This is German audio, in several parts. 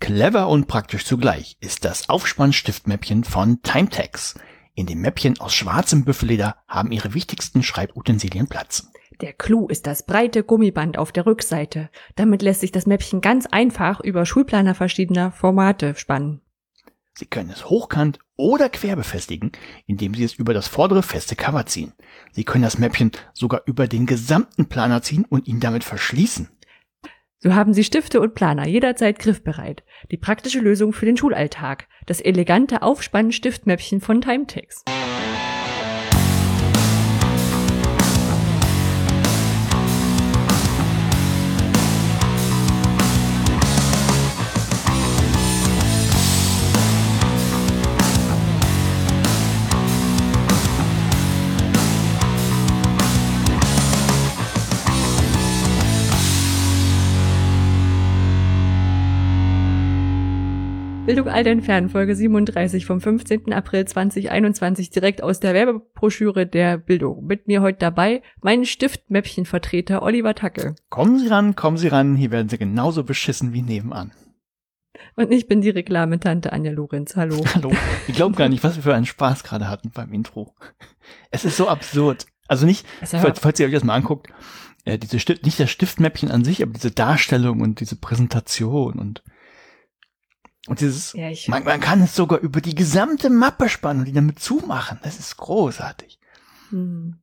Clever und praktisch zugleich ist das Aufspannstiftmäppchen von Timetex. In dem Mäppchen aus schwarzem Büffelleder haben ihre wichtigsten Schreibutensilien Platz. Der Clou ist das breite Gummiband auf der Rückseite. Damit lässt sich das Mäppchen ganz einfach über Schulplaner verschiedener Formate spannen. Sie können es hochkant oder quer befestigen, indem Sie es über das vordere feste Cover ziehen. Sie können das Mäppchen sogar über den gesamten Planer ziehen und ihn damit verschließen. So haben Sie Stifte und Planer jederzeit griffbereit. Die praktische Lösung für den Schulalltag. Das elegante Aufspannen-Stiftmäppchen von Timetex. Bildung alt entfernen, Folge 37 vom 15. April 2021, direkt aus der Werbebroschüre der Bildung. Mit mir heute dabei mein Stiftmäppchenvertreter Oliver Tacke. Kommen Sie ran, kommen Sie ran, hier werden Sie genauso beschissen wie nebenan. Und ich bin die Reklametante Anja Lorenz. Hallo. Hallo. Ich glaube gar nicht, was wir für einen Spaß gerade hatten beim Intro. Es ist so absurd. Also nicht, falls, falls ihr euch das mal anguckt, äh, diese Stift, nicht das Stiftmäppchen an sich, aber diese Darstellung und diese Präsentation und und dieses, ja, man, man, kann es sogar über die gesamte Mappe spannen und die damit zumachen. Das ist großartig. Hm.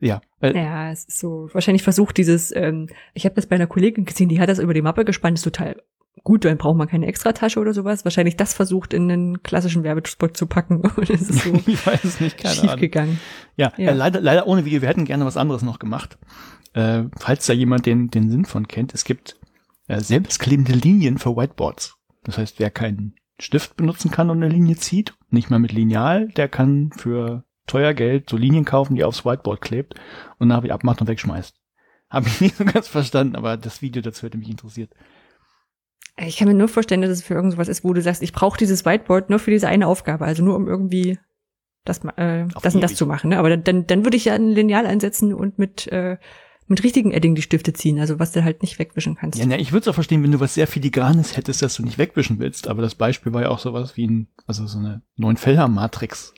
Ja. Ja, es ist so, wahrscheinlich versucht dieses, ähm, ich habe das bei einer Kollegin gesehen, die hat das über die Mappe gespannt, ist total gut, dann braucht man keine Extratasche oder sowas. Wahrscheinlich das versucht in einen klassischen Werbespot zu packen. Und es ist so ich weiß es nicht, keine schief gegangen. Ja, ja. Äh, leider, leider ohne Video. Wir hätten gerne was anderes noch gemacht. Äh, falls da jemand den, den Sinn von kennt, es gibt äh, selbstklebende Linien für Whiteboards. Das heißt, wer keinen Stift benutzen kann und eine Linie zieht, nicht mal mit Lineal, der kann für teuer Geld so Linien kaufen, die aufs Whiteboard klebt und nachher wieder abmacht und wegschmeißt. Habe ich nicht so ganz verstanden, aber das Video dazu hätte mich interessiert. Ich kann mir nur vorstellen, dass es für irgendwas ist, wo du sagst, ich brauche dieses Whiteboard nur für diese eine Aufgabe, also nur um irgendwie das, äh, das und das zu machen. Ne? Aber dann, dann würde ich ja ein Lineal einsetzen und mit äh, mit richtigen Edding die Stifte ziehen, also was du halt nicht wegwischen kannst. Ja, na, ich würde es auch verstehen, wenn du was sehr filigranes hättest, das du nicht wegwischen willst. Aber das Beispiel war ja auch sowas wie ein, also so eine Neunfelder-Matrix,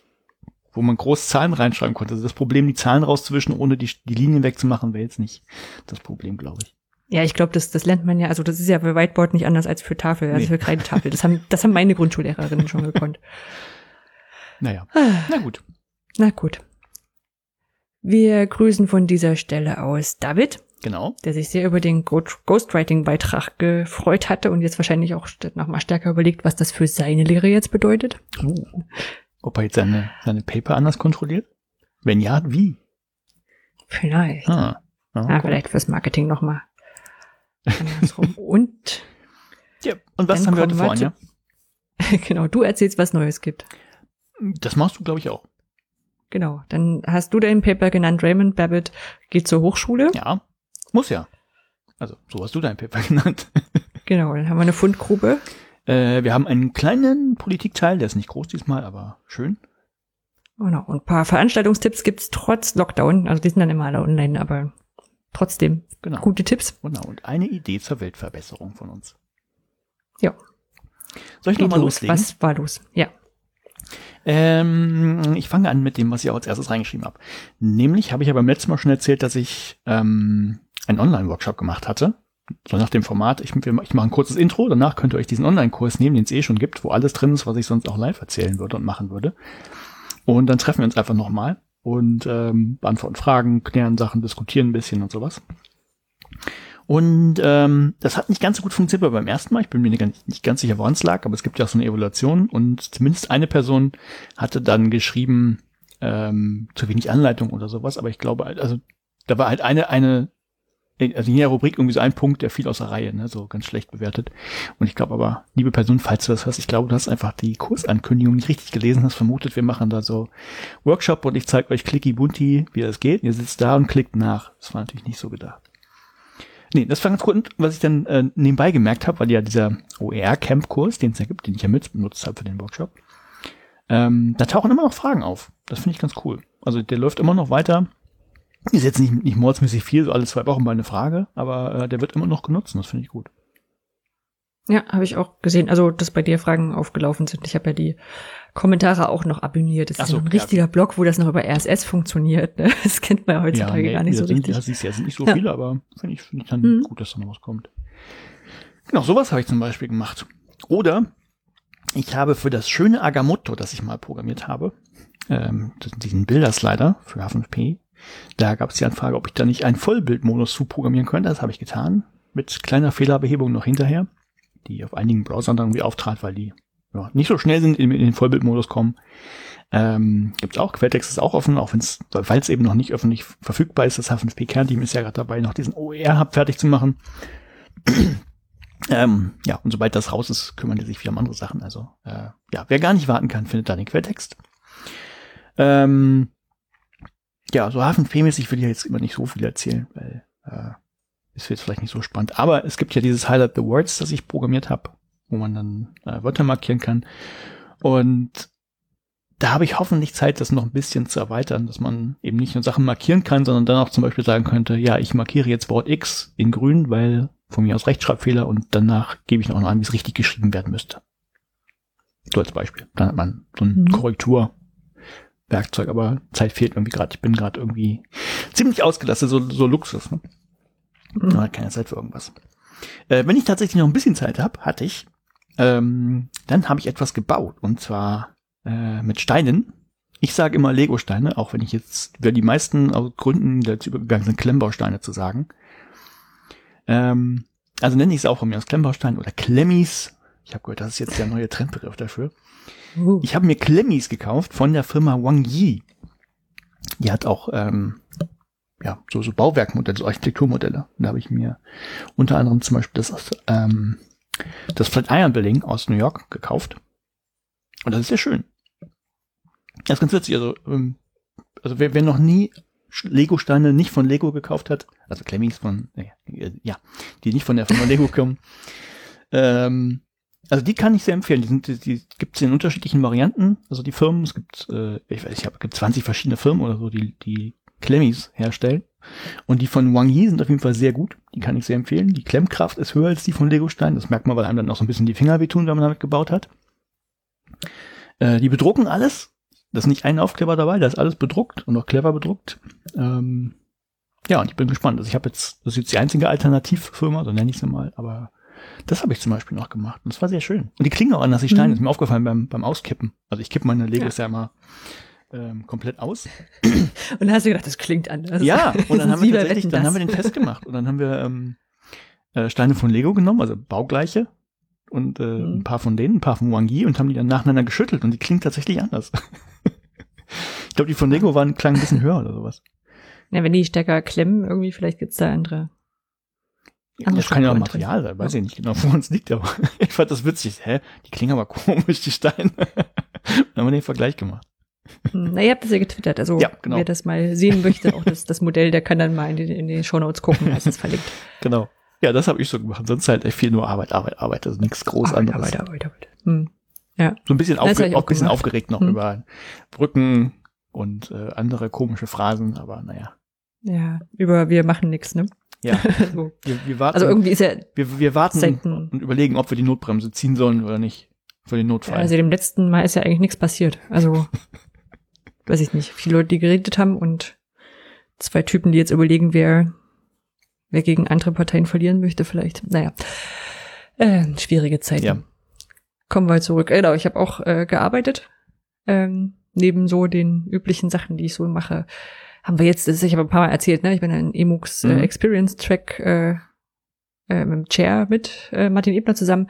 wo man groß Zahlen reinschreiben konnte. Also das Problem, die Zahlen rauszuwischen, ohne die, die Linien wegzumachen, wäre jetzt nicht das Problem, glaube ich. Ja, ich glaube, das, das lernt man ja, also das ist ja für Whiteboard nicht anders als für Tafel, also nee. für Kreidetafel. Das haben, das haben meine Grundschullehrerinnen schon gekonnt. Naja, ah. na gut. Na gut. Wir grüßen von dieser Stelle aus David. Genau. Der sich sehr über den Ghostwriting-Beitrag gefreut hatte und jetzt wahrscheinlich auch nochmal stärker überlegt, was das für seine Lehre jetzt bedeutet. Uh, ob er jetzt seine, seine Paper anders kontrolliert? Wenn ja, wie? Vielleicht. Ah, ah, vielleicht fürs Marketing nochmal. und. Ja, und was haben wir heute vor, Anja? genau, du erzählst, was Neues gibt. Das machst du, glaube ich, auch. Genau. Dann hast du dein Paper genannt, Raymond Babbitt geht zur Hochschule. Ja, muss ja. Also, so hast du dein Paper genannt. genau, dann haben wir eine Fundgrube. Äh, wir haben einen kleinen Politikteil, der ist nicht groß diesmal, aber schön. Genau, und ein paar Veranstaltungstipps gibt's trotz Lockdown. Also die sind dann immer alle online, aber trotzdem genau. gute Tipps. Genau, und eine Idee zur Weltverbesserung von uns. Ja. Soll ich nochmal loslegen? Was war los? Ja. Ähm, ich fange an mit dem, was ich auch als erstes reingeschrieben habe. Nämlich habe ich ja beim letzten Mal schon erzählt, dass ich ähm, einen Online-Workshop gemacht hatte. So nach dem Format, ich, ich mache ein kurzes Intro, danach könnt ihr euch diesen Online-Kurs nehmen, den es eh schon gibt, wo alles drin ist, was ich sonst auch live erzählen würde und machen würde. Und dann treffen wir uns einfach nochmal und ähm, beantworten Fragen, klären Sachen, diskutieren ein bisschen und sowas. Und ähm, das hat nicht ganz so gut funktioniert beim ersten Mal. Ich bin mir nicht, nicht ganz sicher, woran es lag, aber es gibt ja auch so eine Evaluation und zumindest eine Person hatte dann geschrieben, ähm, zu wenig Anleitung oder sowas, aber ich glaube, also da war halt eine, eine, also in jeder Rubrik irgendwie so ein Punkt, der fiel aus der Reihe, ne, so ganz schlecht bewertet. Und ich glaube aber, liebe Person, falls du das hörst, ich glaube, du hast einfach die Kursankündigung nicht richtig gelesen, hast vermutet, wir machen da so Workshop und ich zeige euch Clicky Bunti, wie das geht. Ihr sitzt da und klickt nach. Das war natürlich nicht so gedacht. Nee, das war ganz gut. was ich dann äh, nebenbei gemerkt habe, weil ja dieser OER-Camp-Kurs, den es ja gibt, den ich ja mit benutzt habe für den Workshop, ähm, da tauchen immer noch Fragen auf. Das finde ich ganz cool. Also der läuft immer noch weiter. Ist jetzt nicht, nicht mordsmäßig viel, so alle zwei Wochen mal eine Frage, aber äh, der wird immer noch genutzt und das finde ich gut. Ja, habe ich auch gesehen. Also, dass bei dir Fragen aufgelaufen sind. Ich habe ja die Kommentare auch noch abonniert. Das ist so, ein richtiger ja. Blog, wo das noch über RSS funktioniert. Ne? Das kennt man ja heutzutage ja, nee, gar nicht so sind, richtig. Ja, siehst ja, sind nicht so ja. viele, aber finde ich, find ich dann mhm. gut, dass da noch was kommt. Genau, sowas habe ich zum Beispiel gemacht. Oder ich habe für das schöne Agamotto, das ich mal programmiert habe, ähm, diesen Bilderslider für H5P, da gab es die Anfrage, ob ich da nicht einen Vollbildmodus zu programmieren könnte. Das habe ich getan. Mit kleiner Fehlerbehebung noch hinterher, die auf einigen Browsern dann irgendwie auftrat, weil die ja, nicht so schnell sind, in, in den Vollbildmodus kommen. Ähm, Gibt auch, Quelltext ist auch offen, auch wenn es, weil es eben noch nicht öffentlich verfügbar ist. Das H5P-Kernteam ist ja gerade dabei, noch diesen OER-Hub fertig zu machen. ähm, ja, und sobald das raus ist, kümmern die sich wieder um andere Sachen. Also, äh, ja, wer gar nicht warten kann, findet da den Quelltext. Ähm, ja, so H5P-mäßig will ich jetzt immer nicht so viel erzählen, weil äh, ist jetzt vielleicht nicht so spannend. Aber es gibt ja dieses Highlight the Words, das ich programmiert habe, wo man dann äh, Wörter markieren kann. Und da habe ich hoffentlich Zeit, das noch ein bisschen zu erweitern, dass man eben nicht nur Sachen markieren kann, sondern dann auch zum Beispiel sagen könnte, ja, ich markiere jetzt Wort X in grün, weil von mir aus Rechtschreibfehler und danach gebe ich noch an, wie es richtig geschrieben werden müsste. So als Beispiel. Dann hat man so ein mhm. Korrekturwerkzeug, aber Zeit fehlt irgendwie gerade. Ich bin gerade irgendwie ziemlich ausgelastet, so, so Luxus. Ne? Mhm. keine Zeit für irgendwas. Äh, wenn ich tatsächlich noch ein bisschen Zeit habe, hatte ich, ähm, dann habe ich etwas gebaut und zwar äh, mit Steinen. Ich sage immer Lego-Steine, auch wenn ich jetzt, wer die meisten aus Gründen dazu übergegangen sind, Klemmbausteine zu sagen. Ähm, also nenne ich es auch von mir aus Klemmbaustein oder Klemmis. Ich habe gehört, das ist jetzt der neue Trendbegriff dafür. Uh. Ich habe mir Klemmis gekauft von der Firma Wang Yi. Die hat auch ähm, ja, so, so Bauwerkmodelle, so Architekturmodelle. da habe ich mir unter anderem zum Beispiel das, ähm, das Flatiron Building aus New York gekauft. Und das ist sehr schön. Das ist ganz witzig. Also, ähm, also wer, wer noch nie Lego-Steine nicht von Lego gekauft hat, also Clemmings von, äh, ja, die nicht von der Firma Lego kommen, ähm, also die kann ich sehr empfehlen. Die, sind, die, die gibt es in unterschiedlichen Varianten. Also die Firmen, es gibt, äh, ich weiß, ich habe gibt 20 verschiedene Firmen oder so, die die Klemmis herstellen. Und die von Wang Yi sind auf jeden Fall sehr gut. Die kann ich sehr empfehlen. Die Klemmkraft ist höher als die von Lego Stein. Das merkt man, weil einem dann auch so ein bisschen die Finger wehtun, wenn man damit gebaut hat. Äh, die bedrucken alles. Da ist nicht ein Aufkleber dabei, da ist alles bedruckt und auch clever bedruckt. Ähm, ja, und ich bin gespannt. Also ich habe jetzt, das ist jetzt die einzige Alternativfirma, so nenne ich sie mal, aber das habe ich zum Beispiel noch gemacht. Und das war sehr schön. Und die klingen auch anders, die Steine. Mhm. ist mir aufgefallen beim, beim Auskippen. Also ich kippe meine Legos ja, ja immer ähm, komplett aus. Und dann hast du gedacht, das klingt anders. Ja, und dann haben wir tatsächlich, dann haben wir den Test gemacht. Und dann haben wir ähm, äh, Steine von Lego genommen, also baugleiche. Und äh, mhm. ein paar von denen, ein paar von Wangi und haben die dann nacheinander geschüttelt. Und die klingen tatsächlich anders. ich glaube, die von Lego waren, klangen ein bisschen höher oder sowas. Ja, wenn die stärker klemmen, irgendwie, vielleicht gibt's da andere. Das kann ja auch Material sein, weiß ich nicht genau, wo uns liegt, aber ich fand das witzig. Hä? Die klingen aber komisch, die Steine. dann haben wir den Vergleich gemacht. Hm, na, ihr habt das ja getwittert, also ja, genau. wer das mal sehen möchte, auch das, das Modell, der kann dann mal in die, in die Shownotes gucken, da ist es verlinkt. Genau. Ja, das habe ich so gemacht. Sonst halt viel nur Arbeit, Arbeit, Arbeit. Also nichts groß Arbeit, anderes. Arbeit, Arbeit, Arbeit. Hm. Ja. So ein bisschen, aufge auch bisschen aufgeregt noch hm. über Brücken und äh, andere komische Phrasen, aber naja. Ja, über wir machen nichts, ne? Ja. so. wir, wir warten, also irgendwie ist ja. Wir, wir warten und überlegen, ob wir die Notbremse ziehen sollen oder nicht. Für den Notfall. Ja, also dem letzten Mal ist ja eigentlich nichts passiert. Also weiß ich nicht, viele Leute, die geredet haben und zwei Typen, die jetzt überlegen, wer, wer gegen andere Parteien verlieren möchte, vielleicht. Naja, äh, schwierige Zeit. Ja. Kommen wir zurück. Genau, ich habe auch äh, gearbeitet. Ähm, neben so den üblichen Sachen, die ich so mache, haben wir jetzt, das ich habe ein paar Mal erzählt, ne? Ich bin ein Emux äh, mhm. Experience Track äh, äh, mit dem Chair mit äh, Martin Ebner zusammen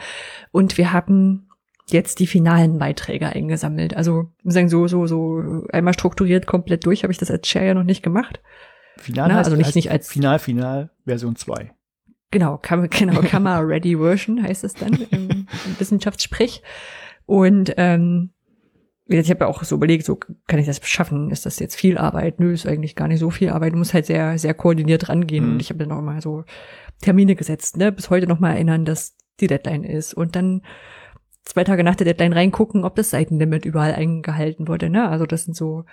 und wir haben jetzt die finalen Beiträge eingesammelt. Also sagen so so so einmal strukturiert komplett durch habe ich das als Share ja noch nicht gemacht. Final Na, also nicht nicht als Final Final Version 2. Genau, Kam genau Camera Ready Version heißt es dann im, im Wissenschaftssprech. Und ähm, ich habe ja auch so überlegt, so kann ich das schaffen? Ist das jetzt viel Arbeit? Nö, ist eigentlich gar nicht so viel Arbeit. Du musst halt sehr, sehr koordiniert rangehen. Mhm. Und ich habe dann auch mal so Termine gesetzt, ne? Bis heute noch mal erinnern, dass die Deadline ist. Und dann zwei Tage nach der Deadline reingucken, ob das Seitenlimit überall eingehalten wurde. Ne? Also das sind so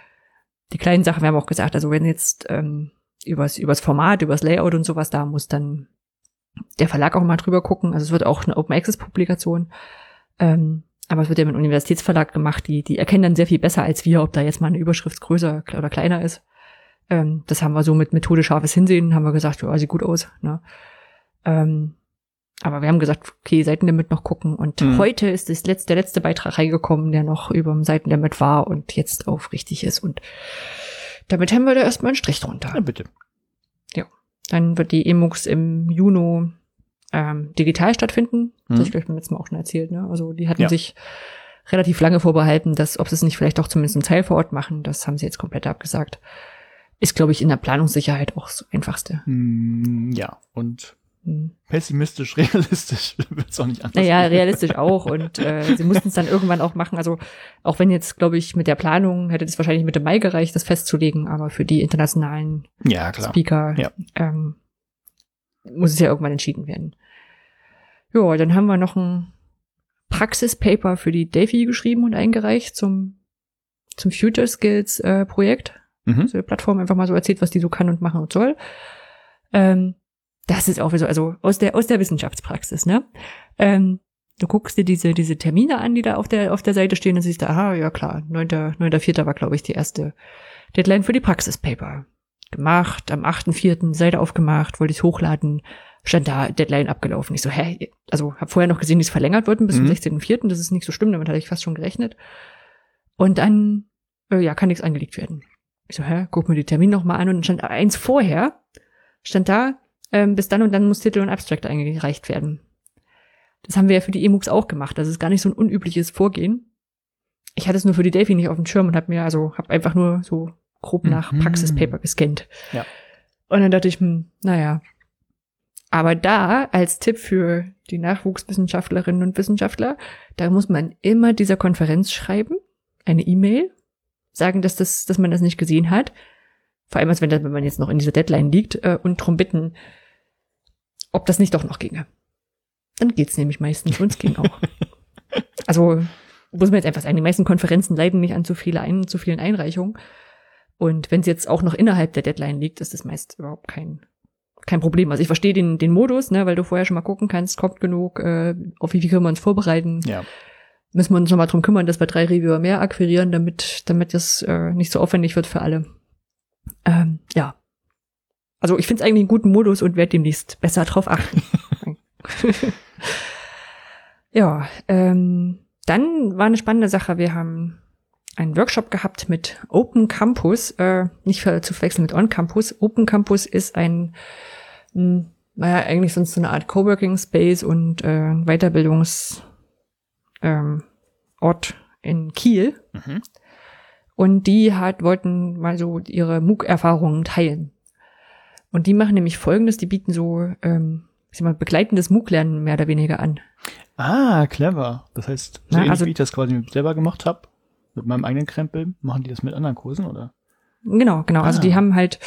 die kleinen Sachen. Wir haben auch gesagt, also wenn jetzt ähm, übers, übers Format, übers Layout und sowas da muss, dann der Verlag auch mal drüber gucken. Also es wird auch eine Open Access Publikation. Ähm, aber es wird ja mit einem Universitätsverlag gemacht, die, die erkennen dann sehr viel besser als wir, ob da jetzt mal eine Überschrift größer oder kleiner ist. Ähm, das haben wir so mit Methode scharfes Hinsehen, haben wir gesagt, ja, sieht gut aus. Ne? Ähm, aber wir haben gesagt, okay, Seitenlimit noch gucken. Und mhm. heute ist das letzte, der letzte Beitrag reingekommen, der noch über dem Seitenlimit war und jetzt auf richtig ist. Und damit haben wir da erstmal einen Strich drunter. Ja, bitte. Ja. Dann wird die Emux im Juni ähm, digital stattfinden. Mhm. Das ich glaube ich beim letzten Mal auch schon erzählt. Ne? Also die hatten ja. sich relativ lange vorbehalten, dass ob sie es nicht vielleicht auch zumindest einen Teil vor Ort machen. Das haben sie jetzt komplett abgesagt. Ist, glaube ich, in der Planungssicherheit auch das Einfachste. Mm, ja, und. Pessimistisch, realistisch wird es auch nicht anders. Naja, realistisch auch. Und äh, sie mussten es dann irgendwann auch machen. Also auch wenn jetzt, glaube ich, mit der Planung hätte es wahrscheinlich mit dem Mai gereicht, das festzulegen, aber für die internationalen ja, Speaker ja. Ähm, muss es ja irgendwann entschieden werden. Ja, dann haben wir noch ein Praxispaper für die Delphi geschrieben und eingereicht zum, zum Future Skills äh, Projekt. Mhm. Also die Plattform einfach mal so erzählt, was die so kann und machen und soll. Ähm, das ist auch so, also aus der, aus der Wissenschaftspraxis, ne? Ähm, du guckst dir diese, diese Termine an, die da auf der, auf der Seite stehen und siehst, aha, ja klar, 9.4. war, glaube ich, die erste Deadline für die Praxispaper. Gemacht, am 8.4. Seite aufgemacht, wollte ich hochladen, stand da Deadline abgelaufen. Ich so, hä? Also hab vorher noch gesehen, die es verlängert worden bis mhm. zum 16.4. Das ist nicht so schlimm, damit hatte ich fast schon gerechnet. Und dann, äh, ja, kann nichts angelegt werden. Ich so, hä? Guck mir die Termine noch mal an und dann stand eins vorher, stand da, ähm, bis dann und dann muss Titel und Abstract eingereicht werden. Das haben wir ja für die E-MOOCs auch gemacht. Das ist gar nicht so ein unübliches Vorgehen. Ich hatte es nur für die Delphi nicht auf dem Schirm und habe mir also hab einfach nur so grob nach mhm. Praxispaper gescannt. Ja. Und dann dachte ich, hm, naja. Aber da als Tipp für die Nachwuchswissenschaftlerinnen und Wissenschaftler, da muss man immer dieser Konferenz schreiben, eine E-Mail, sagen, dass das, dass man das nicht gesehen hat. Vor allem, als wenn, wenn man jetzt noch in dieser Deadline liegt äh, und drum bitten, ob das nicht doch noch ginge. Dann geht's nämlich meistens. Uns ging auch. also muss man jetzt einfach sagen, die meisten Konferenzen leiden nicht an zu, viele ein, zu vielen Einreichungen. Und wenn es jetzt auch noch innerhalb der Deadline liegt, ist das meist überhaupt kein, kein Problem. Also ich verstehe den, den Modus, ne, weil du vorher schon mal gucken kannst, kommt genug, äh, auf wie viel können wir uns vorbereiten. Ja. Müssen wir uns nochmal drum kümmern, dass wir drei Reviewer mehr akquirieren, damit, damit das äh, nicht so aufwendig wird für alle. Ähm, ja, also ich finde es eigentlich einen guten Modus und werde demnächst besser drauf achten. ja, ähm, dann war eine spannende Sache. Wir haben einen Workshop gehabt mit Open Campus, äh, nicht zu verwechseln mit On Campus. Open Campus ist ein, mh, naja, eigentlich sonst so eine Art Coworking Space und äh, Weiterbildungsort ähm, Ort in Kiel. Mhm. Und die hat, wollten mal so ihre MOOC-Erfahrungen teilen. Und die machen nämlich folgendes, die bieten so, ähm, ich sag mal, begleitendes MOOC-Lernen mehr oder weniger an. Ah, clever. Das heißt, so Na, also, wie ich das quasi selber gemacht habe, mit meinem eigenen Krempel, machen die das mit anderen Kursen, oder? Genau, genau. Ah. Also die ah. haben halt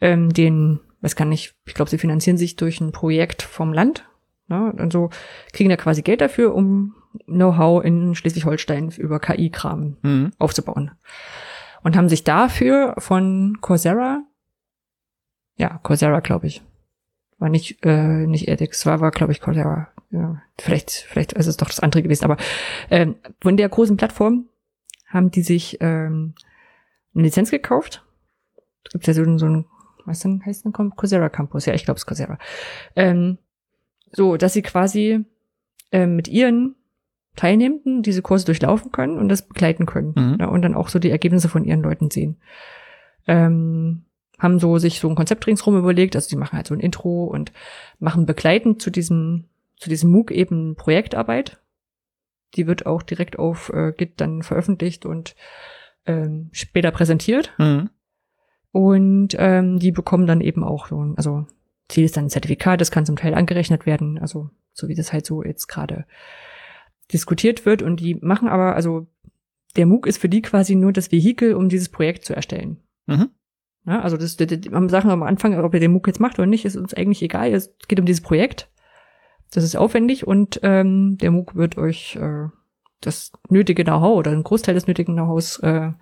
ähm, den, weiß gar nicht, ich glaube, sie finanzieren sich durch ein Projekt vom Land. Ne? Und so kriegen da quasi Geld dafür, um Know-how in Schleswig-Holstein über KI-Kram mhm. aufzubauen. Und haben sich dafür von Coursera ja, Coursera, glaube ich. War nicht, äh, nicht edX, war, war glaube ich, Coursera. Ja, vielleicht, vielleicht ist es doch das andere gewesen. Aber ähm, von der großen Plattform haben die sich ähm, eine Lizenz gekauft. Es gibt ja so, so ein, was denn heißt denn Coursera Campus? Ja, ich glaube es Coursera. Ähm, so, dass sie quasi ähm, mit ihren Teilnehmenden diese Kurse durchlaufen können und das begleiten können. Mhm. Ja, und dann auch so die Ergebnisse von ihren Leuten sehen. Ähm, haben so sich so ein Konzept ringsrum überlegt, also die machen halt so ein Intro und machen begleitend zu diesem, zu diesem MOOC eben Projektarbeit. Die wird auch direkt auf äh, Git dann veröffentlicht und ähm, später präsentiert. Mhm. Und ähm, die bekommen dann eben auch so ein, also Ziel ist dann ein Zertifikat, das kann zum Teil angerechnet werden, also so wie das halt so jetzt gerade diskutiert wird. Und die machen aber, also der MOOC ist für die quasi nur das Vehikel, um dieses Projekt zu erstellen. Mhm. Ja, also das, das, das haben Sachen am Anfang, ob ihr den MOOC jetzt macht oder nicht, ist uns eigentlich egal. Es geht um dieses Projekt. Das ist aufwendig und ähm, der MOOC wird euch äh, das nötige Know-how oder einen Großteil des nötigen Know-hows äh,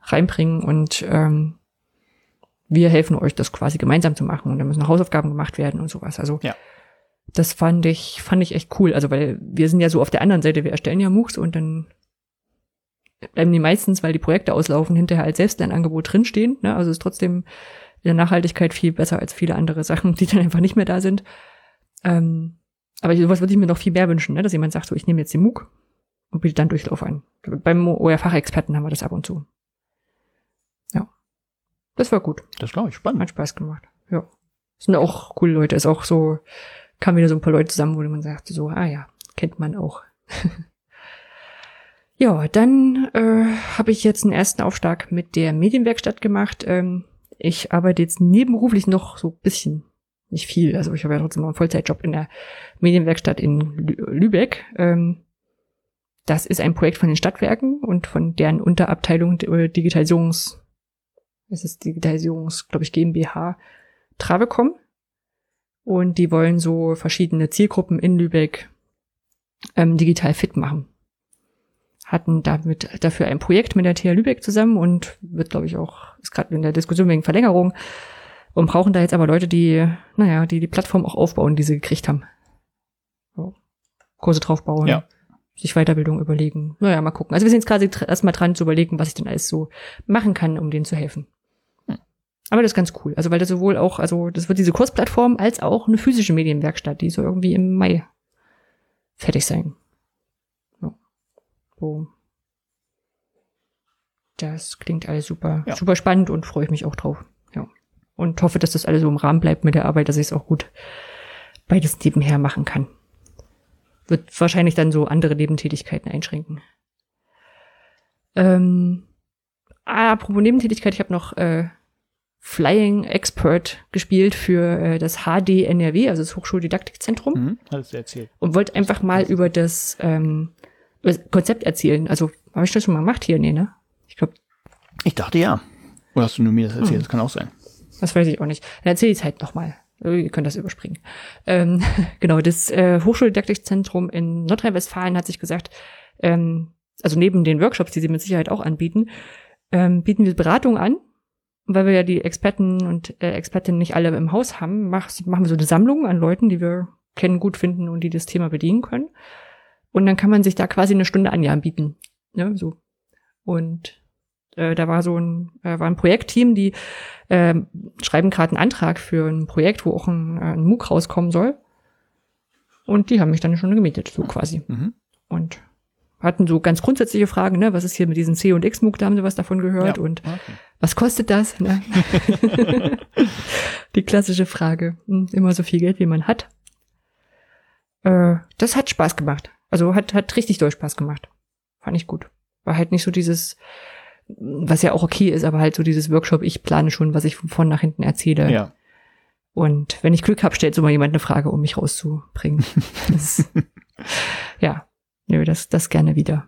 reinbringen und ähm, wir helfen euch, das quasi gemeinsam zu machen. Und da müssen Hausaufgaben gemacht werden und sowas. Also ja. Das fand ich, fand ich echt cool. Also, weil wir sind ja so auf der anderen Seite, wir erstellen ja MOOCs und dann bleiben die meistens, weil die Projekte auslaufen, hinterher als Selbstlernangebot drinstehen. Ne? Also ist trotzdem in der Nachhaltigkeit viel besser als viele andere Sachen, die dann einfach nicht mehr da sind. Ähm, aber sowas würde ich mir noch viel mehr wünschen, ne? dass jemand sagt, so ich nehme jetzt den MOOC und biete dann Durchlauf ein. Beim OER-Fachexperten haben wir das ab und zu. Ja. Das war gut. Das glaube ich spannend. Hat Spaß gemacht. Ja. Sind auch coole Leute. Ist auch so, kam wieder so ein paar Leute zusammen, wo man sagt, so, ah ja, kennt man auch. ja, dann äh, habe ich jetzt einen ersten Aufschlag mit der Medienwerkstatt gemacht. Ähm, ich arbeite jetzt nebenberuflich noch so bisschen, nicht viel. Also ich habe ja trotzdem noch einen Vollzeitjob in der Medienwerkstatt in Lübeck. Ähm, das ist ein Projekt von den Stadtwerken und von deren Unterabteilung äh, Digitalisierungs, es ist Digitalisierungs, glaube ich, GmbH Travecom. Und die wollen so verschiedene Zielgruppen in Lübeck ähm, digital fit machen. Hatten damit dafür ein Projekt mit der TH Lübeck zusammen und wird, glaube ich, auch, ist gerade in der Diskussion wegen Verlängerung und brauchen da jetzt aber Leute, die, naja, die die Plattform auch aufbauen, die sie gekriegt haben. So. Kurse draufbauen. Ja sich Weiterbildung überlegen. Naja, mal gucken. Also wir sind jetzt quasi erstmal dran zu überlegen, was ich denn alles so machen kann, um denen zu helfen. Hm. Aber das ist ganz cool. Also weil das sowohl auch, also das wird diese Kursplattform als auch eine physische Medienwerkstatt, die soll irgendwie im Mai fertig sein. So. Das klingt alles super, ja. super spannend und freue ich mich auch drauf. Ja. Und hoffe, dass das alles so im Rahmen bleibt mit der Arbeit, dass ich es auch gut beides nebenher machen kann wird wahrscheinlich dann so andere Nebentätigkeiten einschränken. Ähm, apropos Nebentätigkeit, ich habe noch äh, Flying Expert gespielt für äh, das HD NRW, also das Hochschuldidaktikzentrum. Mhm, hast du erzählt. Und wollte einfach mal über das, ähm, über das Konzept erzählen. Also, habe ich das schon mal gemacht hier? Nee, ne? Ich glaube. Ich dachte ja. Oder hast du nur mir das erzählt? Mhm. Das kann auch sein. Das weiß ich auch nicht. Dann erzähl ich es halt nochmal. Ihr könnt das überspringen. Ähm, genau, das äh, Hochschuldidaktikzentrum in Nordrhein-Westfalen hat sich gesagt, ähm, also neben den Workshops, die sie mit Sicherheit auch anbieten, ähm, bieten wir Beratung an. Weil wir ja die Experten und äh, Expertinnen nicht alle im Haus haben, mach, machen wir so eine Sammlung an Leuten, die wir kennen, gut finden und die das Thema bedienen können. Und dann kann man sich da quasi eine Stunde an ja anbieten. Ne, so. Und äh, da war so ein, äh, war ein Projektteam, die äh, schreiben gerade einen Antrag für ein Projekt, wo auch ein, äh, ein MOOC rauskommen soll. Und die haben mich dann schon gemietet, so quasi. Mhm. Und hatten so ganz grundsätzliche Fragen, ne, was ist hier mit diesem C und X MOOC, da haben sie was davon gehört ja, und okay. was kostet das? Ne? die klassische Frage. Hm, immer so viel Geld, wie man hat. Äh, das hat Spaß gemacht. Also hat, hat richtig doll Spaß gemacht. Fand ich gut. War halt nicht so dieses, was ja auch okay ist, aber halt so dieses Workshop, ich plane schon, was ich von vorn nach hinten erzähle. Ja. Und wenn ich Glück habe, stellt so mal jemand eine Frage, um mich rauszubringen. das, ja, nö, das, das gerne wieder.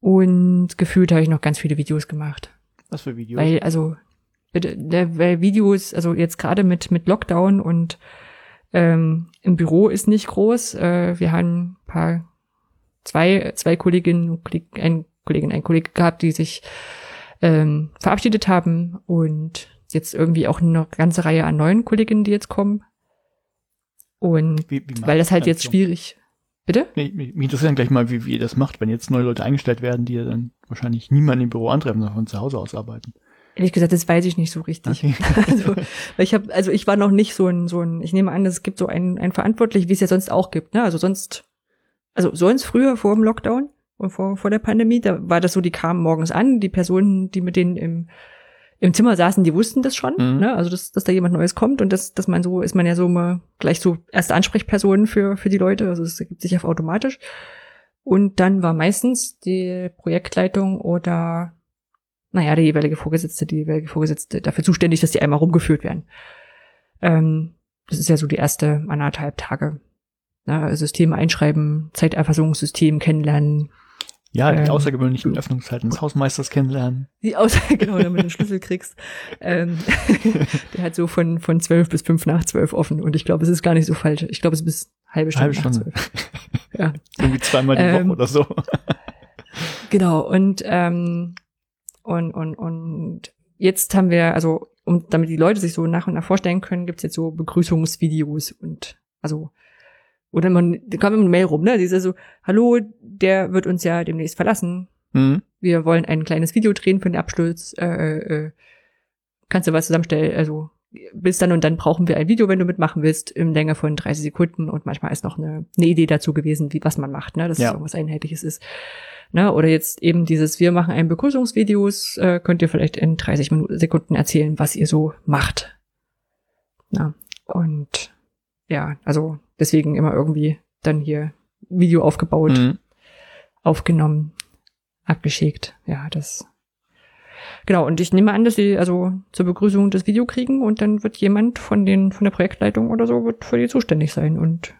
Und gefühlt habe ich noch ganz viele Videos gemacht. Was für Videos? Weil, also, weil Videos, also jetzt gerade mit, mit Lockdown und ähm, im Büro ist nicht groß. Äh, wir haben ein paar, zwei, zwei Kolleginnen, ein Kollegin, ein Kollege gehabt, die sich ähm, verabschiedet haben und jetzt irgendwie auch eine ganze Reihe an neuen Kolleginnen, die jetzt kommen. Und wie, wie weil das halt jetzt schwierig. Bitte? Nee, mich interessiert dann gleich mal, wie, wie ihr das macht, wenn jetzt neue Leute eingestellt werden, die dann wahrscheinlich niemanden im Büro antreffen, sondern von zu Hause aus arbeiten. Ehrlich gesagt, das weiß ich nicht so richtig. Okay. also, ich habe, also ich war noch nicht so ein, so ein, ich nehme an, es gibt so einen, einen verantwortlich, wie es ja sonst auch gibt, ne? Also sonst, also sonst früher vor dem Lockdown vor, vor der Pandemie, da war das so, die kamen morgens an, die Personen, die mit denen im, im Zimmer saßen, die wussten das schon, mhm. ne? also dass, dass da jemand Neues kommt und das, dass man so, ist man ja so mal gleich so erste Ansprechpersonen für, für die Leute, also es ergibt sich ja automatisch. Und dann war meistens die Projektleitung oder, naja, der jeweilige Vorgesetzte, die jeweilige Vorgesetzte dafür zuständig, dass die einmal rumgeführt werden. Ähm, das ist ja so die erste anderthalb Tage. Ne? System einschreiben, Zeiterfassungssystem kennenlernen, ja, die ähm, außergewöhnlichen Öffnungszeiten des Hausmeisters kennenlernen. Die Außer, genau, damit du den Schlüssel kriegst. Ähm, der hat so von, von zwölf bis fünf nach zwölf offen. Und ich glaube, es ist gar nicht so falsch. Ich glaube, es ist bis halbe Stunde. Halbe Stunde. ja. Irgendwie zweimal die ähm, Woche oder so. genau. Und, ähm, und, und, und jetzt haben wir, also, um, damit die Leute sich so nach und nach vorstellen können, gibt's jetzt so Begrüßungsvideos und Also, oder man, da kommt immer eine Mail rum, ne? Die ist so, hallo, der wird uns ja demnächst verlassen. Mhm. Wir wollen ein kleines Video drehen für den Absturz. Äh, äh, kannst du was zusammenstellen? Also, bis dann und dann brauchen wir ein Video, wenn du mitmachen willst, im Länge von 30 Sekunden und manchmal ist noch eine, eine Idee dazu gewesen, wie was man macht, ne? Dass ja. es irgendwas Einheitliches ist. Ne? Oder jetzt eben dieses, wir machen ein Begrüßungsvideos, äh, könnt ihr vielleicht in 30 Minuten, Sekunden erzählen, was ihr so macht. Na, und ja, also deswegen immer irgendwie dann hier Video aufgebaut, mhm. aufgenommen, abgeschickt. Ja, das. Genau, und ich nehme an, dass sie also zur Begrüßung das Video kriegen und dann wird jemand von den, von der Projektleitung oder so wird für die zuständig sein und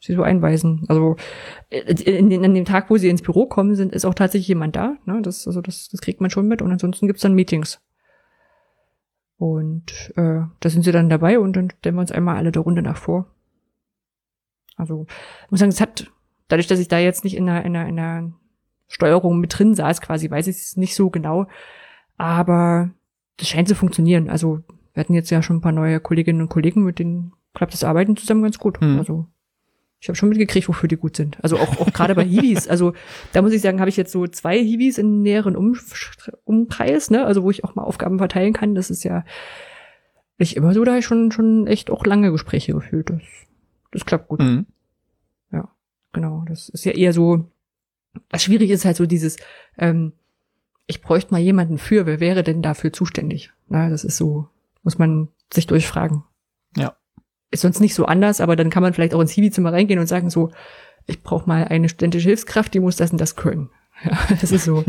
sie so einweisen. Also äh, in, in, an dem Tag, wo sie ins Büro kommen, sind, ist auch tatsächlich jemand da. Ne? Das, also das, das kriegt man schon mit. Und ansonsten gibt's dann Meetings. Und äh, da sind sie dann dabei und dann stellen wir uns einmal alle der Runde nach vor. Also ich muss sagen, es hat, dadurch, dass ich da jetzt nicht in einer, in einer, in einer Steuerung mit drin saß, quasi, weiß ich es nicht so genau. Aber das scheint zu funktionieren. Also wir hatten jetzt ja schon ein paar neue Kolleginnen und Kollegen, mit denen klappt das Arbeiten zusammen ganz gut. Hm. Also ich habe schon mitgekriegt, wofür die gut sind. Also auch, auch gerade bei Hiwis. Also da muss ich sagen, habe ich jetzt so zwei Hiwis in näheren um Umkreis, ne? Also wo ich auch mal Aufgaben verteilen kann. Das ist ja nicht immer so, da habe ich schon, schon echt auch lange Gespräche gefühlt. Das, das klappt gut. Mhm. Ja, genau. Das ist ja eher so, was schwierig ist halt so dieses, ähm, ich bräuchte mal jemanden für, wer wäre denn dafür zuständig? Na, das ist so, muss man sich durchfragen. Ist sonst nicht so anders, aber dann kann man vielleicht auch ins Hiwi-Zimmer reingehen und sagen so, ich brauche mal eine studentische Hilfskraft, die muss das und das können. Ja, das ist so.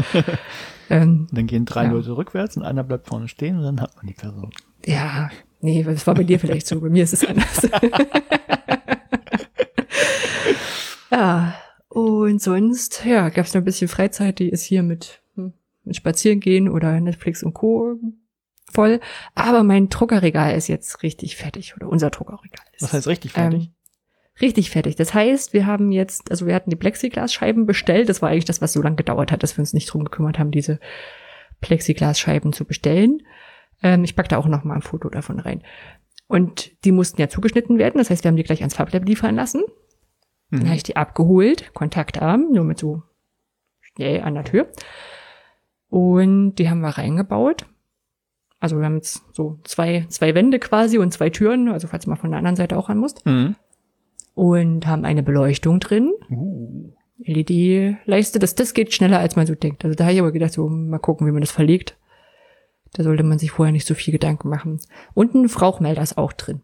ähm, dann gehen drei ja. Leute rückwärts und einer bleibt vorne stehen und dann hat man die Person. Ja, nee, das war bei dir vielleicht so, bei mir ist es anders. ja, und sonst, ja, gab es noch ein bisschen Freizeit, die ist hier mit, hm, mit Spazierengehen oder Netflix und Co voll. Aber mein Druckerregal ist jetzt richtig fertig oder unser Druckerregal ist. Was heißt richtig fertig? Ähm, richtig fertig. Das heißt, wir haben jetzt, also wir hatten die Plexiglasscheiben bestellt. Das war eigentlich das, was so lange gedauert hat, dass wir uns nicht drum gekümmert haben, diese Plexiglasscheiben zu bestellen. Ähm, ich pack da auch noch mal ein Foto davon rein. Und die mussten ja zugeschnitten werden. Das heißt, wir haben die gleich ans Farblab liefern lassen. Mhm. Dann habe ich die abgeholt, Kontaktarm, nur mit so schnell an der Tür. Und die haben wir reingebaut. Also wir haben jetzt so zwei, zwei Wände quasi und zwei Türen, also falls du mal von der anderen Seite auch ran musst. Mhm. Und haben eine Beleuchtung drin. Uh. LED-Leiste, das, das geht schneller, als man so denkt. Also da habe ich aber gedacht, so mal gucken, wie man das verlegt. Da sollte man sich vorher nicht so viel Gedanken machen. Und ein Rauchmelder ist auch drin.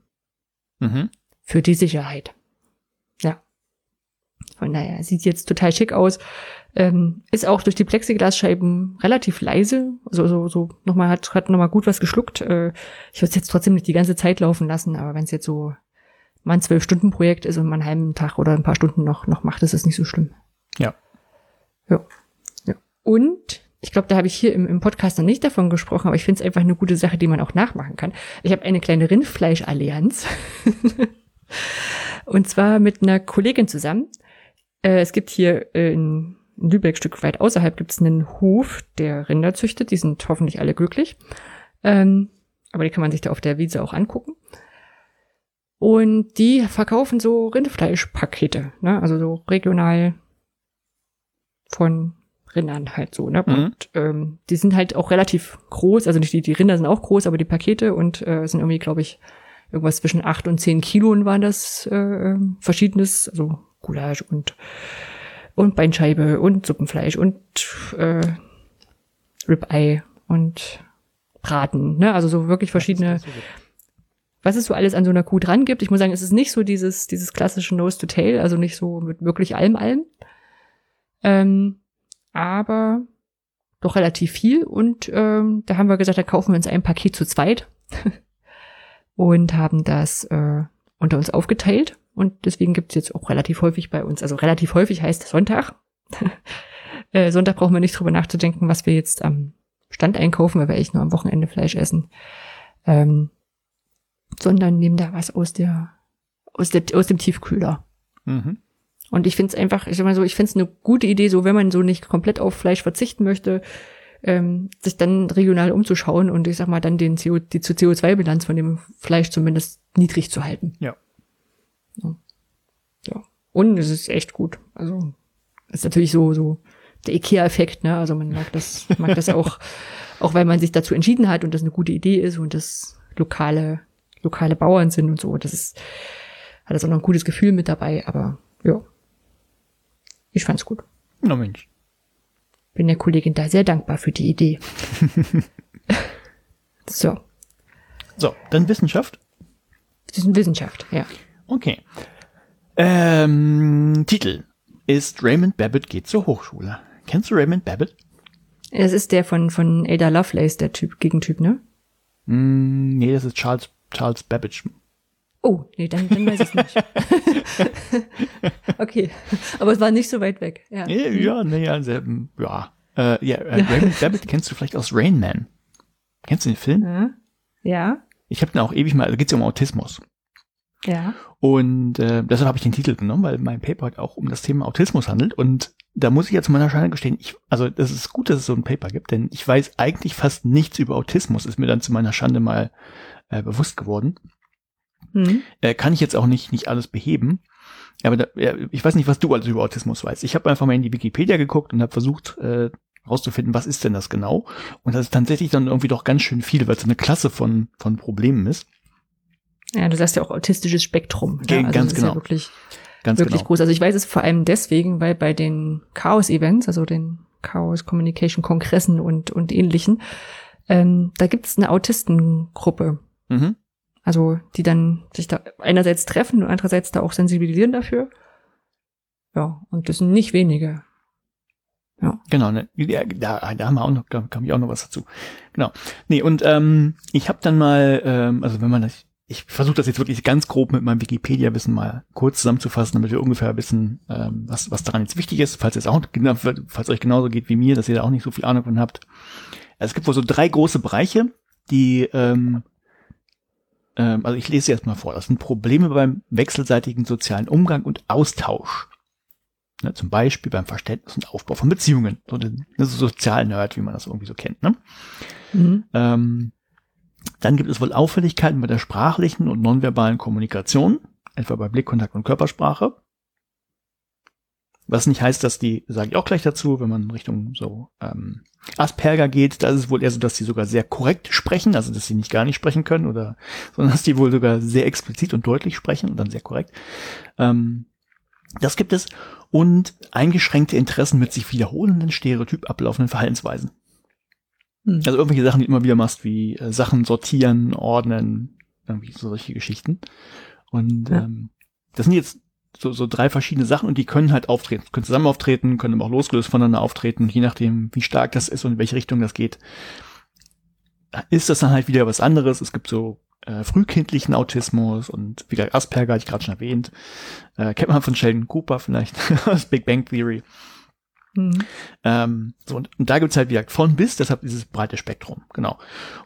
Mhm. Für die Sicherheit. Ja. Von daher, sieht jetzt total schick aus. Ähm, ist auch durch die Plexiglasscheiben relativ leise. Also so, so nochmal hat, hat nochmal gut was geschluckt. Äh, ich würde es jetzt trotzdem nicht die ganze Zeit laufen lassen, aber wenn es jetzt so mal ein Zwölf-Stunden-Projekt ist und man einen halben Tag oder ein paar Stunden noch, noch macht, ist es nicht so schlimm. Ja. Ja. ja. Und ich glaube, da habe ich hier im, im Podcast noch nicht davon gesprochen, aber ich finde es einfach eine gute Sache, die man auch nachmachen kann. Ich habe eine kleine Rindfleischallianz. und zwar mit einer Kollegin zusammen. Äh, es gibt hier äh, in in Lübeck Stück weit außerhalb gibt es einen Hof, der Rinder züchtet. Die sind hoffentlich alle glücklich. Ähm, aber die kann man sich da auf der Wiese auch angucken. Und die verkaufen so Rindfleischpakete, ne? also so regional von Rindern halt so. Ne? Mhm. Und ähm, die sind halt auch relativ groß, also nicht die, die Rinder sind auch groß, aber die Pakete und äh, sind irgendwie, glaube ich, irgendwas zwischen acht und zehn Kilo waren das äh, ähm, verschiedenes, also Gulasch und und Beinscheibe und Suppenfleisch und äh, Ribeye und Braten, ne? Also so wirklich verschiedene, was es so alles an so einer Kuh dran gibt. Ich muss sagen, es ist nicht so dieses, dieses klassische Nose to Tail, also nicht so mit wirklich allem allem. Ähm, aber doch relativ viel. Und ähm, da haben wir gesagt, da kaufen wir uns ein Paket zu zweit und haben das äh, unter uns aufgeteilt. Und deswegen gibt's jetzt auch relativ häufig bei uns, also relativ häufig heißt Sonntag. äh, Sonntag brauchen wir nicht drüber nachzudenken, was wir jetzt am Stand einkaufen, weil wir echt nur am Wochenende Fleisch essen. Ähm, sondern nehmen da was aus der, aus der, aus dem Tiefkühler. Mhm. Und ich finde es einfach, ich sag mal so, ich finde es eine gute Idee, so wenn man so nicht komplett auf Fleisch verzichten möchte, ähm, sich dann regional umzuschauen und ich sag mal dann den CO, die CO2-Bilanz von dem Fleisch zumindest niedrig zu halten. Ja. Ja. Und es ist echt gut. Also ist natürlich so, so der IKEA-Effekt, ne? Also man mag das, mag das auch, auch weil man sich dazu entschieden hat und das eine gute Idee ist und das lokale, lokale Bauern sind und so. Das ist, hat das auch noch ein gutes Gefühl mit dabei, aber ja. Ich fand's gut. Na Mensch. Bin der Kollegin da sehr dankbar für die Idee. so. So, dann Wissenschaft. Das ist Wissenschaft, ja. Okay. Ähm, Titel ist Raymond Babbitt geht zur Hochschule. Kennst du Raymond Babbitt? Es ist der von, von Ada Lovelace, der Typ, Gegentyp, ne? Mm, nee, das ist Charles, Charles Babbage. Oh, nee, dann, dann weiß ich es nicht. okay, aber es war nicht so weit weg. Ja, ja, ja nee, ja, sehr, ja. Äh, ja, äh, Raymond Babbitt kennst du vielleicht aus Rain Man. Kennst du den Film? Ja. ja. Ich habe den auch ewig mal, da also geht's ja um Autismus. Ja. Und äh, deshalb habe ich den Titel genommen, weil mein Paper halt auch um das Thema Autismus handelt. Und da muss ich jetzt meiner Scheine gestehen, ich, also das ist gut, dass es so ein Paper gibt, denn ich weiß eigentlich fast nichts über Autismus, ist mir dann zu meiner Schande mal äh, bewusst geworden. Mhm. Äh, kann ich jetzt auch nicht, nicht alles beheben. Aber da, ja, ich weiß nicht, was du alles über Autismus weißt. Ich habe einfach mal in die Wikipedia geguckt und habe versucht, äh, rauszufinden, was ist denn das genau. Und das ist tatsächlich dann irgendwie doch ganz schön viel, weil es eine Klasse von, von Problemen ist. Ja, du sagst ja auch autistisches Spektrum. Ja, also ganz genau. Ja wirklich, ganz wirklich genau. groß. Also ich weiß es vor allem deswegen, weil bei den Chaos-Events, also den Chaos Communication Kongressen und, und ähnlichen, ähm, da gibt es eine Autistengruppe. Mhm. Also die dann sich da einerseits treffen und andererseits da auch sensibilisieren dafür. Ja, und das sind nicht wenige. Ja. Genau, ne, da, da haben wir auch noch, da kam ich auch noch was dazu. Genau. Nee, und ähm, ich habe dann mal, ähm, also wenn man das, ich versuche das jetzt wirklich ganz grob mit meinem Wikipedia-Wissen mal kurz zusammenzufassen, damit wir ungefähr wissen, ähm, was, was daran jetzt wichtig ist, falls es auch, falls euch genauso geht wie mir, dass ihr da auch nicht so viel Ahnung von habt. Also es gibt wohl so drei große Bereiche, die, ähm, ähm, also ich lese jetzt mal vor, das sind Probleme beim wechselseitigen sozialen Umgang und Austausch. Ne, zum Beispiel beim Verständnis und Aufbau von Beziehungen. So ein so Sozial-Nerd, wie man das irgendwie so kennt. Ne? Mhm. Ähm, dann gibt es wohl Auffälligkeiten bei der sprachlichen und nonverbalen Kommunikation, etwa bei Blickkontakt und Körpersprache. Was nicht heißt, dass die, sage ich auch gleich dazu, wenn man Richtung so ähm, Asperger geht, da ist es wohl eher so, dass die sogar sehr korrekt sprechen, also dass sie nicht gar nicht sprechen können, oder sondern dass die wohl sogar sehr explizit und deutlich sprechen und dann sehr korrekt. Ähm, das gibt es. Und eingeschränkte Interessen mit sich wiederholenden, stereotyp ablaufenden Verhaltensweisen. Hm. Also irgendwelche Sachen, die du immer wieder machst, wie äh, Sachen sortieren, ordnen, irgendwie so solche Geschichten. Und ja. ähm, das sind jetzt so, so drei verschiedene Sachen und die können halt auftreten, können zusammen auftreten, können aber auch losgelöst voneinander auftreten, je nachdem, wie stark das ist und in welche Richtung das geht. Ist das dann halt wieder was anderes? Es gibt so äh, frühkindlichen Autismus und wie gesagt, Asperger hatte ich gerade schon erwähnt. Äh, kennt man von Sheldon Cooper vielleicht aus Big Bang Theory. Mhm. Ähm, so, und, und da gibt's halt wieder von bis, deshalb dieses breite Spektrum, genau.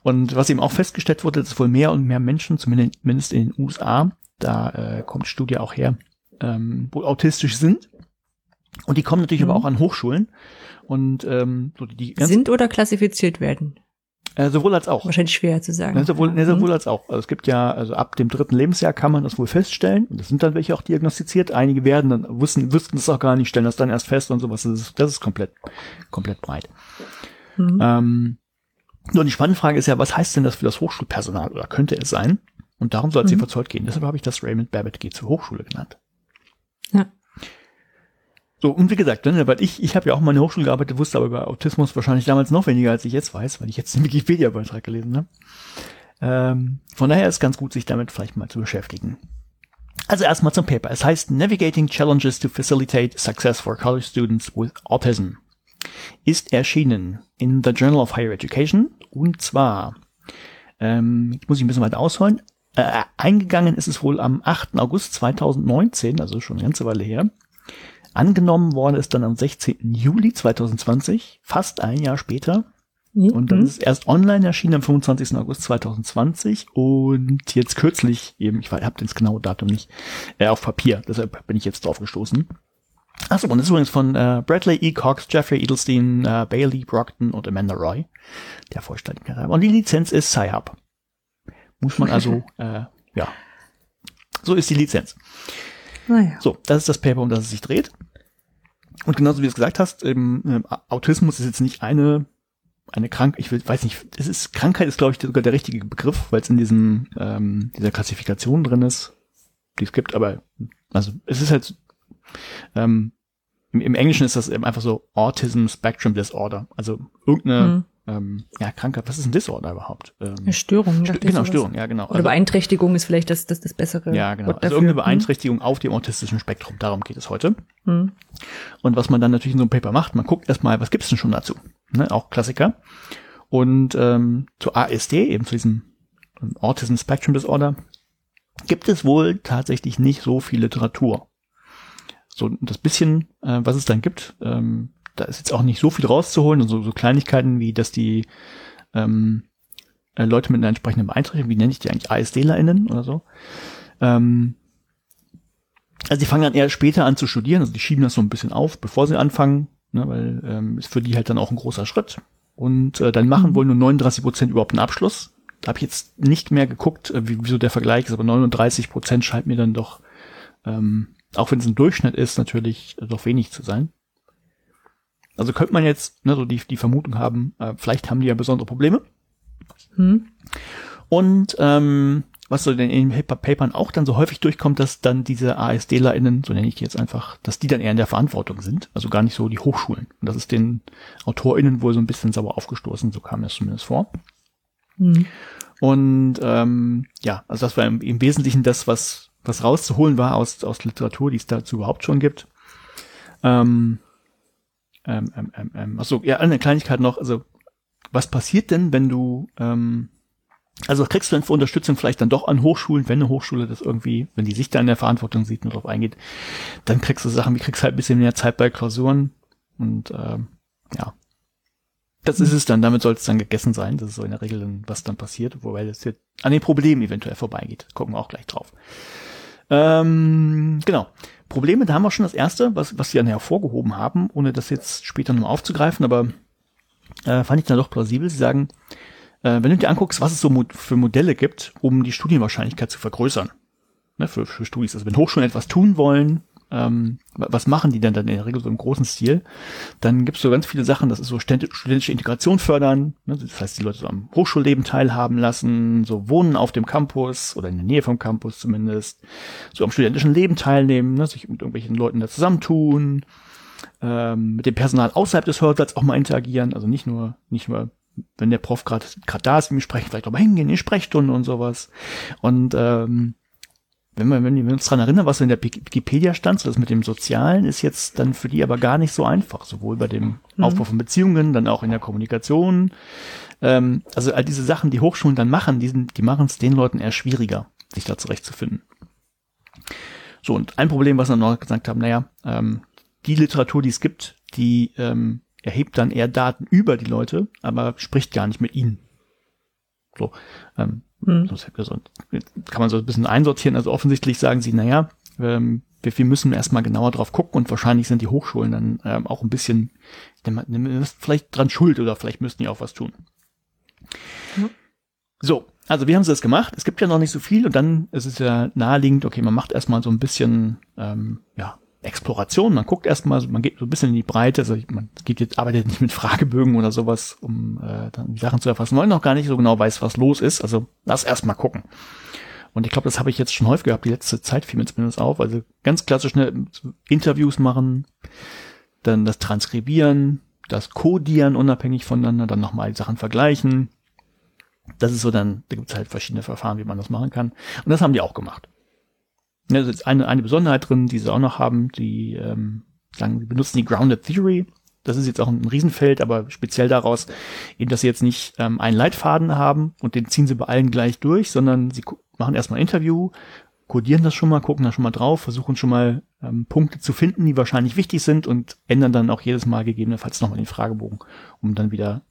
Und was eben auch festgestellt wurde, dass wohl mehr und mehr Menschen, zumindest in den USA, da äh, kommt die Studie auch her, ähm, wohl autistisch sind. Und die kommen natürlich mhm. aber auch an Hochschulen. Und ähm, so die sind oder klassifiziert werden. Äh, sowohl als auch. Wahrscheinlich schwer zu sagen. Ja, sowohl, ne, sowohl mhm. als auch. Also es gibt ja, also ab dem dritten Lebensjahr kann man das wohl feststellen. Und das sind dann welche auch diagnostiziert. Einige werden dann, wussten, wüssten das auch gar nicht, stellen das dann erst fest und sowas. Das ist, das ist komplett, komplett breit. Mhm. Ähm, nur die spannende Frage ist ja, was heißt denn das für das Hochschulpersonal oder könnte es sein? Und darum soll es mhm. hier verzollt gehen. Deshalb habe ich das Raymond Babbitt geht zur Hochschule genannt. Ja. So, und wie gesagt, ne, weil ich, ich habe ja auch mal in der Hochschule gearbeitet, wusste aber über Autismus wahrscheinlich damals noch weniger, als ich jetzt weiß, weil ich jetzt den Wikipedia-Beitrag gelesen habe. Ähm, von daher ist ganz gut, sich damit vielleicht mal zu beschäftigen. Also erstmal zum Paper. Es heißt Navigating Challenges to Facilitate Success for College Students with Autism. Ist erschienen in the Journal of Higher Education und zwar, ähm, jetzt muss ich ein bisschen weiter ausholen, äh, eingegangen ist es wohl am 8. August 2019, also schon eine ganze Weile her. Angenommen worden ist dann am 16. Juli 2020, fast ein Jahr später. Mhm. Und dann ist es erst online erschienen am 25. August 2020 und jetzt kürzlich eben, ich habe das genaue Datum nicht, äh, auf Papier. Deshalb bin ich jetzt drauf gestoßen. Achso, und das ist übrigens von äh, Bradley E. Cox, Jeffrey Edelstein, äh, Bailey Brockton und Amanda Roy, der Vollständigkeit. Und die Lizenz ist Sci-Hub. Muss man also, äh, ja, So ist die Lizenz. Naja. So, das ist das Paper, um das es sich dreht. Und genauso wie du es gesagt hast, ähm, Autismus ist jetzt nicht eine eine Krankheit, ich will, weiß nicht, es ist Krankheit ist glaube ich sogar der richtige Begriff, weil es in diesem ähm, dieser Klassifikation drin ist, die es gibt. Aber also es ist halt ähm, im, Englischen ist das eben einfach so Autism Spectrum Disorder, also irgendeine hm ähm, ja, Krankheit, was ist ein Disorder überhaupt? Ähm, Eine Störung. St genau, Störung, ja, genau. Oder also, Beeinträchtigung ist vielleicht das, das, das bessere. Ja, genau. Also irgendeine hm? Beeinträchtigung hm. auf dem autistischen Spektrum, darum geht es heute. Hm. Und was man dann natürlich in so einem Paper macht, man guckt erstmal, was gibt's denn schon dazu? Ne, auch Klassiker. Und ähm, zu ASD, eben zu diesem Autism Spectrum Disorder, gibt es wohl tatsächlich nicht so viel Literatur. So das bisschen, äh, was es dann gibt, ähm, da ist jetzt auch nicht so viel rauszuholen und so, Kleinigkeiten wie, dass die ähm, äh, Leute mit einer entsprechenden Beeinträchtigung, wie nenne ich die eigentlich, ASDlerInnen oder so, ähm, also die fangen dann eher später an zu studieren, also die schieben das so ein bisschen auf, bevor sie anfangen, ne, weil ähm, ist für die halt dann auch ein großer Schritt. Und äh, dann machen mhm. wohl nur 39 Prozent überhaupt einen Abschluss. Da habe ich jetzt nicht mehr geguckt, äh, wie, wieso der Vergleich ist, aber 39 Prozent scheint mir dann doch, ähm, auch wenn es ein Durchschnitt ist, natürlich äh, doch wenig zu sein. Also könnte man jetzt ne, so die, die Vermutung haben, äh, vielleicht haben die ja besondere Probleme. Hm. Und ähm, was so in den Papern auch dann so häufig durchkommt, dass dann diese ASDlerInnen, so nenne ich die jetzt einfach, dass die dann eher in der Verantwortung sind, also gar nicht so die Hochschulen. Und das ist den AutorInnen wohl so ein bisschen sauer aufgestoßen, so kam mir das zumindest vor. Mhm. Und ähm, ja, also das war im, im Wesentlichen das, was, was rauszuholen war aus, aus Literatur, die es dazu überhaupt schon gibt. Ähm, ähm, ähm, ähm, ähm, achso, ja, eine Kleinigkeit noch, also was passiert denn, wenn du, ähm, also kriegst du denn für Unterstützung vielleicht dann doch an Hochschulen, wenn eine Hochschule das irgendwie, wenn die sich da in der Verantwortung sieht und darauf eingeht, dann kriegst du Sachen, wie kriegst halt ein bisschen mehr Zeit bei Klausuren und ähm, ja. Das ist es dann, damit soll es dann gegessen sein. Das ist so in der Regel, dann, was dann passiert, wobei das jetzt an den Problemen eventuell vorbeigeht. Gucken wir auch gleich drauf. Ähm, genau. Probleme, da haben wir schon das erste, was, was sie dann hervorgehoben haben, ohne das jetzt später noch aufzugreifen, aber äh, fand ich dann doch plausibel. Sie sagen, äh, wenn du dir anguckst, was es so mo für Modelle gibt, um die Studienwahrscheinlichkeit zu vergrößern, ne, für, für Studis. Also wenn Hochschulen etwas tun wollen, ähm, was machen die denn dann in der Regel so im großen Stil? Dann gibt es so ganz viele Sachen, das ist so studentische Integration fördern, ne? das heißt, die Leute so am Hochschulleben teilhaben lassen, so wohnen auf dem Campus oder in der Nähe vom Campus zumindest, so am studentischen Leben teilnehmen, ne? sich mit irgendwelchen Leuten da zusammentun, ähm, mit dem Personal außerhalb des Hörsaals auch mal interagieren, also nicht nur, nicht nur wenn der Prof gerade da ist, mir sprechen, vielleicht auch mal hingehen in Sprechstunden und sowas. Und ähm, wenn wir, wenn wir uns dran erinnern, was in der Wikipedia stand, so das mit dem Sozialen ist jetzt dann für die aber gar nicht so einfach, sowohl bei dem mhm. Aufbau von Beziehungen, dann auch in der Kommunikation. Ähm, also all diese Sachen, die Hochschulen dann machen, die, sind, die machen es den Leuten eher schwieriger, sich da zurechtzufinden. So, und ein Problem, was wir noch gesagt haben, naja, ähm, die Literatur, die es gibt, die ähm, erhebt dann eher Daten über die Leute, aber spricht gar nicht mit ihnen. So, ähm, Mhm. kann man so ein bisschen einsortieren. Also offensichtlich sagen sie, naja, ähm, wir, wir müssen erstmal genauer drauf gucken und wahrscheinlich sind die Hochschulen dann ähm, auch ein bisschen, vielleicht dran schuld oder vielleicht müssten die auch was tun. Mhm. So, also wie haben sie das gemacht? Es gibt ja noch nicht so viel und dann ist es ja naheliegend, okay, man macht erstmal so ein bisschen, ähm, ja, Exploration. Man guckt erstmal, man geht so ein bisschen in die Breite. Also man geht jetzt, arbeitet nicht mit Fragebögen oder sowas, um äh, dann die Sachen zu erfassen, weil man noch gar nicht so genau weiß, was los ist. Also lass erstmal gucken. Und ich glaube, das habe ich jetzt schon häufig gehabt, die letzte Zeit fiel mir zumindest auf. Also ganz klassisch schnell Interviews machen, dann das Transkribieren, das Codieren unabhängig voneinander, dann nochmal die Sachen vergleichen. Das ist so dann, da gibt es halt verschiedene Verfahren, wie man das machen kann. Und das haben die auch gemacht. Ja, das ist eine, eine Besonderheit drin, die sie auch noch haben, die ähm, sagen, sie benutzen die Grounded Theory. Das ist jetzt auch ein Riesenfeld, aber speziell daraus, eben, dass sie jetzt nicht ähm, einen Leitfaden haben und den ziehen sie bei allen gleich durch, sondern sie machen erstmal ein Interview, kodieren das schon mal, gucken da schon mal drauf, versuchen schon mal ähm, Punkte zu finden, die wahrscheinlich wichtig sind und ändern dann auch jedes Mal gegebenenfalls nochmal den Fragebogen, um dann wieder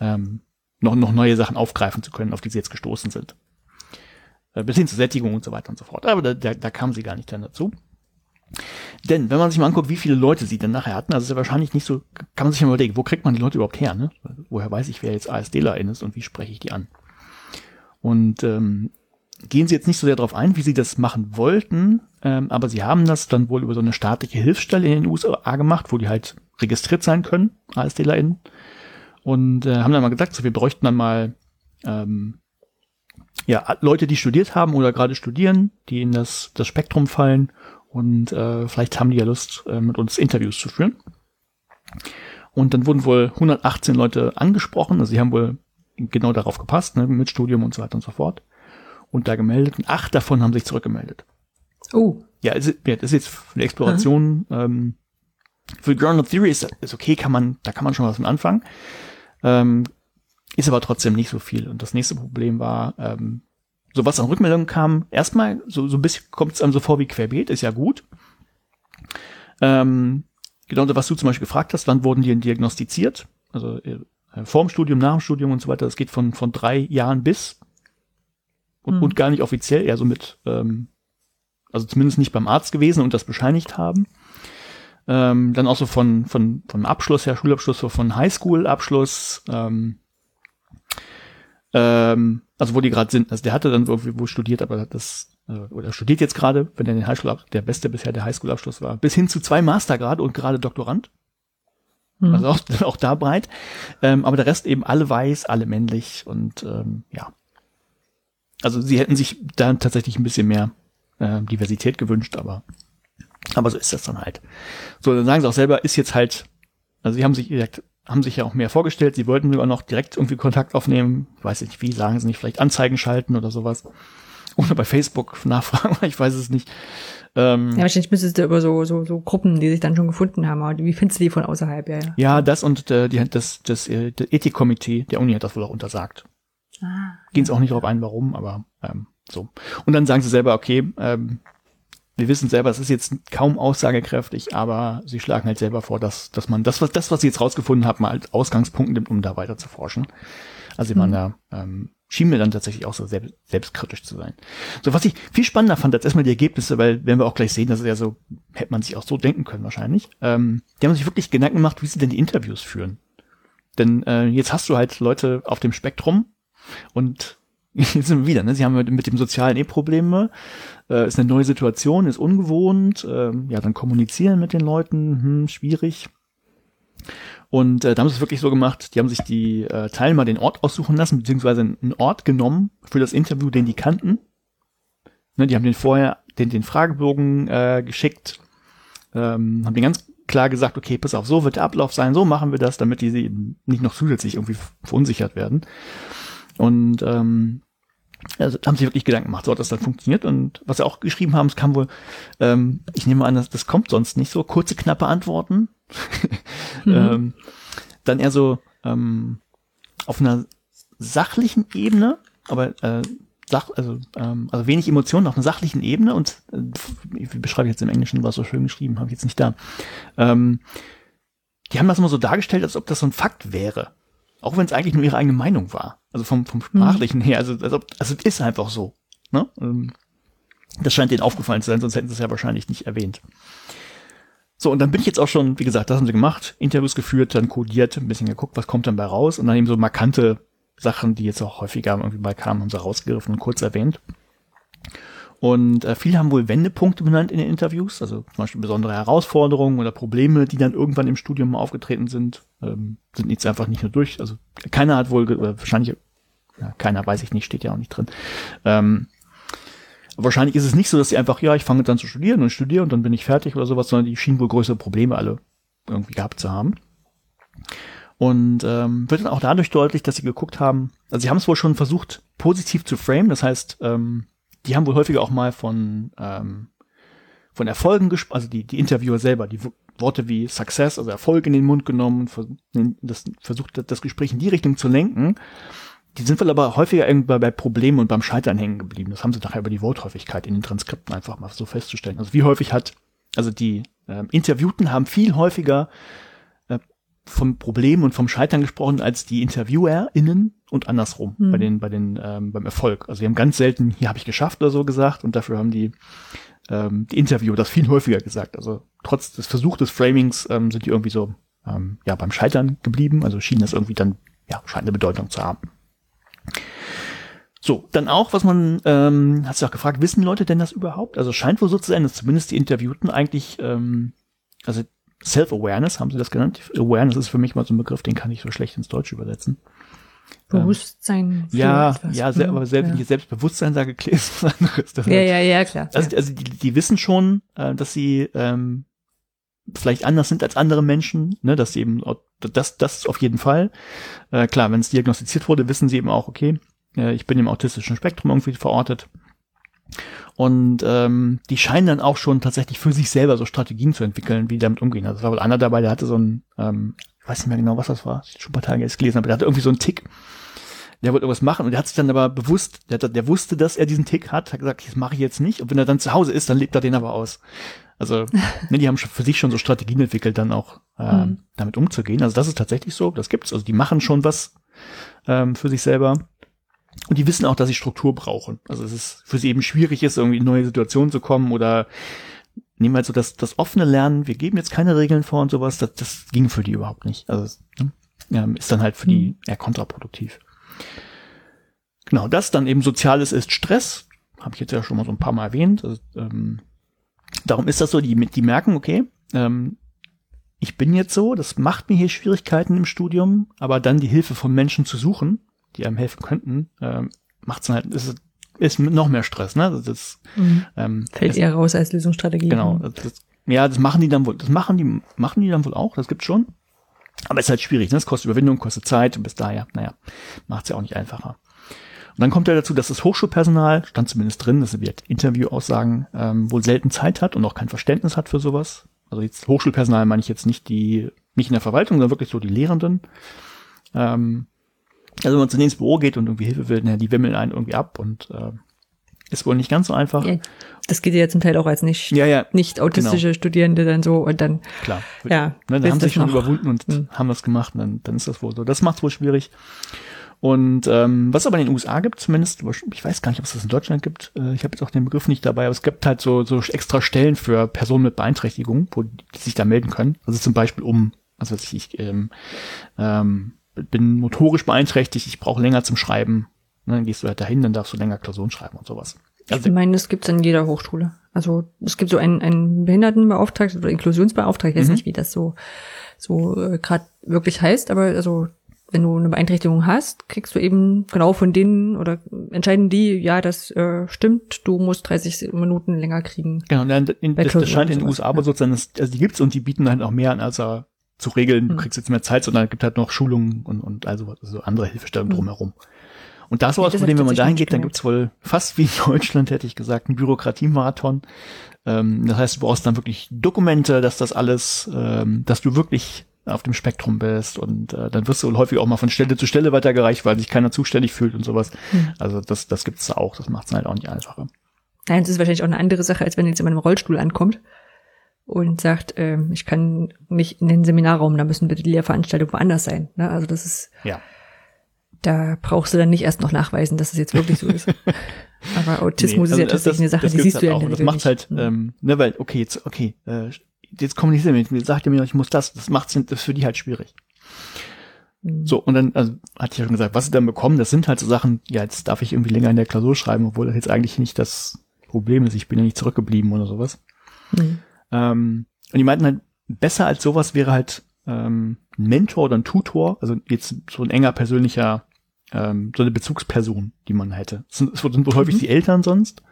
ähm, noch, noch neue Sachen aufgreifen zu können, auf die sie jetzt gestoßen sind. Äh, bis hin zur Sättigung und so weiter und so fort. Aber da, da, da kam sie gar nicht dann dazu. Denn wenn man sich mal anguckt, wie viele Leute sie dann nachher hatten, also ist ja wahrscheinlich nicht so, kann man sich mal überlegen, wo kriegt man die Leute überhaupt her? Ne? Woher weiß ich, wer jetzt ASDlerin ist und wie spreche ich die an? Und ähm, gehen sie jetzt nicht so sehr darauf ein, wie sie das machen wollten, ähm, aber sie haben das dann wohl über so eine staatliche Hilfsstelle in den USA gemacht, wo die halt registriert sein können, ASDlerInnen. Und äh, haben dann mal gesagt, so wir bräuchten dann mal ähm, ja, Leute, die studiert haben oder gerade studieren, die in das, das Spektrum fallen und äh, vielleicht haben die ja Lust, äh, mit uns Interviews zu führen. Und dann wurden wohl 118 Leute angesprochen, also sie haben wohl genau darauf gepasst, ne, mit Studium und so weiter und so fort. Und da gemeldet. Und acht davon haben sich zurückgemeldet. Oh. Ja, ist, ja, das ist jetzt eine Exploration. Mhm. Ähm, für Ground of Theory ist, ist okay, kann man, da kann man schon was mit anfangen. Ähm, ist aber trotzdem nicht so viel. Und das nächste Problem war, ähm, so was an Rückmeldungen kam, erstmal, so, so ein bisschen kommt es einem so vor wie Querbeet, ist ja gut. Ähm, genau, was du zum Beispiel gefragt hast, wann wurden die diagnostiziert? Also äh, vorm Studium, nach dem Studium und so weiter, das geht von, von drei Jahren bis und, mhm. und gar nicht offiziell, eher so mit, ähm, also zumindest nicht beim Arzt gewesen und das bescheinigt haben. Ähm, dann auch so von, von, von Abschluss her, Schulabschluss, so von Highschool-Abschluss, ähm, ähm, also wo die gerade sind. Also der hatte dann irgendwie wo studiert, aber das äh, oder studiert jetzt gerade, wenn er den Highschool der beste bisher der Highschool-Abschluss war, bis hin zu zwei Mastergrad und gerade Doktorand. Mhm. Also auch, auch da breit. Ähm, aber der Rest eben alle weiß, alle männlich und ähm, ja. Also sie hätten sich da tatsächlich ein bisschen mehr äh, Diversität gewünscht, aber aber so ist das dann halt. So, dann sagen sie auch selber, ist jetzt halt, also sie haben sich gesagt, haben sich ja auch mehr vorgestellt. Sie wollten sogar noch direkt irgendwie Kontakt aufnehmen. Ich weiß nicht wie, sagen sie nicht, vielleicht Anzeigen schalten oder sowas. Oder bei Facebook nachfragen, ich weiß es nicht. Ähm, ja, wahrscheinlich müsstest du über so, so, so Gruppen, die sich dann schon gefunden haben. Aber wie findest du die von außerhalb? Ja, ja. ja das und äh, die, das, das, äh, das Ethikkomitee der Uni hat das wohl auch untersagt. Ah, Gehen es ja. auch nicht darauf ein, warum, aber ähm, so. Und dann sagen sie selber, okay, ähm, wir wissen selber, es ist jetzt kaum aussagekräftig, aber sie schlagen halt selber vor, dass, dass man das, was, das, was sie jetzt rausgefunden haben, mal als Ausgangspunkt nimmt, um da weiter zu forschen. Also sie waren mhm. da, ähm, schien mir dann tatsächlich auch so selbst, selbstkritisch zu sein. So, was ich viel spannender fand, als erstmal die Ergebnisse, weil werden wir auch gleich sehen, das ist ja so, hätte man sich auch so denken können wahrscheinlich. Ähm, die haben sich wirklich Gedanken gemacht, wie sie denn die Interviews führen. Denn äh, jetzt hast du halt Leute auf dem Spektrum und jetzt sind wir wieder, ne? Sie haben mit, mit dem Sozialen eh Probleme äh, ist eine neue Situation, ist ungewohnt, äh, ja, dann kommunizieren mit den Leuten, hm, schwierig. Und äh, da haben sie es wirklich so gemacht, die haben sich die äh, Teilnehmer den Ort aussuchen lassen, beziehungsweise einen Ort genommen für das Interview, den die kannten. Ne, die haben den vorher den, den Fragebogen äh, geschickt, ähm, haben den ganz klar gesagt, okay, pass auf, so wird der Ablauf sein, so machen wir das, damit die nicht noch zusätzlich irgendwie verunsichert werden. Und ähm, also haben sich wirklich Gedanken gemacht, so hat das dann funktioniert. Und was sie auch geschrieben haben, es kam wohl, ähm, ich nehme an, das, das kommt sonst nicht so, kurze, knappe Antworten. mhm. ähm, dann eher so ähm, auf einer sachlichen Ebene, aber äh, Sach, also, ähm, also wenig Emotionen auf einer sachlichen Ebene und äh, wie beschreibe ich jetzt im Englischen, war so schön geschrieben, habe ich jetzt nicht da. Ähm, die haben das immer so dargestellt, als ob das so ein Fakt wäre. Auch wenn es eigentlich nur ihre eigene Meinung war. Also vom, vom Sprachlichen her. Also, also, also es ist einfach so. Ne? Ähm, das scheint denen aufgefallen zu sein, sonst hätten sie es ja wahrscheinlich nicht erwähnt. So, und dann bin ich jetzt auch schon, wie gesagt, das haben sie gemacht, Interviews geführt, dann codiert, ein bisschen geguckt, was kommt dann bei raus und dann eben so markante Sachen, die jetzt auch häufiger irgendwie bei kamen, haben sie rausgegriffen und kurz erwähnt. Und äh, viele haben wohl Wendepunkte benannt in den Interviews, also zum Beispiel besondere Herausforderungen oder Probleme, die dann irgendwann im Studium mal aufgetreten sind, ähm, sind jetzt einfach nicht nur durch. Also keiner hat wohl, äh, wahrscheinlich, ja, keiner weiß ich nicht, steht ja auch nicht drin. Ähm, wahrscheinlich ist es nicht so, dass sie einfach, ja, ich fange dann zu studieren und studiere und dann bin ich fertig oder sowas, sondern die schienen wohl größere Probleme alle irgendwie gehabt zu haben. Und ähm, wird dann auch dadurch deutlich, dass sie geguckt haben, also sie haben es wohl schon versucht, positiv zu frame, das heißt, ähm, die haben wohl häufiger auch mal von, ähm, von Erfolgen gesprochen, also die, die Interviewer selber, die Worte wie Success, also Erfolg in den Mund genommen, das, versucht das Gespräch in die Richtung zu lenken. Die sind wohl aber häufiger irgendwann bei Problemen und beim Scheitern hängen geblieben. Das haben sie nachher über die Worthäufigkeit in den Transkripten einfach mal so festzustellen. Also wie häufig hat, also die ähm, Interviewten haben viel häufiger äh, vom Problem und vom Scheitern gesprochen als die InterviewerInnen und andersrum hm. bei den bei den ähm, beim Erfolg. Also wir haben ganz selten hier habe ich geschafft oder so gesagt und dafür haben die ähm, die Interviewer das viel häufiger gesagt. Also trotz des Versuchs des Framings ähm, sind die irgendwie so ähm, ja beim Scheitern geblieben. Also schien das irgendwie dann ja scheint eine Bedeutung zu haben. So, dann auch, was man, ähm, hast du auch gefragt, wissen Leute denn das überhaupt? Also scheint wohl so zu sein, dass zumindest die Interviewten eigentlich, ähm, also Self-Awareness haben sie das genannt. Awareness ist für mich mal so ein Begriff, den kann ich so schlecht ins Deutsche übersetzen. Bewusstsein. Ähm, ja, ja, sehr, aber selbst, ja. ich Selbstbewusstsein sage, ist was anderes. Ja, ja, ja, klar. Also, also die, die wissen schon, äh, dass sie ähm, vielleicht anders sind als andere Menschen, ne, dass sie eben das, das auf jeden Fall. Äh, klar, wenn es diagnostiziert wurde, wissen sie eben auch, okay, äh, ich bin im autistischen Spektrum irgendwie verortet. Und ähm, die scheinen dann auch schon tatsächlich für sich selber so Strategien zu entwickeln, wie die damit umgehen. Also es war wohl einer dabei, der hatte so ein, ähm, ich weiß nicht mehr genau, was das war, schon ein paar Tage jetzt gelesen, aber der hatte irgendwie so einen Tick. Der wollte irgendwas machen und der hat sich dann aber bewusst, der, der wusste, dass er diesen Tick hat, hat gesagt, das mache ich jetzt nicht. Und wenn er dann zu Hause ist, dann lebt er den aber aus. Also, ne, die haben für sich schon so Strategien entwickelt, dann auch ähm, mhm. damit umzugehen. Also das ist tatsächlich so, das gibt's. Also die machen schon was ähm, für sich selber. Und die wissen auch, dass sie Struktur brauchen. Also es ist für sie eben schwierig ist, irgendwie in neue Situationen zu kommen oder nehmen wir halt so das, das offene Lernen, wir geben jetzt keine Regeln vor und sowas, das, das ging für die überhaupt nicht. Also ne, ist dann halt für die mhm. eher kontraproduktiv. Genau, das dann eben Soziales ist Stress, habe ich jetzt ja schon mal so ein paar Mal erwähnt. Also, ähm, darum ist das so, die, die merken, okay, ähm, ich bin jetzt so, das macht mir hier Schwierigkeiten im Studium, aber dann die Hilfe von Menschen zu suchen, die einem helfen könnten, ähm, macht es halt, ist, ist noch mehr Stress, ne? Das, mhm. ähm, Fällt das, eher raus als Lösungsstrategie. Genau. Das, das, ja, das machen die dann wohl, das machen die, machen die dann wohl auch, das gibt's schon. Aber es ist halt schwierig, ne? Es kostet Überwindung, kostet Zeit und bis daher, naja, macht's ja auch nicht einfacher. Und dann kommt ja dazu, dass das Hochschulpersonal, stand zumindest drin, das wird Interviewaussagen, ähm, wohl selten Zeit hat und auch kein Verständnis hat für sowas. Also jetzt Hochschulpersonal meine ich jetzt nicht die, nicht in der Verwaltung, sondern wirklich so die Lehrenden. Ähm, also wenn man zu denen ins Büro geht und irgendwie Hilfe will, na, die wimmeln einen irgendwie ab und äh, ist wohl nicht ganz so einfach. Ja, das geht ja zum Teil auch als nicht, ja, ja, nicht autistische genau. Studierende dann so und dann. Klar. Ja. Ne, dann haben sie sich schon überwunden und hm. haben das gemacht und dann, dann ist das wohl so. Das macht wohl schwierig. Und ähm, was aber in den USA gibt, zumindest, ich weiß gar nicht, ob es das in Deutschland gibt, äh, ich habe jetzt auch den Begriff nicht dabei, aber es gibt halt so, so extra Stellen für Personen mit Beeinträchtigung, wo die sich da melden können. Also zum Beispiel um, also was ich, ähm, ähm, bin motorisch beeinträchtigt, ich brauche länger zum Schreiben. Und dann gehst du halt dahin, dann darfst du länger Klausuren schreiben und sowas. Also, ich meine, das gibt's in jeder Hochschule. Also es gibt so einen, einen Behindertenbeauftragten oder Inklusionsbeauftragten, ich weiß mhm. nicht, wie das so so äh, gerade wirklich heißt, aber also wenn du eine Beeinträchtigung hast, kriegst du eben genau von denen oder entscheiden die, ja, das äh, stimmt, du musst 30 Minuten länger kriegen. Genau, dann in, das, das scheint in den USA aber ja. sozusagen, also die gibt's und die bieten halt auch mehr an, als er zu regeln, du hm. kriegst jetzt mehr Zeit, sondern es gibt halt noch Schulungen und, und also, also andere Hilfestellungen hm. drumherum. Und das war das Problem, wenn man dahin geht, dann gibt's wohl fast wie in Deutschland, hätte ich gesagt, einen Bürokratiemarathon. Ähm, das heißt, du brauchst dann wirklich Dokumente, dass das alles, ähm, dass du wirklich auf dem Spektrum bist und äh, dann wirst du häufig auch mal von Stelle zu Stelle weitergereicht, weil sich keiner zuständig fühlt und sowas. Hm. Also das, das gibt's da auch, das macht's halt auch nicht einfacher. Nein, das ist wahrscheinlich auch eine andere Sache, als wenn jetzt jemand im Rollstuhl ankommt und sagt, äh, ich kann nicht in den Seminarraum, da müssen bitte die Lehrveranstaltungen woanders sein. Ne? Also das ist, ja. da brauchst du dann nicht erst noch nachweisen, dass es jetzt wirklich so ist. Aber Autismus nee, also ist ja tatsächlich eine Sache, die siehst halt du ja auch. Das macht halt, ähm, ne, weil, okay, jetzt, okay, äh, jetzt kommuniziert mit mir, sagt ihr mir, ich muss das, das macht das für die halt schwierig. Mhm. So, und dann, also, hatte ich ja schon gesagt, was sie dann bekommen, das sind halt so Sachen, ja, jetzt darf ich irgendwie länger in der Klausur schreiben, obwohl das jetzt eigentlich nicht das Problem ist, ich bin ja nicht zurückgeblieben oder sowas. Mhm. Ähm, und die meinten halt, besser als sowas wäre halt ähm, ein Mentor oder ein Tutor, also jetzt so ein enger persönlicher, ähm, so eine Bezugsperson, die man hätte. Es sind, sind wohl mhm. häufig die Eltern sonst.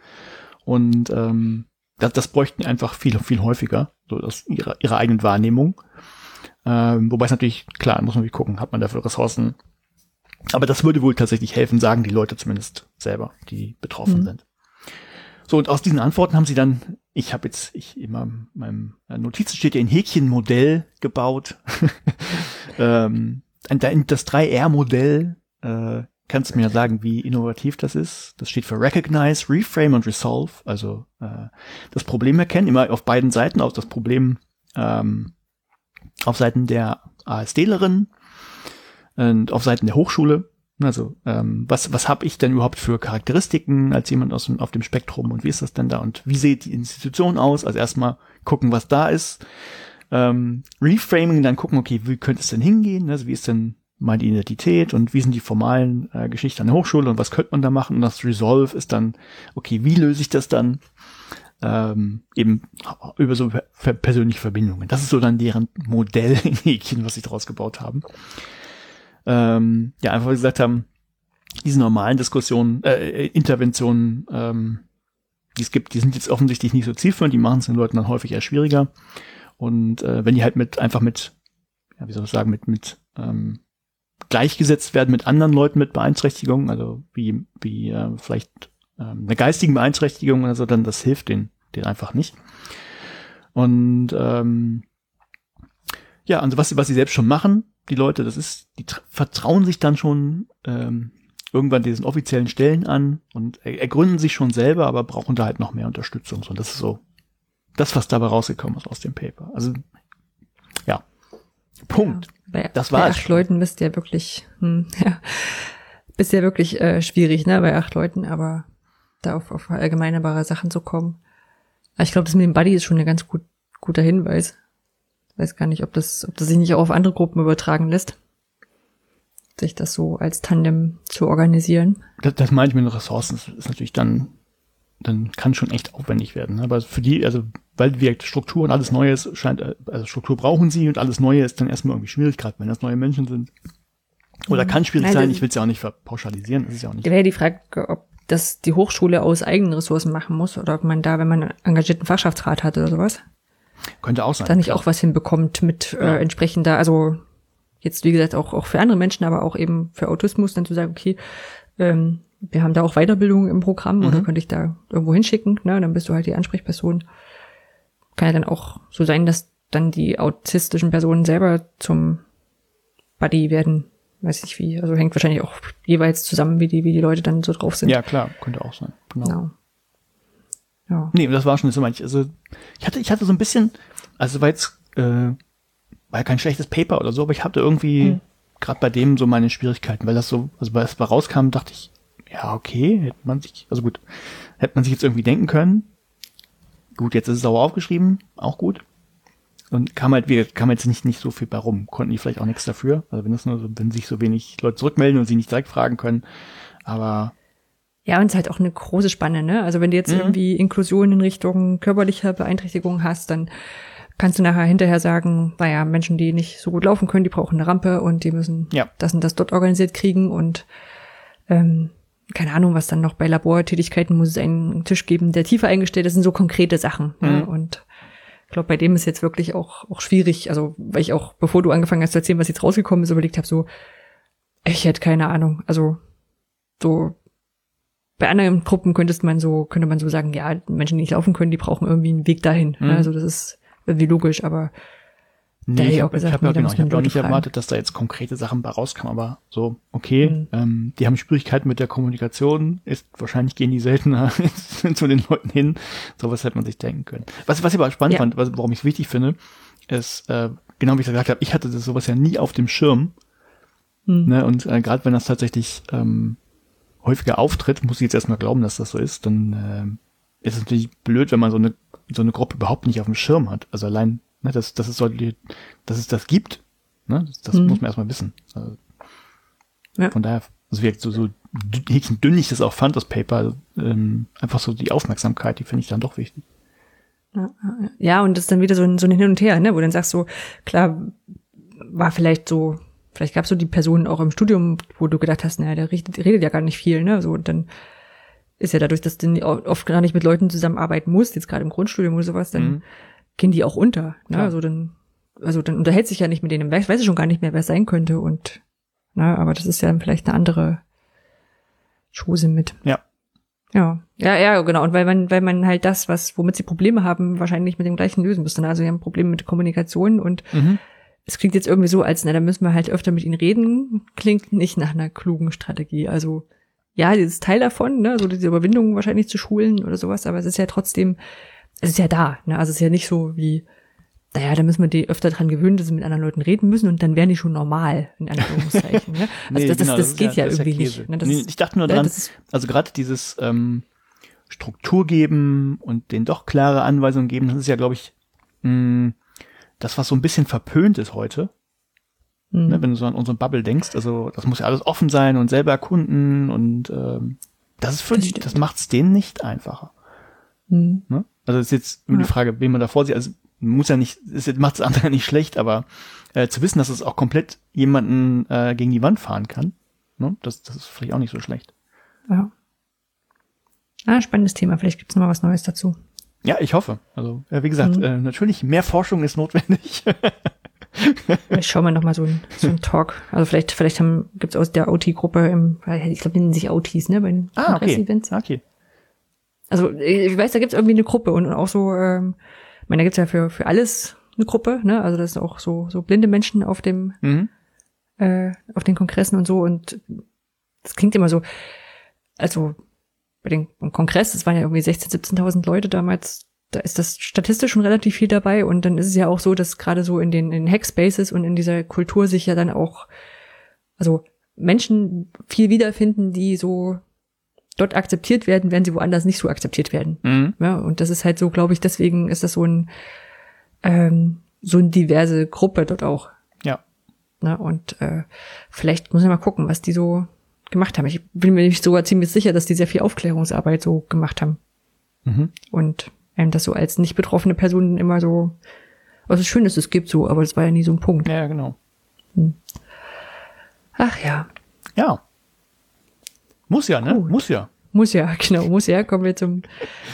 Und ähm, das, das bräuchten einfach viel, viel häufiger, so aus ihrer, ihrer eigenen Wahrnehmung. Ähm, wobei es natürlich, klar, muss man gucken, hat man dafür Ressourcen. Aber das würde wohl tatsächlich helfen, sagen die Leute zumindest selber, die betroffen mhm. sind. So, und aus diesen Antworten haben sie dann, ich habe jetzt, ich in meinem, meinem Notizen steht ja ein Häkchenmodell gebaut. ähm, das 3R-Modell, äh, kannst du mir sagen, wie innovativ das ist? Das steht für Recognize, Reframe und Resolve, also äh, das Problem erkennen, immer auf beiden Seiten, auch das Problem ähm, auf Seiten der ASDlerin und auf Seiten der Hochschule also ähm, was, was habe ich denn überhaupt für Charakteristiken als jemand aus dem, auf dem Spektrum und wie ist das denn da und wie sieht die Institution aus? Also erstmal gucken, was da ist. Ähm, Reframing, dann gucken, okay, wie könnte es denn hingehen? Also wie ist denn, meine Identität und wie sind die formalen äh, Geschichten an der Hochschule und was könnte man da machen. Und das Resolve ist dann, okay, wie löse ich das dann? Ähm, eben über so persönliche Verbindungen. Das ist so dann deren Modell was sie daraus gebaut haben. Ähm, ja, einfach gesagt haben, diese normalen Diskussionen, äh, Interventionen, ähm, die es gibt, die sind jetzt offensichtlich nicht so zielführend, die machen es den Leuten dann häufig eher schwieriger. Und äh, wenn die halt mit einfach mit, ja, wie soll ich sagen, mit, mit ähm, gleichgesetzt werden mit anderen Leuten mit Beeinträchtigungen, also wie, wie äh, vielleicht ähm, eine geistigen Beeinträchtigung oder so, dann das hilft denen, denen einfach nicht. Und ähm, ja, also was, was sie selbst schon machen, die Leute, das ist, die vertrauen sich dann schon ähm, irgendwann diesen offiziellen Stellen an und ergründen sich schon selber, aber brauchen da halt noch mehr Unterstützung. Und das ist so das, was dabei rausgekommen ist aus dem Paper. Also ja, Punkt. Ja, bei, das war bei acht Leuten bist ja wirklich, hm, ja, bist ja wirklich äh, schwierig, ne, bei acht Leuten, aber da auf, auf allgemeinerbare Sachen zu kommen. Aber ich glaube, das mit dem Buddy ist schon ein ganz gut, guter Hinweis. Ich weiß gar nicht, ob das, ob das sich nicht auch auf andere Gruppen übertragen lässt sich das so als Tandem zu organisieren. Das, das meine ich mit den Ressourcen. Das ist natürlich dann, dann kann schon echt aufwendig werden. Ne? Aber für die, also weil wir Struktur und alles Neues scheint, äh, also Struktur brauchen sie und alles Neue ist dann erstmal irgendwie schwierig, gerade wenn das neue Menschen sind. Oder mhm. kann schwierig also, sein, ich will es ja auch nicht verpauschalisieren, das ist ja auch nicht. Wäre die Frage, ob das die Hochschule aus eigenen Ressourcen machen muss oder ob man da, wenn man einen engagierten Fachschaftsrat hat oder sowas. Könnte auch sein. Da nicht auch was hinbekommt mit ja. äh, entsprechender, also jetzt wie gesagt auch, auch für andere Menschen, aber auch eben für Autismus, dann zu sagen, okay, ähm, wir haben da auch Weiterbildung im Programm mhm. oder könnte ich da irgendwo hinschicken, ne? Dann bist du halt die Ansprechperson. Kann ja dann auch so sein, dass dann die autistischen Personen selber zum Buddy werden. Weiß ich wie. Also hängt wahrscheinlich auch jeweils zusammen, wie die, wie die Leute dann so drauf sind. Ja, klar, könnte auch sein. Genau. genau. Ja. Nee, das war schon so manch. Also ich hatte, ich hatte so ein bisschen, also war jetzt äh, war ja kein schlechtes Paper oder so, aber ich hatte irgendwie mhm. gerade bei dem so meine Schwierigkeiten, weil das so, also weil es rauskam, dachte ich, ja, okay, hätte man sich, also gut, hätte man sich jetzt irgendwie denken können. Gut, jetzt ist es sauer aufgeschrieben, auch gut. Und kam halt, wie, kam jetzt nicht, nicht so viel bei rum. Konnten die vielleicht auch nichts dafür. Also wenn das nur so, wenn sich so wenig Leute zurückmelden und sie nicht direkt fragen können. Aber ja, und es ist halt auch eine große Spanne, ne? Also wenn du jetzt mhm. irgendwie Inklusion in Richtung körperlicher Beeinträchtigung hast, dann kannst du nachher hinterher sagen, naja, Menschen, die nicht so gut laufen können, die brauchen eine Rampe und die müssen ja. das und das dort organisiert kriegen und ähm, keine Ahnung, was dann noch bei Labortätigkeiten muss es einen Tisch geben, der tiefer eingestellt ist, das sind so konkrete Sachen. Ne? Mhm. Ne? Und ich glaube, bei dem ist jetzt wirklich auch, auch schwierig, also weil ich auch, bevor du angefangen hast zu erzählen, was jetzt rausgekommen ist, überlegt habe, so, ich hätte keine Ahnung. Also so bei anderen Gruppen könntest man so, könnte man so sagen, ja, Menschen, die nicht laufen können, die brauchen irgendwie einen Weg dahin. Ne? Mhm. Also das ist irgendwie logisch, aber Nee, ich habe hab, ja, genau, ich hab auch nicht erwartet, dass da jetzt konkrete Sachen bei rauskamen, aber so, okay, mhm. ähm, die haben Schwierigkeiten mit der Kommunikation, ist wahrscheinlich gehen die seltener zu den Leuten hin. Sowas hätte man sich denken können. Was, was ich aber spannend ja. fand, was, warum ich es wichtig finde, ist, äh, genau wie ich gesagt habe, ich hatte das sowas ja nie auf dem Schirm. Mhm. Ne, und äh, gerade wenn das tatsächlich ähm, häufiger auftritt, muss ich jetzt erstmal glauben, dass das so ist, dann äh, ist es natürlich blöd, wenn man so eine so eine Gruppe überhaupt nicht auf dem Schirm hat. Also allein, ne, dass, dass, es, so, dass es das gibt, ne, das, das mhm. muss man erstmal wissen. Also ja. Von daher, also wie so, so dünn ich das auch fand, das Paper, ähm, einfach so die Aufmerksamkeit, die finde ich dann doch wichtig. Ja, und das ist dann wieder so ein, so ein Hin und Her, ne, wo du dann sagst so, klar, war vielleicht so, vielleicht gab es so die Personen auch im Studium, wo du gedacht hast, naja, der redet, redet ja gar nicht viel, ne, so, und dann ist ja dadurch, dass du oft gar nicht mit Leuten zusammenarbeiten musst, jetzt gerade im Grundstudium oder sowas, dann mhm. Gehen die auch unter. Ne? Also dann, also dann unterhält sich ja nicht mit denen. Ich weiß schon gar nicht mehr, wer es sein könnte und na, ne, aber das ist ja dann vielleicht eine andere Chose mit. Ja. Ja, ja, ja, genau. Und weil man, weil man halt das, was, womit sie Probleme haben, wahrscheinlich mit dem gleichen lösen müsste. Also sie haben Probleme mit Kommunikation und mhm. es klingt jetzt irgendwie so, als, na, da müssen wir halt öfter mit ihnen reden. Klingt nicht nach einer klugen Strategie. Also ja, dieses Teil davon, ne, so diese Überwindung wahrscheinlich zu schulen oder sowas, aber es ist ja trotzdem, es ist ja da, ne, also es ist ja nicht so wie, naja, da müssen wir die öfter dran gewöhnen, dass sie mit anderen Leuten reden müssen und dann wären die schon normal, in Anführungszeichen. ne? Also nee, das, genau, das, das, das, geht ja, ja irgendwie nicht. Ne? Nee, ich dachte nur dran, also gerade dieses ähm, Struktur geben und den doch klare Anweisungen geben, das ist ja, glaube ich, mh, das, was so ein bisschen verpönt ist heute. Mhm. Ne, wenn du so an unsere Bubble denkst, also das muss ja alles offen sein und selber erkunden und ähm, das ist für das, das macht es denen nicht einfacher. Mhm. Ne? Also ist jetzt nur die Frage, wen man da vorsieht. Also muss ja nicht, es macht es andere nicht schlecht, aber äh, zu wissen, dass es auch komplett jemanden äh, gegen die Wand fahren kann, ne? das, das ist vielleicht auch nicht so schlecht. Ja. Ah, spannendes Thema. Vielleicht gibt es noch was Neues dazu. Ja, ich hoffe. Also, äh, wie gesagt, mhm. äh, natürlich mehr Forschung ist notwendig. ich schaue mal noch mal so ein, so ein Talk. Also vielleicht, vielleicht haben, gibt's aus der OT-Gruppe im, ich glaube, nennen sich OTs, ne, bei den ah, okay. Events. Okay. Also ich weiß, da gibt's irgendwie eine Gruppe und auch so, ähm, ich meine, da gibt's ja für, für alles eine Gruppe, ne? Also das sind auch so, so blinde Menschen auf dem, mhm. äh, auf den Kongressen und so. Und das klingt immer so, also bei dem Kongress, das waren ja irgendwie 16.000, 17.000 Leute damals, da ist das statistisch schon relativ viel dabei und dann ist es ja auch so, dass gerade so in den, in Hackspaces und in dieser Kultur sich ja dann auch, also Menschen viel wiederfinden, die so dort akzeptiert werden, wenn sie woanders nicht so akzeptiert werden. Mhm. Ja, und das ist halt so, glaube ich, deswegen ist das so ein, ähm, so eine diverse Gruppe dort auch. Ja. Na, und äh, vielleicht muss ich mal gucken, was die so gemacht haben. Ich bin mir nicht sogar ziemlich sicher, dass die sehr viel Aufklärungsarbeit so gemacht haben. Mhm. Und einem das so als nicht betroffene Person immer so, also schön ist, es gibt so, aber das war ja nie so ein Punkt. Ja, genau. Hm. Ach ja. Ja. Muss ja, ne? Gut. Muss ja. Muss ja, genau, muss ja. Kommen wir zum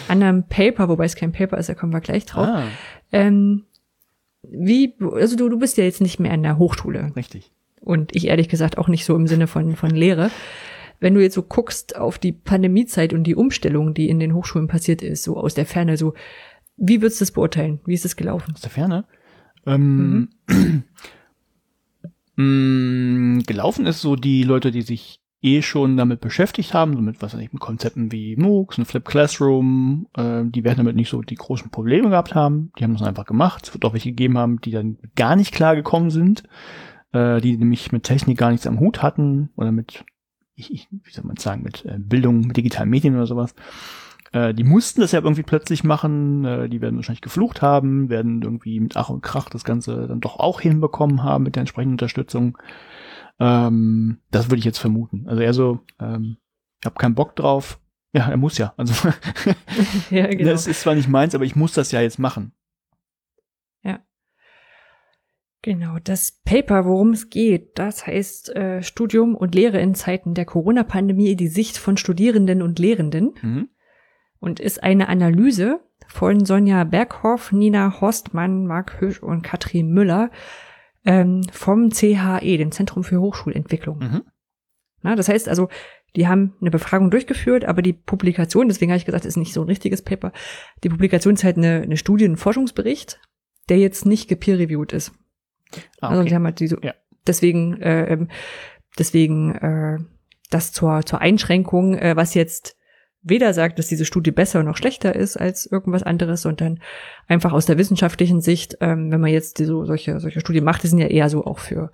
anderen Paper, wobei es kein Paper ist, da kommen wir gleich drauf. Ah. Ähm, wie, also du, du bist ja jetzt nicht mehr an der Hochschule. Richtig. Und ich ehrlich gesagt auch nicht so im Sinne von, von Lehre. Wenn du jetzt so guckst auf die Pandemiezeit und die Umstellung, die in den Hochschulen passiert ist, so aus der Ferne, so, wie würdest du das beurteilen? Wie ist das gelaufen? Aus der Ferne? Ähm, mhm. Mm, gelaufen ist so die Leute, die sich eh schon damit beschäftigt haben, so mit was weiß ich, mit Konzepten wie MOOCs und Flip Classroom, äh, die werden damit nicht so die großen Probleme gehabt haben. Die haben das einfach gemacht. Es wird auch welche gegeben haben, die dann gar nicht klar gekommen sind äh, die nämlich mit Technik gar nichts am Hut hatten oder mit, ich, ich, wie soll man sagen, mit äh, Bildung, mit digitalen Medien oder sowas. Äh, die mussten das ja irgendwie plötzlich machen, äh, die werden wahrscheinlich geflucht haben, werden irgendwie mit Ach und Krach das Ganze dann doch auch hinbekommen haben mit der entsprechenden Unterstützung. Ähm, das würde ich jetzt vermuten. Also eher so, ähm, ich habe keinen Bock drauf. Ja, er muss ja. Also ja, genau. das ist zwar nicht meins, aber ich muss das ja jetzt machen. Genau, das Paper, worum es geht, das heißt äh, Studium und Lehre in Zeiten der Corona-Pandemie, die Sicht von Studierenden und Lehrenden mhm. und ist eine Analyse von Sonja Berghoff, Nina Horstmann, Marc Hösch und Katrin Müller ähm, vom CHE, dem Zentrum für Hochschulentwicklung. Mhm. Na, das heißt also, die haben eine Befragung durchgeführt, aber die Publikation, deswegen habe ich gesagt, ist nicht so ein richtiges Paper. Die Publikation ist halt eine, eine Studie, ein Forschungsbericht, der jetzt nicht gepeer-reviewed ist. Ah, also okay. Also die haben halt diese, ja. deswegen, äh, ähm, deswegen äh, das zur, zur Einschränkung, äh, was jetzt weder sagt, dass diese Studie besser noch schlechter ist als irgendwas anderes, sondern einfach aus der wissenschaftlichen Sicht, ähm, wenn man jetzt so solche, solche Studien macht, die sind ja eher so auch für,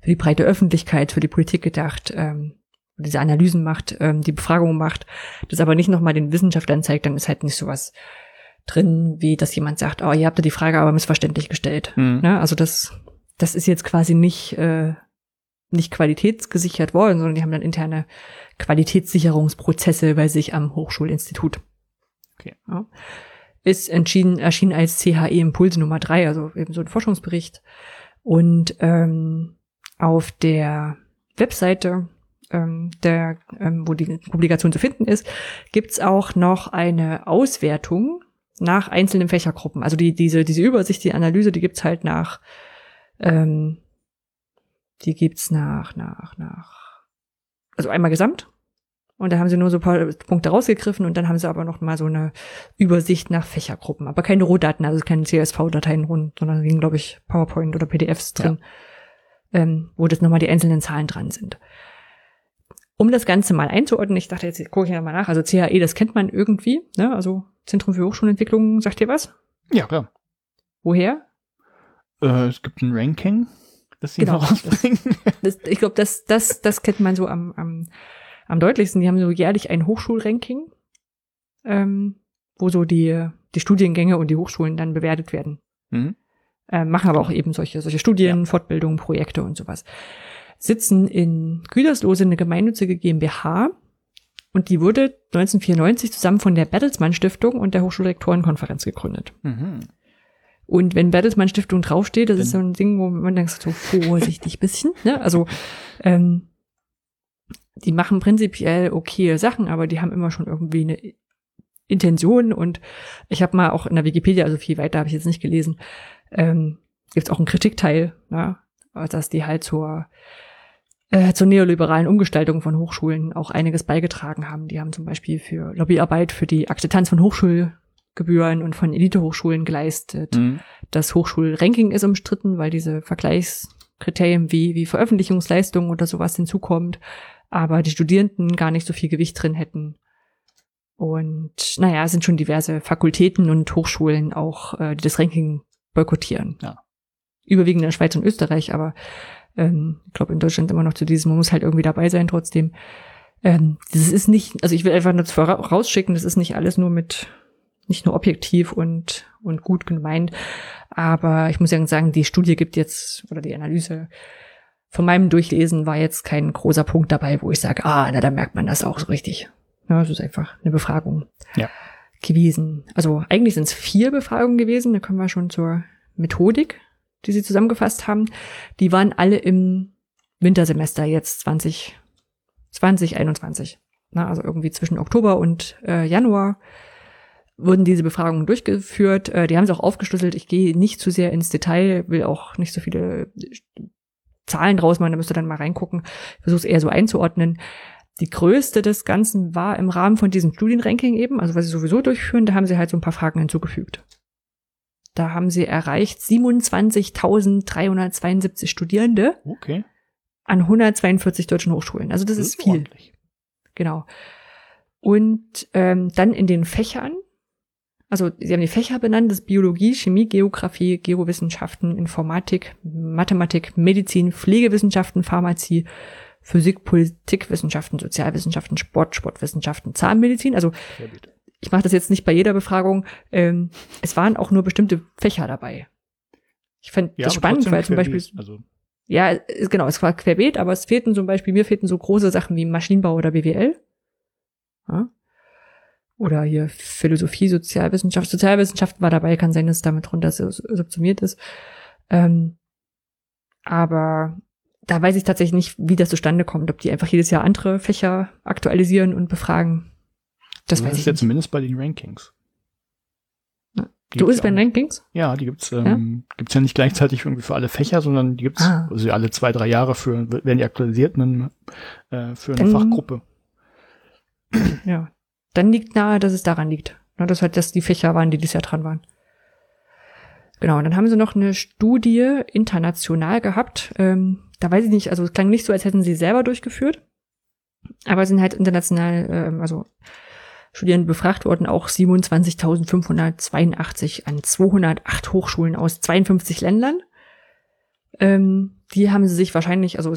für die breite Öffentlichkeit, für die Politik gedacht, ähm, diese Analysen macht, ähm, die Befragungen macht, das aber nicht nochmal den Wissenschaftlern zeigt, dann ist halt nicht sowas drin, wie dass jemand sagt, oh, ihr habt ja die Frage aber missverständlich gestellt. Mhm. Ne? Also das das ist jetzt quasi nicht, äh, nicht qualitätsgesichert worden, sondern die haben dann interne Qualitätssicherungsprozesse bei sich am Hochschulinstitut. Okay. Ja. Ist entschieden, erschienen als CHE Impulse Nummer drei, also eben so ein Forschungsbericht. Und ähm, auf der Webseite, ähm, der, ähm, wo die Publikation zu finden ist, gibt's auch noch eine Auswertung nach einzelnen Fächergruppen. Also die, diese, diese Übersicht, die Analyse, die gibt's halt nach ähm, die gibt's nach, nach, nach, also einmal gesamt. Und da haben sie nur so ein paar Punkte rausgegriffen und dann haben sie aber noch mal so eine Übersicht nach Fächergruppen. Aber keine Rohdaten, also keine CSV-Dateien rund, sondern da liegen, glaube ich, PowerPoint oder PDFs drin, ja. ähm, wo das nochmal die einzelnen Zahlen dran sind. Um das Ganze mal einzuordnen, ich dachte, jetzt gucke ich nochmal nach. Also CAE, das kennt man irgendwie, ne? Also Zentrum für Hochschulentwicklung, sagt ihr was? Ja, klar. Woher? Äh, es gibt ein Ranking, das sie genau, rausbringen. Das, das, ich glaube, das, das, das kennt man so am, am, am deutlichsten. Die haben so jährlich ein Hochschulranking, ähm, wo so die, die Studiengänge und die Hochschulen dann bewertet werden. Mhm. äh, machen aber auch eben solche, solche Studien, ja. Fortbildungen, Projekte und sowas. Sitzen in Gütersloh eine gemeinnützige GmbH und die wurde 1994 zusammen von der Bertelsmann Stiftung und der Hochschulrektorenkonferenz gegründet. Mhm. Und wenn Bertelsmann Stiftung draufsteht, das ist so ein Ding, wo man denkt, so vorsichtig bisschen, ne? Also, ähm, die machen prinzipiell okay Sachen, aber die haben immer schon irgendwie eine Intention und ich habe mal auch in der Wikipedia, also viel weiter habe ich jetzt nicht gelesen, ähm, gibt es auch einen Kritikteil, ne? dass die halt zur äh, zur neoliberalen Umgestaltung von Hochschulen auch einiges beigetragen haben. Die haben zum Beispiel für Lobbyarbeit für die Akzeptanz von Hochschulgebühren und von Elitehochschulen geleistet. Mhm. Das Hochschulranking ist umstritten, weil diese Vergleichskriterien wie, wie Veröffentlichungsleistungen oder sowas hinzukommt, aber die Studierenden gar nicht so viel Gewicht drin hätten. Und naja, es sind schon diverse Fakultäten und Hochschulen auch, äh, die das Ranking boykottieren. Ja. Überwiegend in der Schweiz und Österreich, aber ähm, ich glaube in Deutschland immer noch zu diesem, man muss halt irgendwie dabei sein trotzdem. Ähm, das ist nicht, also ich will einfach nur rausschicken, das ist nicht alles nur mit, nicht nur objektiv und, und gut gemeint, aber ich muss ja sagen, die Studie gibt jetzt, oder die Analyse von meinem Durchlesen war jetzt kein großer Punkt dabei, wo ich sage, ah, na, da merkt man das auch so richtig. Ja, es ist einfach eine Befragung ja. gewesen. Also eigentlich sind es vier Befragungen gewesen, da kommen wir schon zur Methodik die sie zusammengefasst haben, die waren alle im Wintersemester jetzt 20, 2021. Na, also irgendwie zwischen Oktober und äh, Januar wurden diese Befragungen durchgeführt. Äh, die haben sie auch aufgeschlüsselt. Ich gehe nicht zu sehr ins Detail, will auch nicht so viele Zahlen draus machen, da müsst ihr dann mal reingucken. Ich versuche es eher so einzuordnen. Die größte des Ganzen war im Rahmen von diesem Studienranking eben, also was sie sowieso durchführen, da haben sie halt so ein paar Fragen hinzugefügt. Da haben sie erreicht 27.372 Studierende. Okay. An 142 deutschen Hochschulen. Also das, das ist, viel. Ordentlich. Genau. Und ähm, dann in den Fächern, also sie haben die Fächer benannt, das Biologie, Chemie, Geografie, Geowissenschaften, Informatik, Mathematik, Medizin, Pflegewissenschaften, Pharmazie, Physik, Politikwissenschaften, Sozialwissenschaften, Sport, Sportwissenschaften, Zahnmedizin. Also ich mache das jetzt nicht bei jeder Befragung, ähm, es waren auch nur bestimmte Fächer dabei. Ich fand ja, das spannend, weil zum Beispiel, also. ja, genau, es war querbeet, aber es fehlten zum Beispiel, mir fehlten so große Sachen wie Maschinenbau oder BWL. Ja. Oder hier Philosophie, Sozialwissenschaft. Sozialwissenschaften war dabei, kann sein, dass es damit drunter subsumiert ist. Ähm, aber da weiß ich tatsächlich nicht, wie das zustande kommt, ob die einfach jedes Jahr andere Fächer aktualisieren und befragen. Das, das weiß ist ja zumindest bei den Rankings. Die du bist bei den Rankings? Ja, die gibt's, ähm, ja? gibt's ja nicht gleichzeitig irgendwie für alle Fächer, sondern die gibt's ah. also alle zwei, drei Jahre für, werden die aktualisiert einen, äh, für eine Dann, Fachgruppe. Ja. Dann liegt nahe, dass es daran liegt. Ne, dass halt, dass die Fächer waren, die dieses Jahr dran waren. Genau, und dann haben sie noch eine Studie international gehabt. Ähm, da weiß ich nicht, also es klang nicht so, als hätten sie selber durchgeführt. Aber sind halt international, ähm, also Studierende befragt wurden auch 27.582 an 208 Hochschulen aus 52 Ländern. Ähm, die haben sie sich wahrscheinlich, also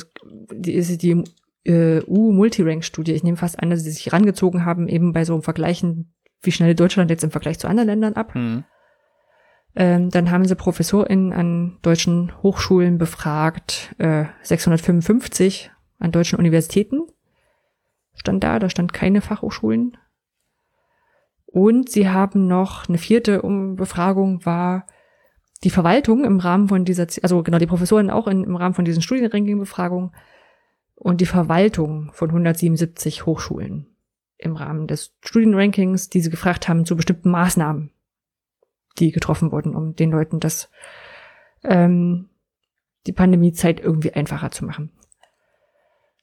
die die äh, U-Multirank-Studie, ich nehme fast an, dass sie sich rangezogen haben, eben bei so einem Vergleichen, wie schnell Deutschland jetzt im Vergleich zu anderen Ländern ab. Mhm. Ähm, dann haben sie ProfessorInnen an deutschen Hochschulen befragt, äh, 655 an deutschen Universitäten stand da, da stand keine Fachhochschulen und sie haben noch eine vierte Befragung war die Verwaltung im Rahmen von dieser, also genau, die Professoren auch in, im Rahmen von diesen Studienranking-Befragungen und die Verwaltung von 177 Hochschulen im Rahmen des Studienrankings, die sie gefragt haben zu bestimmten Maßnahmen, die getroffen wurden, um den Leuten das ähm, die Pandemiezeit irgendwie einfacher zu machen.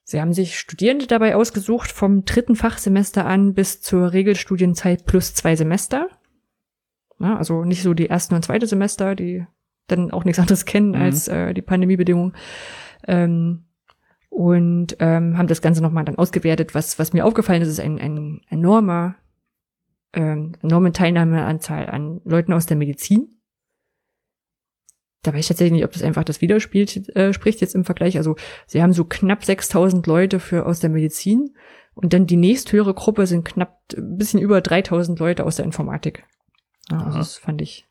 Sie haben sich Studierende dabei ausgesucht vom dritten Fachsemester an bis zur Regelstudienzeit plus zwei Semester. Ja, also nicht so die ersten und zweite Semester, die dann auch nichts anderes kennen mhm. als äh, die Pandemiebedingungen. Ähm, und ähm, haben das Ganze nochmal dann ausgewertet. Was, was mir aufgefallen ist, ist ein, ein enormer, ähm, enorme Teilnahmeanzahl an Leuten aus der Medizin da weiß ich tatsächlich nicht, ob das einfach das widerspielt, äh, spricht jetzt im Vergleich. Also sie haben so knapp 6000 Leute für aus der Medizin und dann die nächsthöhere Gruppe sind knapp ein bisschen über 3000 Leute aus der Informatik. Ja, also das fand ich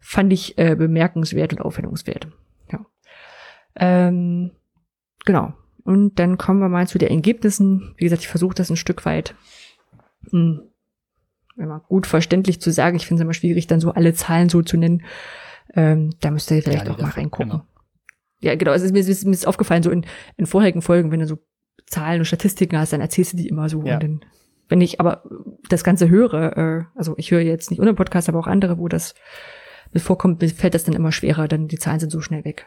fand ich äh, bemerkenswert und aufwendungswert. Ja. Ähm, genau. Und dann kommen wir mal zu den Ergebnissen. Wie gesagt, ich versuche das ein Stück weit mh, hm, immer gut verständlich zu sagen. Ich finde es immer schwierig, dann so alle Zahlen so zu nennen. Ähm, da müsst ihr vielleicht ja, auch mal reingucken. Genau. Ja, genau. Also mir, ist, mir ist aufgefallen, so in, in vorherigen Folgen, wenn du so Zahlen und Statistiken hast, dann erzählst du die immer so. Ja. Und dann, wenn ich aber das Ganze höre, äh, also ich höre jetzt nicht unseren Podcast, aber auch andere, wo das mit vorkommt, fällt das dann immer schwerer, dann die Zahlen sind so schnell weg.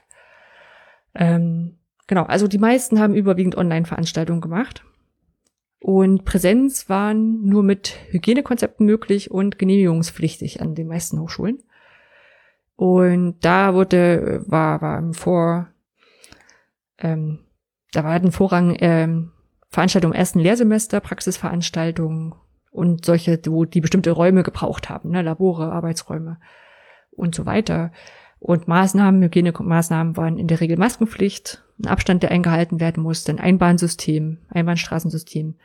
Ähm, genau, also die meisten haben überwiegend Online-Veranstaltungen gemacht. Und Präsenz waren nur mit Hygienekonzepten möglich und genehmigungspflichtig an den meisten Hochschulen. Und da wurde, war, war im Vor, ähm, da war ein Vorrang ähm, Veranstaltungen im ersten Lehrsemester, Praxisveranstaltungen und solche, wo die bestimmte Räume gebraucht haben, ne, Labore, Arbeitsräume und so weiter. Und Maßnahmen, Hygienemaßnahmen waren in der Regel Maskenpflicht, ein Abstand, der eingehalten werden musste, ein Einbahnsystem, Einbahnstraßensystem,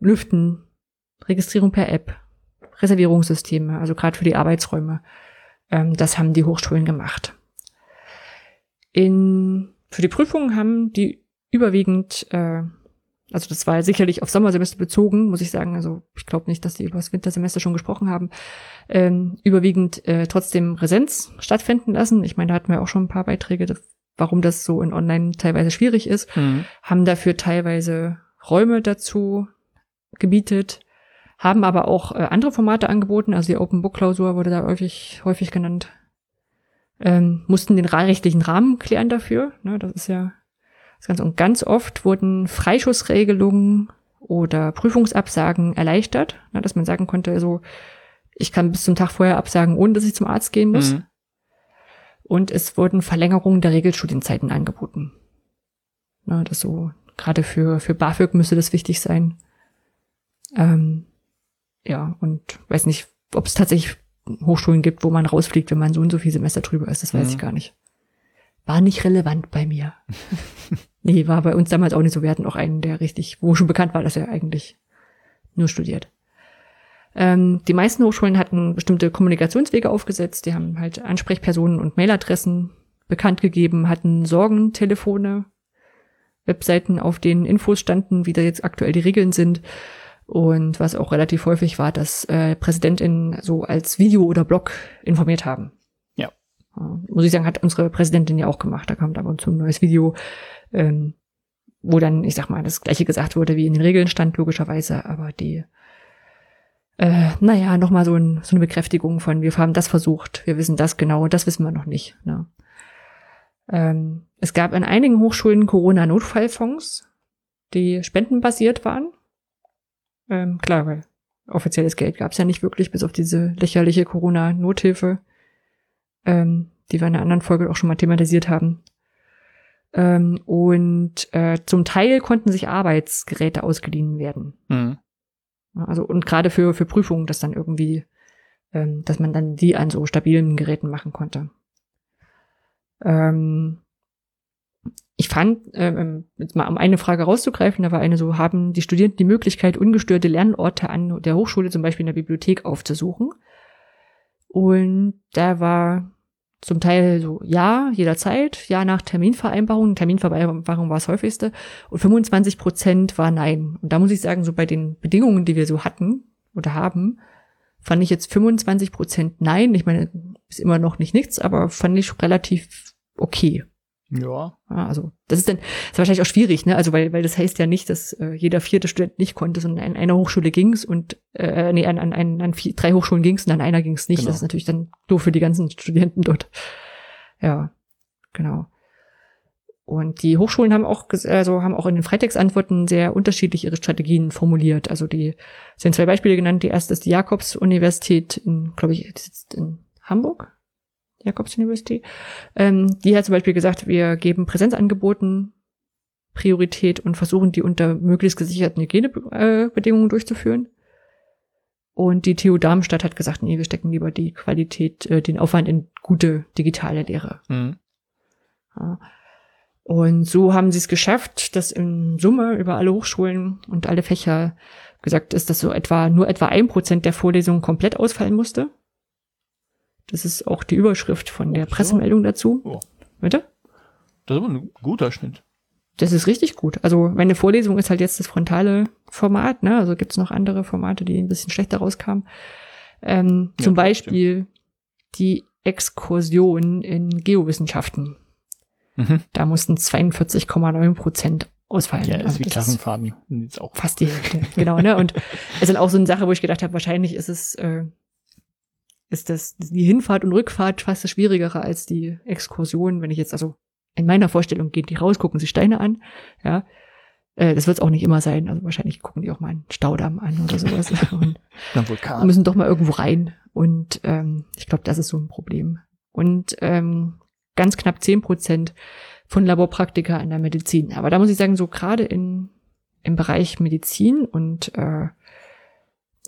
Lüften, Registrierung per App, Reservierungssysteme, also gerade für die Arbeitsräume. Ähm, das haben die Hochschulen gemacht. In, für die Prüfungen haben die überwiegend, äh, also das war sicherlich auf Sommersemester bezogen, muss ich sagen. Also ich glaube nicht, dass die über das Wintersemester schon gesprochen haben. Ähm, überwiegend äh, trotzdem Präsenz stattfinden lassen. Ich meine, da hatten wir auch schon ein paar Beiträge, das, warum das so in Online teilweise schwierig ist. Mhm. Haben dafür teilweise Räume dazu gebietet, haben aber auch äh, andere Formate angeboten, also die Open Book Klausur wurde da häufig, häufig genannt. Ähm, mussten den rechtlichen Rahmen klären dafür. Ne, das ist ja. Und ganz oft wurden Freischussregelungen oder Prüfungsabsagen erleichtert, ne, dass man sagen konnte, also ich kann bis zum Tag vorher absagen, ohne dass ich zum Arzt gehen muss. Mhm. Und es wurden Verlängerungen der Regelstudienzeiten angeboten. Ne, das so, gerade für, für BAföG müsste das wichtig sein. Ähm, ja, und weiß nicht, ob es tatsächlich Hochschulen gibt, wo man rausfliegt, wenn man so und so viel Semester drüber ist, das weiß mhm. ich gar nicht. War nicht relevant bei mir. nee, war bei uns damals auch nicht so. Wir hatten auch einen, der richtig, wo schon bekannt war, dass er eigentlich nur studiert. Ähm, die meisten Hochschulen hatten bestimmte Kommunikationswege aufgesetzt. Die haben halt Ansprechpersonen und Mailadressen bekannt gegeben, hatten Sorgentelefone, Webseiten, auf denen Infos standen, wie da jetzt aktuell die Regeln sind. Und was auch relativ häufig war, dass äh, PräsidentInnen so als Video oder Blog informiert haben. Muss ich sagen, hat unsere Präsidentin ja auch gemacht. Da kam da und zu ein neues Video, ähm, wo dann, ich sag mal, das gleiche gesagt wurde, wie in den Regeln stand, logischerweise, aber die äh, naja, nochmal so, ein, so eine Bekräftigung von, wir haben das versucht, wir wissen das genau das wissen wir noch nicht. Ne? Ähm, es gab an einigen Hochschulen Corona-Notfallfonds, die spendenbasiert waren. Ähm, klar, weil offizielles Geld gab es ja nicht wirklich, bis auf diese lächerliche Corona-Nothilfe, ähm, die wir in einer anderen Folge auch schon mal thematisiert haben. Ähm, und äh, zum Teil konnten sich Arbeitsgeräte ausgeliehen werden. Mhm. Also und gerade für, für Prüfungen, dass dann irgendwie, ähm, dass man dann die an so stabilen Geräten machen konnte. Ähm, ich fand, ähm, jetzt mal um eine Frage rauszugreifen, da war eine so, haben die Studierenden die Möglichkeit, ungestörte Lernorte an der Hochschule, zum Beispiel in der Bibliothek, aufzusuchen? Und da war zum Teil so, ja, jederzeit, ja, nach Terminvereinbarung. Terminvereinbarung war das häufigste. Und 25 Prozent war nein. Und da muss ich sagen, so bei den Bedingungen, die wir so hatten oder haben, fand ich jetzt 25 Prozent nein. Ich meine, ist immer noch nicht nichts, aber fand ich relativ okay. Ja. Also das ist dann das ist wahrscheinlich auch schwierig, ne? Also weil weil das heißt ja nicht, dass äh, jeder vierte Student nicht konnte, sondern an einer Hochschule ging's und äh, nee an an, an, an vier, drei Hochschulen ging's und an einer ging's nicht. Genau. Das ist natürlich dann doof für die ganzen Studenten dort. Ja, genau. Und die Hochschulen haben auch also haben auch in den Freitextantworten sehr unterschiedlich ihre Strategien formuliert. Also die sind zwei Beispiele genannt. Die erste ist die Jakobs-Universität in, glaube ich, die sitzt in Hamburg Jakobs-Universität, ähm, die hat zum Beispiel gesagt, wir geben Präsenzangeboten Priorität und versuchen, die unter möglichst gesicherten Hygienebedingungen durchzuführen. Und die TU Darmstadt hat gesagt, nee, wir stecken lieber die Qualität, äh, den Aufwand in gute digitale Lehre. Mhm. Ja. Und so haben sie es geschafft, dass in Summe über alle Hochschulen und alle Fächer gesagt ist, dass so etwa nur etwa ein Prozent der Vorlesungen komplett ausfallen musste Das ist auch die Überschrift von oh, der Pressemeldung dazu. Oh. Bitte? Das ist aber ein guter Schnitt. Das ist richtig gut. Also meine Vorlesung ist halt jetzt das frontale Format, ne? Also gibt's noch andere Formate, die ein bisschen schlechter rauskamen. Ähm, ja, zum Beispiel stimmt. die Exkursion in Geowissenschaften. Mhm. Da mussten 42,9 Prozent ausfallen. Ja, ist also wie Klassenfahrten. Ist auch. Fast die Hälfte, genau. Ne? Und es ist auch so eine Sache, wo ich gedacht habe, wahrscheinlich ist es, äh, ist das die Hinfahrt und Rückfahrt fast das Schwierigere als die Exkursion, wenn ich jetzt, also in meiner Vorstellung gehen die raus, gucken sich Steine an, ja. Äh, das wird es auch nicht immer sein. Also wahrscheinlich gucken die auch mal einen Staudamm an oder sowas. und Vulkan. müssen doch mal irgendwo rein. Und ähm, ich glaube, das ist so ein Problem. Und ähm, ganz knapp zehn Prozent von Laborpraktika in der Medizin. Aber da muss ich sagen, so gerade in im Bereich Medizin und äh,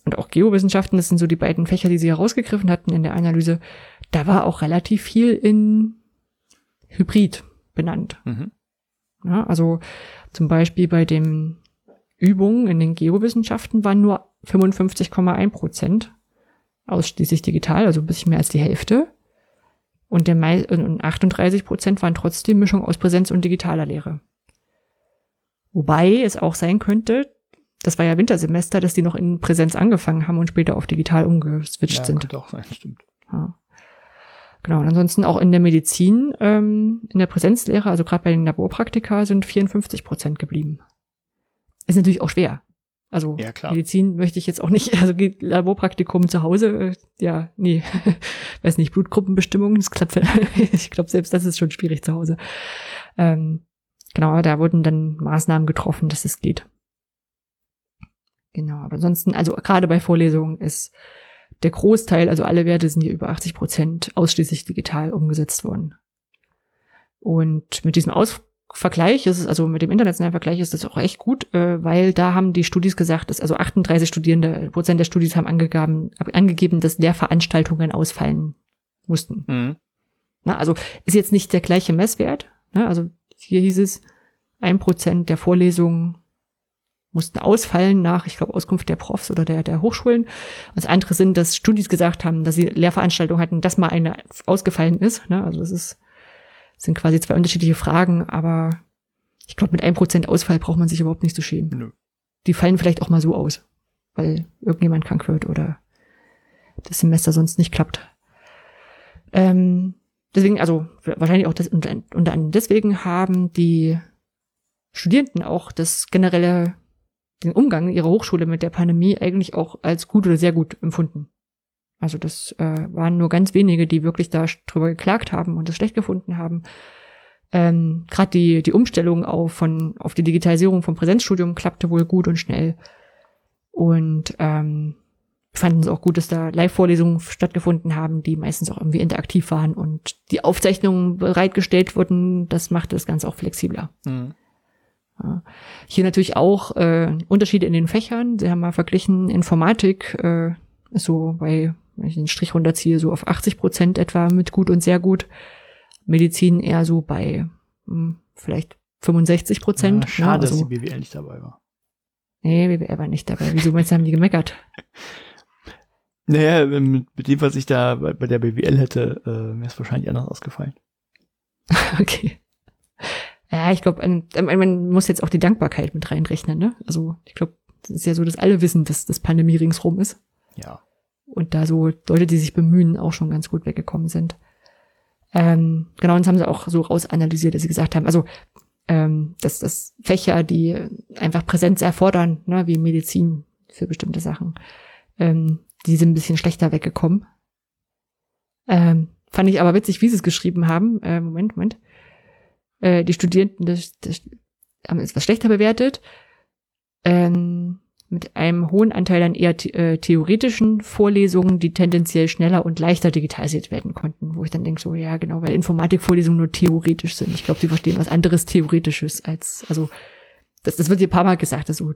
und auch Geowissenschaften, das sind so die beiden Fächer, die sie herausgegriffen hatten in der Analyse, da war auch relativ viel in Hybrid benannt. Mhm. Ja, also zum Beispiel bei den Übungen in den Geowissenschaften waren nur 55,1 Prozent ausschließlich digital, also ein bisschen mehr als die Hälfte. Und, der Mai und 38 Prozent waren trotzdem Mischung aus Präsenz und digitaler Lehre. Wobei es auch sein könnte, das war ja Wintersemester, dass die noch in Präsenz angefangen haben und später auf digital umgeswitcht ja, sind. Könnte auch sein, stimmt. Ja. Genau, und ansonsten auch in der Medizin, ähm, in der Präsenzlehre, also gerade bei den Laborpraktika, sind 54 Prozent geblieben. Ist natürlich auch schwer. Also ja, Medizin möchte ich jetzt auch nicht, also Laborpraktikum zu Hause, äh, ja, nee, weiß nicht, Blutgruppenbestimmung, das klappt, ich glaube, selbst das ist schon schwierig zu Hause. Ähm, genau, da wurden dann Maßnahmen getroffen, dass es geht. Genau, aber ansonsten, also gerade bei Vorlesungen ist der Großteil, also alle Werte sind hier über 80 Prozent ausschließlich digital umgesetzt worden. Und mit diesem Ausvergleich ist es, also mit dem internationalen Vergleich ist das auch echt gut, äh, weil da haben die Studis gesagt, dass also 38 Studierende, Prozent der Studis haben angegeben, angegeben, dass Lehrveranstaltungen ausfallen mussten. Mhm. Na, also ist jetzt nicht der gleiche Messwert. Ne? Also hier hieß es, ein Prozent der Vorlesungen mussten ausfallen nach, ich glaube, Auskunft der Profs oder der, der Hochschulen. Das andere sind, dass Studis gesagt haben, dass sie Lehrveranstaltungen hatten, dass mal eine ausgefallen ist. Ne? Also das ist, sind quasi zwei unterschiedliche Fragen, aber ich glaube, mit einem Prozent Ausfall braucht man sich überhaupt nicht zu schämen. Nö. Die fallen vielleicht auch mal so aus, weil irgendjemand krank wird oder das Semester sonst nicht klappt. Ähm, deswegen, also wahrscheinlich auch das, unter, unter anderem deswegen haben die Studierenden auch das generelle den Umgang ihrer Hochschule mit der Pandemie eigentlich auch als gut oder sehr gut empfunden. Also das äh, waren nur ganz wenige, die wirklich da drüber geklagt haben und es schlecht gefunden haben. Ähm, Gerade die, die Umstellung auf, von, auf die Digitalisierung vom Präsenzstudium klappte wohl gut und schnell. Und ähm, fanden es auch gut, dass da Live-Vorlesungen stattgefunden haben, die meistens auch irgendwie interaktiv waren und die Aufzeichnungen bereitgestellt wurden. Das machte das Ganze auch flexibler. Mhm. Hier natürlich auch äh, Unterschiede in den Fächern. Sie haben mal verglichen, Informatik äh, ist so bei, wenn ich den Strich runterziehe, so auf 80 Prozent etwa mit gut und sehr gut. Medizin eher so bei hm, vielleicht 65 Prozent. Ja, schade, ja, also, dass die BWL nicht dabei war. Nee, BWL war nicht dabei. Wieso meinst du, haben die gemeckert? Naja, mit, mit dem, was ich da bei, bei der BWL hätte, äh, wäre es wahrscheinlich anders ausgefallen. okay. Ja, ich glaube, man muss jetzt auch die Dankbarkeit mit reinrechnen, ne? Also ich glaube, es ist ja so, dass alle wissen, dass das Pandemie ringsrum ist. Ja. Und da so Leute, die sich bemühen, auch schon ganz gut weggekommen sind. Ähm, genau, und das haben sie auch so rausanalysiert, dass sie gesagt haben, also ähm, dass das Fächer, die einfach Präsenz erfordern, ne, wie Medizin für bestimmte Sachen, ähm, die sind ein bisschen schlechter weggekommen. Ähm, fand ich aber witzig, wie sie es geschrieben haben. Äh, Moment, Moment äh, die Studierenden das, das haben etwas schlechter bewertet, ähm, mit einem hohen Anteil an eher äh, theoretischen Vorlesungen, die tendenziell schneller und leichter digitalisiert werden konnten, wo ich dann denke, so ja genau, weil Informatikvorlesungen nur theoretisch sind. Ich glaube, sie verstehen was anderes Theoretisches als, also das, das wird hier ein paar Mal gesagt, dass so,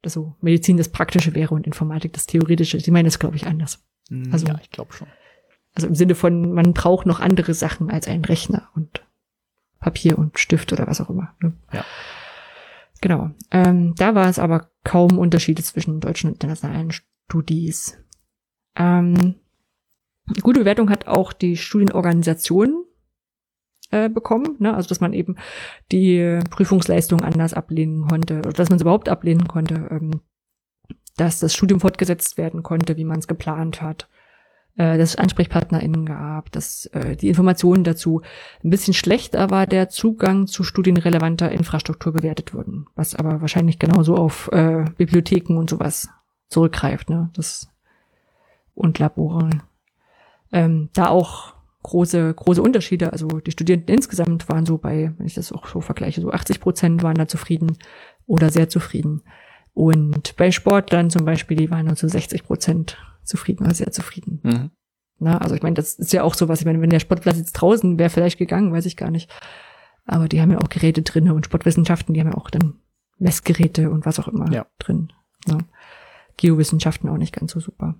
dass so Medizin das Praktische wäre und Informatik das Theoretische. Sie meinen das, glaube ich, anders. Hm, also, ja, ich glaube schon. Also im Sinne von, man braucht noch andere Sachen als einen Rechner und Papier und Stift oder was auch immer. Ne? Ja. Genau. Ähm, da war es aber kaum Unterschiede zwischen deutschen und internationalen Studis. Ähm, Gute Bewertung hat auch die Studienorganisation äh, bekommen, ne? also dass man eben die Prüfungsleistung anders ablehnen konnte oder dass man es überhaupt ablehnen konnte, ähm, dass das Studium fortgesetzt werden konnte, wie man es geplant hat, äh, dass es AnsprechpartnerInnen gab, dass äh, die Informationen dazu ein bisschen schlechter war, der Zugang zu studienrelevanter Infrastruktur bewertet wurden, was aber wahrscheinlich genauso auf äh, Bibliotheken und sowas zurückgreift, ne? Das und Labore. Ähm, da auch große, große Unterschiede. Also die Studierenden insgesamt waren so bei, wenn ich das auch so vergleiche, so 80 Prozent waren da zufrieden oder sehr zufrieden. Und bei Sportlern zum Beispiel, die waren nur zu 60 Prozent zufrieden oder sehr zufrieden. Mhm. Na, also ich meine, das ist ja auch so was. Ich meine, wenn der Sportplatz jetzt draußen wäre, vielleicht gegangen, weiß ich gar nicht. Aber die haben ja auch Geräte drinne und Sportwissenschaften, die haben ja auch dann Messgeräte und was auch immer ja. drin. Ja. Geowissenschaften auch nicht ganz so super.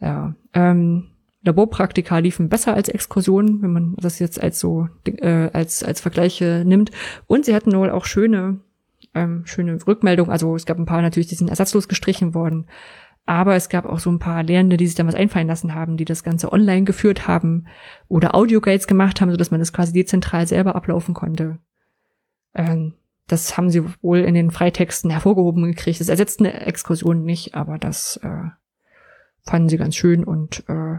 Ja. Ähm, Laborpraktika liefen besser als Exkursionen, wenn man das jetzt als so äh, als als Vergleiche nimmt. Und sie hatten wohl auch schöne ähm, schöne Rückmeldungen. Also es gab ein paar natürlich, die sind ersatzlos gestrichen worden. Aber es gab auch so ein paar Lehrende, die sich was einfallen lassen haben, die das Ganze online geführt haben oder Audioguides gemacht haben, sodass man das quasi dezentral selber ablaufen konnte. Ähm, das haben sie wohl in den Freitexten hervorgehoben gekriegt. Das ersetzt eine Exkursion nicht, aber das äh, fanden sie ganz schön und äh,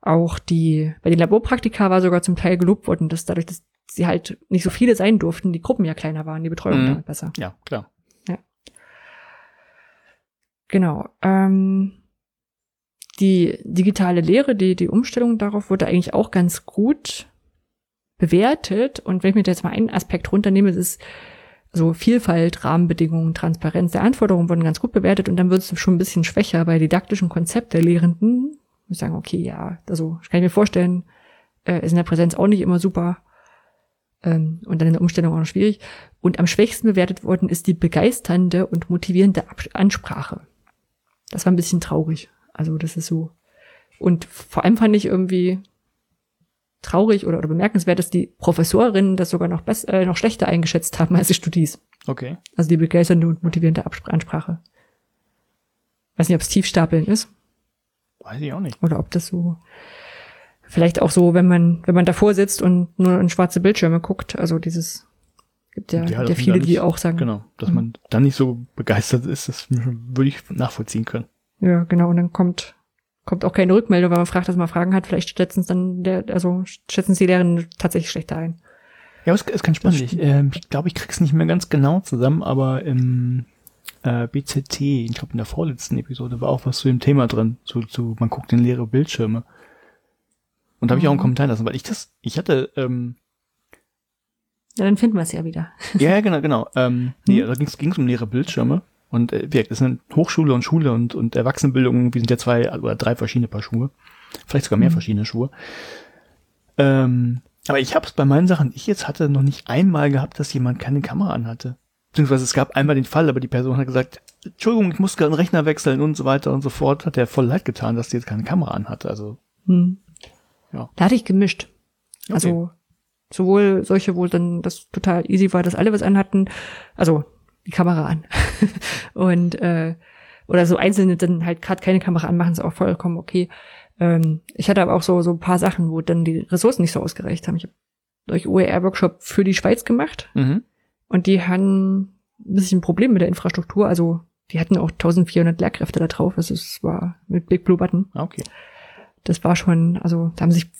auch die, bei den Laborpraktika war sogar zum Teil gelobt worden, dass dadurch, dass sie halt nicht so viele sein durften, die Gruppen ja kleiner waren, die Betreuung mhm. damit besser. Ja, klar. Genau. Ähm, die digitale Lehre, die, die Umstellung darauf wurde eigentlich auch ganz gut bewertet. Und wenn ich mir jetzt mal einen Aspekt runternehme, das ist so Vielfalt, Rahmenbedingungen, Transparenz der Anforderungen wurden ganz gut bewertet und dann wird es schon ein bisschen schwächer bei didaktischen Konzept der Lehrenden, ich sagen, okay, ja, also ich kann mir vorstellen, äh, ist in der Präsenz auch nicht immer super ähm, und dann in der Umstellung auch noch schwierig. Und am schwächsten bewertet worden ist die begeisternde und motivierende Ansprache. Das war ein bisschen traurig. Also das ist so. Und vor allem fand ich irgendwie traurig oder, oder bemerkenswert, dass die Professorinnen das sogar noch besser, äh, noch schlechter eingeschätzt haben als die Studis. Okay. Also die begeisternde und motivierende Ansprache. Weiß nicht, ob es Tiefstapeln ist. Weiß ich auch nicht. Oder ob das so, vielleicht auch so, wenn man, wenn man davor sitzt und nur in schwarze Bildschirme guckt, also dieses, gibt ja, ja, ja viele, nicht, die auch sagen. Genau, dass mhm. man dann nicht so begeistert ist, das würde ich nachvollziehen können. Ja, genau, und dann kommt, kommt auch keine Rückmeldung, weil man fragt, dass man Fragen hat, vielleicht schätzen es dann der, also schätzen sie die Lehrerinnen tatsächlich schlechter ein. Ja, es ist ganz spannend. Ich äh, ich glaube, ich krieg's nicht mehr ganz genau zusammen, aber im äh, BZT, ich glaube in der vorletzten Episode war auch was zu dem Thema drin, zu, zu man guckt in leere Bildschirme. Und da habe ich auch einen mhm. Kommentar lassen, weil ich das, ich hatte, ähm, ja, dann finden wir es ja wieder. ja, genau, genau. Ähm, nee, hm? da ging es um leere Bildschirme. Und äh, das sind Hochschule und Schule und, und Erwachsenenbildung, wir sind ja zwei oder drei verschiedene Paar Schuhe. Vielleicht sogar mehr hm. verschiedene Schuhe. Ähm, aber ich habe es bei meinen Sachen, ich jetzt hatte noch nicht einmal gehabt, dass jemand keine Kamera anhatte. Beziehungsweise es gab einmal den Fall, aber die Person hat gesagt, Entschuldigung, ich muss gerade einen Rechner wechseln und so weiter und so fort. Hat er voll leid getan, dass die jetzt keine Kamera anhatte. Also. Hm. Ja. Da hatte ich gemischt. Okay. Also sowohl solche, wo dann das total easy war, dass alle was anhatten, also die Kamera an. und äh, oder so einzelne dann halt gerade keine Kamera anmachen, ist auch vollkommen okay. Ähm, ich hatte aber auch so so ein paar Sachen, wo dann die Ressourcen nicht so ausgereicht haben. Ich habe durch OER-Workshop für die Schweiz gemacht. Mhm. Und die hatten ein bisschen ein Problem mit der Infrastruktur. Also die hatten auch 1400 Lehrkräfte da drauf. Also es war mit Big Blue Button. Okay. Das war schon, also da haben sich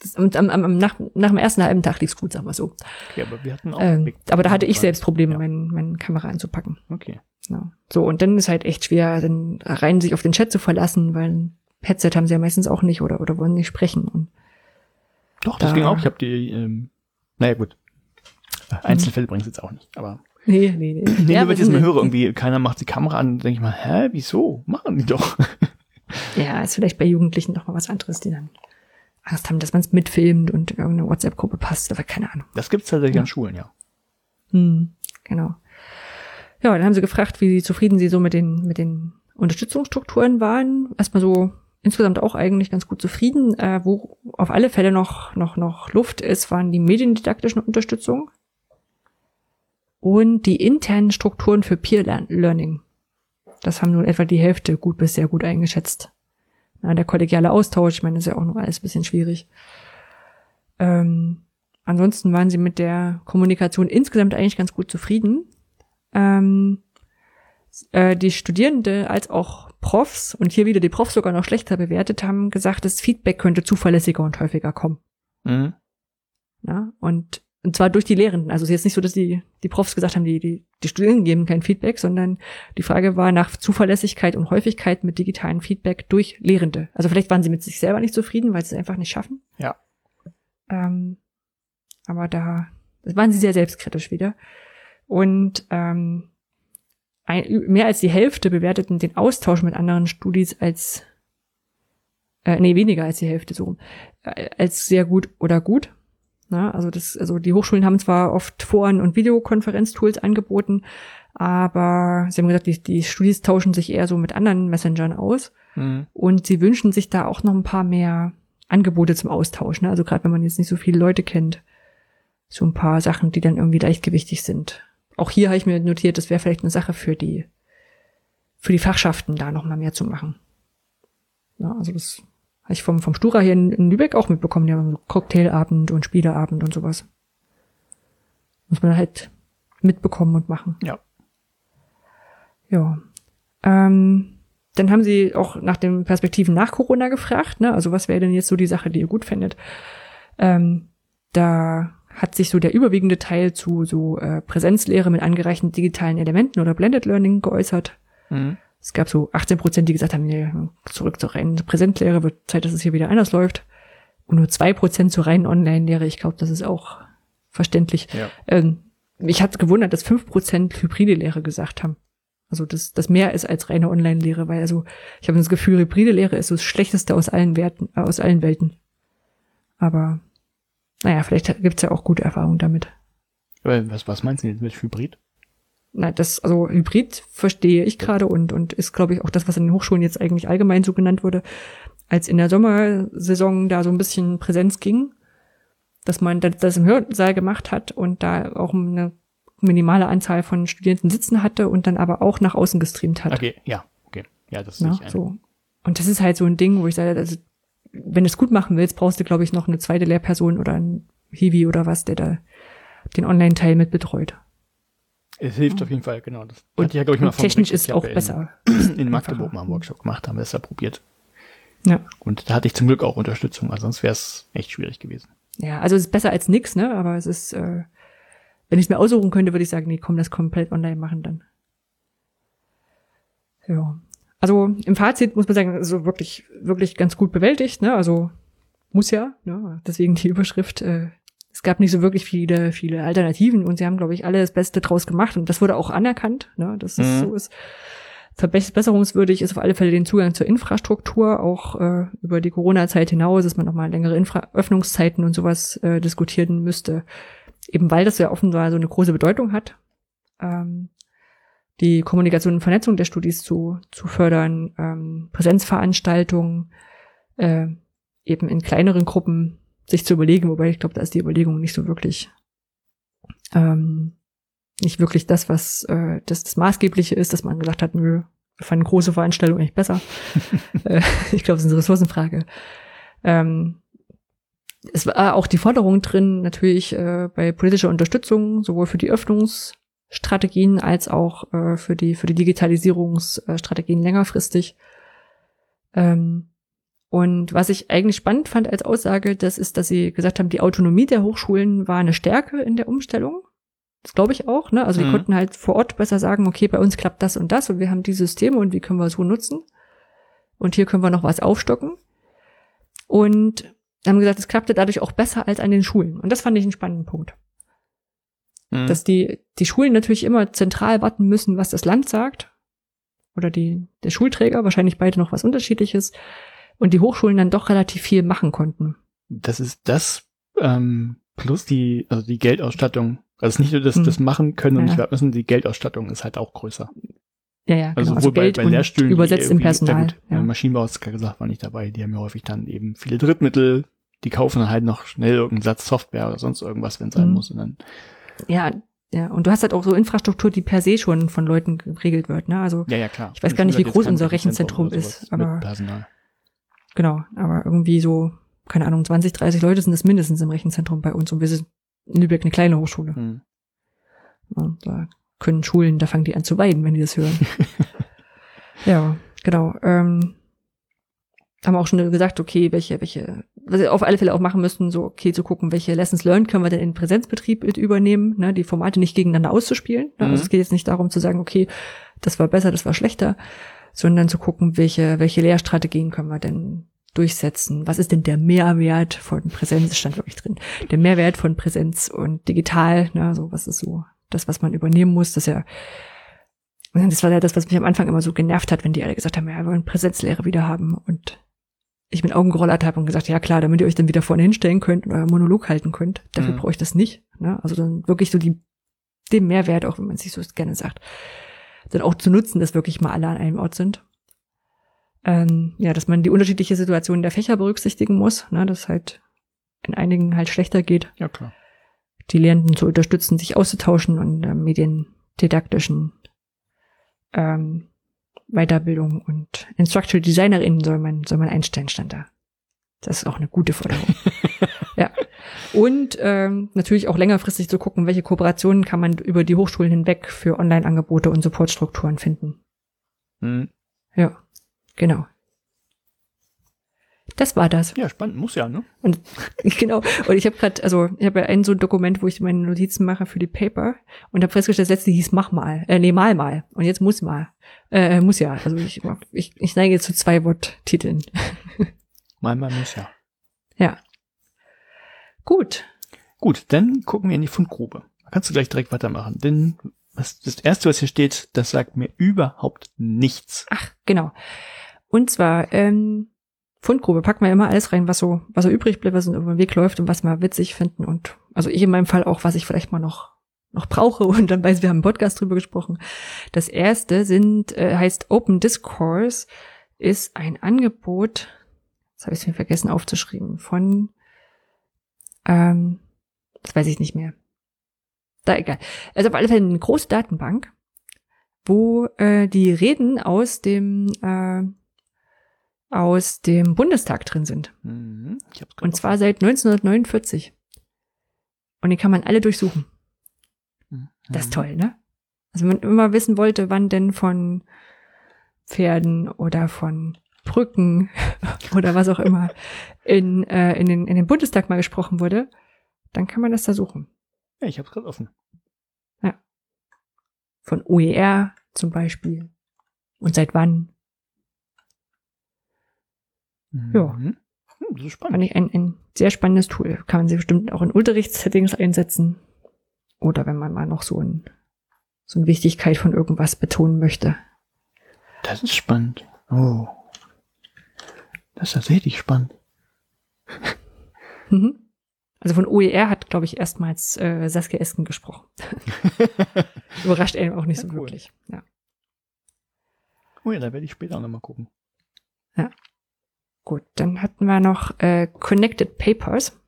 das, und am, am, nach, nach dem ersten halben Tag lief's gut, sagen wir so. Okay, aber wir hatten auch. Ähm, aber da hatte ich selbst Probleme, ja. meine, meine Kamera einzupacken. Okay. Ja. So, und dann ist halt echt schwer, dann rein sich auf den Chat zu verlassen, weil ein Headset haben sie ja meistens auch nicht oder, oder wollen nicht sprechen. Und Doch, das da, ging auch. Ich habe die, ähm, naja gut, Einzelfälle bringt es jetzt auch nicht, aber. Nee, nee, nee. nee ja, wenn ich jetzt mal höre, irgendwie, keiner macht die Kamera an, denke ich mal, hä, wieso? Machen die doch. Ja, ist vielleicht bei Jugendlichen noch mal was anderes, die dann Angst haben, dass man es mitfilmt und in irgendeine WhatsApp-Gruppe passt, aber keine Ahnung. Das gibt's tatsächlich ja. an Schulen, ja. Hm, genau. Ja, dann haben sie gefragt, wie zufrieden sie so mit den, mit den Unterstützungsstrukturen waren. Erstmal so insgesamt auch eigentlich ganz gut zufrieden. Äh, wo auf alle Fälle noch, noch, noch Luft ist, waren die mediendidaktischen Unterstützung und die internen Strukturen für Peer Learning. Das haben nun etwa die Hälfte gut bis sehr gut eingeschätzt. Ja, der kollegiale Austausch, ich meine, das ist ja auch noch alles ein bisschen schwierig. Ähm, ansonsten waren sie mit der Kommunikation insgesamt eigentlich ganz gut zufrieden. Ähm, äh, die Studierende als auch Profs und hier wieder die Profs sogar noch schlechter bewertet haben, gesagt, das Feedback könnte zuverlässiger und häufiger kommen. Mhm. Ja, und, und zwar durch die Lehrenden. Also es ist jetzt nicht so, dass die, die Profs gesagt haben, die, die, die Studierenden geben kein Feedback, sondern die Frage war nach Zuverlässigkeit und Häufigkeit mit digitalen Feedback durch Lehrende. Also vielleicht waren sie mit sich selber nicht zufrieden, weil sie es einfach nicht schaffen. Ja. Ähm, aber da waren sie sehr selbstkritisch wieder. Und ähm, ein, mehr als die Hälfte bewerteten den Austausch mit anderen Studis als, äh, nee, weniger als die Hälfte so, äh, als sehr gut oder gut. Na, also das, also die Hochschulen haben zwar oft Foren und Videokonferenztools angeboten, aber sie haben gesagt, die, die Studis tauschen sich eher so mit anderen Messengern aus. Mhm. Und sie wünschen sich da auch noch ein paar mehr Angebote zum Austausch. Ne? Also gerade wenn man jetzt nicht so viele Leute kennt, so ein paar Sachen, die dann irgendwie leichtgewichtig sind auch hier habe ich mir notiert, das wäre vielleicht eine Sache für die, für die Fachschaften, da noch mal mehr zu machen. Ja, also das habe ich vom, vom Stura hier in, in Lübeck auch mitbekommen, die haben so Cocktailabend und Spieleabend und sowas. Muss man halt mitbekommen und machen. Ja. Ja. Ähm, dann haben sie auch nach den Perspektiven nach Corona gefragt, ne? Also was wäre denn jetzt so die Sache, die ihr gut findet? Ähm, da hat sich so der überwiegende Teil zu so äh, Präsenzlehre mit angereichten digitalen Elementen oder Blended Learning geäußert. Mhm. Es gab so 18 Prozent, die gesagt haben, nee, zurück zur reinen Präsenzlehre, wird Zeit, dass es hier wieder anders läuft. Und nur zwei Prozent zur reinen Online-Lehre. Ich glaube, das ist auch verständlich. Ja. Ähm, mich hat gewundert, dass fünf Prozent hybride Lehre gesagt haben. Also dass das mehr ist als reine Online-Lehre, weil also ich habe das Gefühl, hybride Lehre ist so das Schlechteste aus allen Werten, äh, aus allen Welten. Aber naja, vielleicht gibt's ja auch gute Erfahrungen damit. Was, was meinst du jetzt mit Hybrid? Na, das, also Hybrid verstehe ich gerade und, und ist, glaube ich, auch das, was in den Hochschulen jetzt eigentlich allgemein so genannt wurde, als in der Sommersaison da so ein bisschen Präsenz ging, dass man das im Hörsaal gemacht hat und da auch eine minimale Anzahl von Studierenden sitzen hatte und dann aber auch nach außen gestreamt hat. Okay, ja, okay. Ja, das ist ja, so. Und das ist halt so ein Ding, wo ich sage, also wenn du es gut machen willst, brauchst du, glaube ich, noch eine zweite Lehrperson oder ein Hiwi oder was, der da den Online-Teil mit betreut. Es hilft auf jeden Fall, genau. Das und, ja, ich, mal technisch ist auch in, besser. In Magdeburg mal einen Workshop gemacht, haben wir es ja probiert. Ja. Und da hatte ich zum Glück auch Unterstützung, also sonst wäre es echt schwierig gewesen. Ja, also es ist besser als nix, ne? Aber es ist, äh, wenn ich es mir aussuchen könnte, würde ich sagen, nee, komm, das komplett online machen dann. Ja. Also im Fazit muss man sagen, so wirklich, wirklich ganz gut bewältigt, ne? Also muss ja, ne? deswegen die Überschrift. Äh, es gab nicht so wirklich viele, viele Alternativen und sie haben, glaube ich, alle das Beste draus gemacht und das wurde auch anerkannt, ne? dass es mhm. so ist. Verbesserungswürdig ist auf alle Fälle den Zugang zur Infrastruktur, auch äh, über die Corona-Zeit hinaus, dass man nochmal längere Infra Öffnungszeiten und sowas äh, diskutieren müsste. Eben weil das ja offenbar so eine große Bedeutung hat. Ähm, die Kommunikation und Vernetzung der Studis zu, zu fördern, ähm, Präsenzveranstaltungen, äh, eben in kleineren Gruppen sich zu überlegen, wobei ich glaube, da ist die Überlegung nicht so wirklich, ähm, nicht wirklich das, was äh, das, das Maßgebliche ist, dass man gesagt hat, nö, wir fanden große Veranstaltungen eigentlich besser. äh, ich glaube, es ist eine Ressourcenfrage. Ähm, es war auch die Forderung drin, natürlich äh, bei politischer Unterstützung, sowohl für die Öffnungs- Strategien als auch äh, für die für die Digitalisierungsstrategien längerfristig. Ähm, und was ich eigentlich spannend fand als Aussage, das ist, dass sie gesagt haben, die Autonomie der Hochschulen war eine Stärke in der Umstellung. Das glaube ich auch. Ne? Also mhm. die konnten halt vor Ort besser sagen, okay, bei uns klappt das und das und wir haben die Systeme und wie können wir so nutzen. Und hier können wir noch was aufstocken. Und haben gesagt, es klappte dadurch auch besser als an den Schulen. Und das fand ich einen spannenden Punkt. Mhm. Dass die, die Schulen natürlich immer zentral warten müssen, was das Land sagt. Oder die, der Schulträger, wahrscheinlich beide noch was unterschiedliches. Und die Hochschulen dann doch relativ viel machen konnten. Das ist das, ähm, plus die, also die Geldausstattung. Also nicht nur das, mhm. das machen können und ja. nicht müssen, die Geldausstattung ist halt auch größer. Ja, ja, genau. Also, also Geld bei, bei Lehrstühlen, übersetzt im Personal. Ja, gut, ja. Maschinenbau hast du gesagt, war nicht dabei. Die haben ja häufig dann eben viele Drittmittel. Die kaufen dann halt noch schnell irgendeinen Satz Software oder sonst irgendwas, wenn es sein mhm. muss. Und dann ja, ja, und du hast halt auch so Infrastruktur, die per se schon von Leuten geregelt wird, ne? Also ja, ja, klar. ich weiß gar nicht, wie groß unser Rechenzentrum ist, aber Personal. Genau, aber irgendwie so, keine Ahnung, 20, 30 Leute sind das mindestens im Rechenzentrum bei uns und wir sind in Lübeck eine kleine Hochschule. Mhm. Ja, da können Schulen, da fangen die an zu weiden, wenn die das hören. ja, genau. Ähm, haben wir auch schon gesagt, okay, welche, welche, was wir auf alle Fälle auch machen müssten, so, okay, zu gucken, welche Lessons learned können wir denn in Präsenzbetrieb mit übernehmen, ne, die Formate nicht gegeneinander auszuspielen. Ne? Also mhm. Also es geht jetzt nicht darum zu sagen, okay, das war besser, das war schlechter, sondern zu gucken, welche, welche Lehrstrategien können wir denn durchsetzen. Was ist denn der Mehrwert von Präsenz? Das stand wirklich drin. Der Mehrwert von Präsenz und digital, ne, so was ist so das, was man übernehmen muss, das ja, das war ja das, was mich am Anfang immer so genervt hat, wenn die alle gesagt haben, ja, wir wollen Präsenzlehre wieder haben und ich mit Augen gerollert habe und gesagt, ja klar, damit ihr euch dann wieder vorne hinstellen könnt und euer Monolog halten könnt, dafür mhm. brauche ich das nicht. Ne? Also dann wirklich so die, den Mehrwert, auch wenn man sich so gerne sagt, dann auch zu nutzen, dass wirklich mal alle an einem Ort sind. Ähm, ja, dass man die unterschiedliche Situation der Fächer berücksichtigen muss, ne, dass halt in einigen halt schlechter geht. Ja, klar. Die Lehrenden zu unterstützen, sich auszutauschen und äh, mediendidaktischen ähm, Weiterbildung und Instructional DesignerInnen soll man, soll man einstellen, stand da. Das ist auch eine gute Forderung. Und ähm, natürlich auch längerfristig zu gucken, welche Kooperationen kann man über die Hochschulen hinweg für Online-Angebote und Supportstrukturen finden. Mhm. Ja, genau. Das war das. Ja, spannend, muss ja, ne? Und genau. Und ich habe gerade, also ich habe ja ein so ein Dokument, wo ich meine Notizen mache für die Paper und habe festgestellt, das letzte hieß mach mal, äh, nee, mal mal. Und jetzt muss mal. Äh, muss ja. Also ich, ich, ich neige zu zwei Worttiteln. mal mal muss ja. Ja. Gut. Gut, dann gucken wir in die Fundgrube. Da kannst du gleich direkt weitermachen, denn was, das erste, was hier steht, das sagt mir überhaupt nichts. Ach, genau. Und zwar, ähm, Fundgrube packen wir immer alles rein, was so, was so übrig bleibt, was uns über den Weg läuft und was wir witzig finden und, also ich in meinem Fall auch, was ich vielleicht mal noch, noch brauche und dann weiß, wir haben im Podcast drüber gesprochen. Das erste sind, äh, heißt Open Discourse, ist ein Angebot, das habe ich mir vergessen aufzuschreiben, von, ähm, das weiß ich nicht mehr. Da egal. Also auf alle Fälle eine große Datenbank, wo äh, die Reden aus dem äh, aus dem Bundestag drin sind. Mhm, und zwar seit 1949. Und die kann man alle durchsuchen. Mhm. Das ist toll, ne? Also wenn man immer wissen wollte, wann denn von Pferden oder von Brücken oder was auch immer in, äh, in, den, in den Bundestag mal gesprochen wurde, dann kann man das da suchen. Ja, ich habe es gerade offen. Ja. Von OER zum Beispiel. Und seit wann? Ja. Mhm. Hm, das ist spannend. Fand ich ein, ein sehr spannendes Tool. Kann man sie bestimmt auch in Unterrichtssettings einsetzen. Oder wenn man mal noch so, ein, so eine Wichtigkeit von irgendwas betonen möchte. Das ist spannend. Oh. Das ist tatsächlich spannend. Mhm. Also von OER hat, glaube ich, erstmals äh, Saskia Esken gesprochen. Überrascht einen auch nicht ja, so cool. wirklich. Ja. Oh ja, da werde ich später nochmal gucken. Ja. Gut, dann hatten wir noch äh, Connected Papers.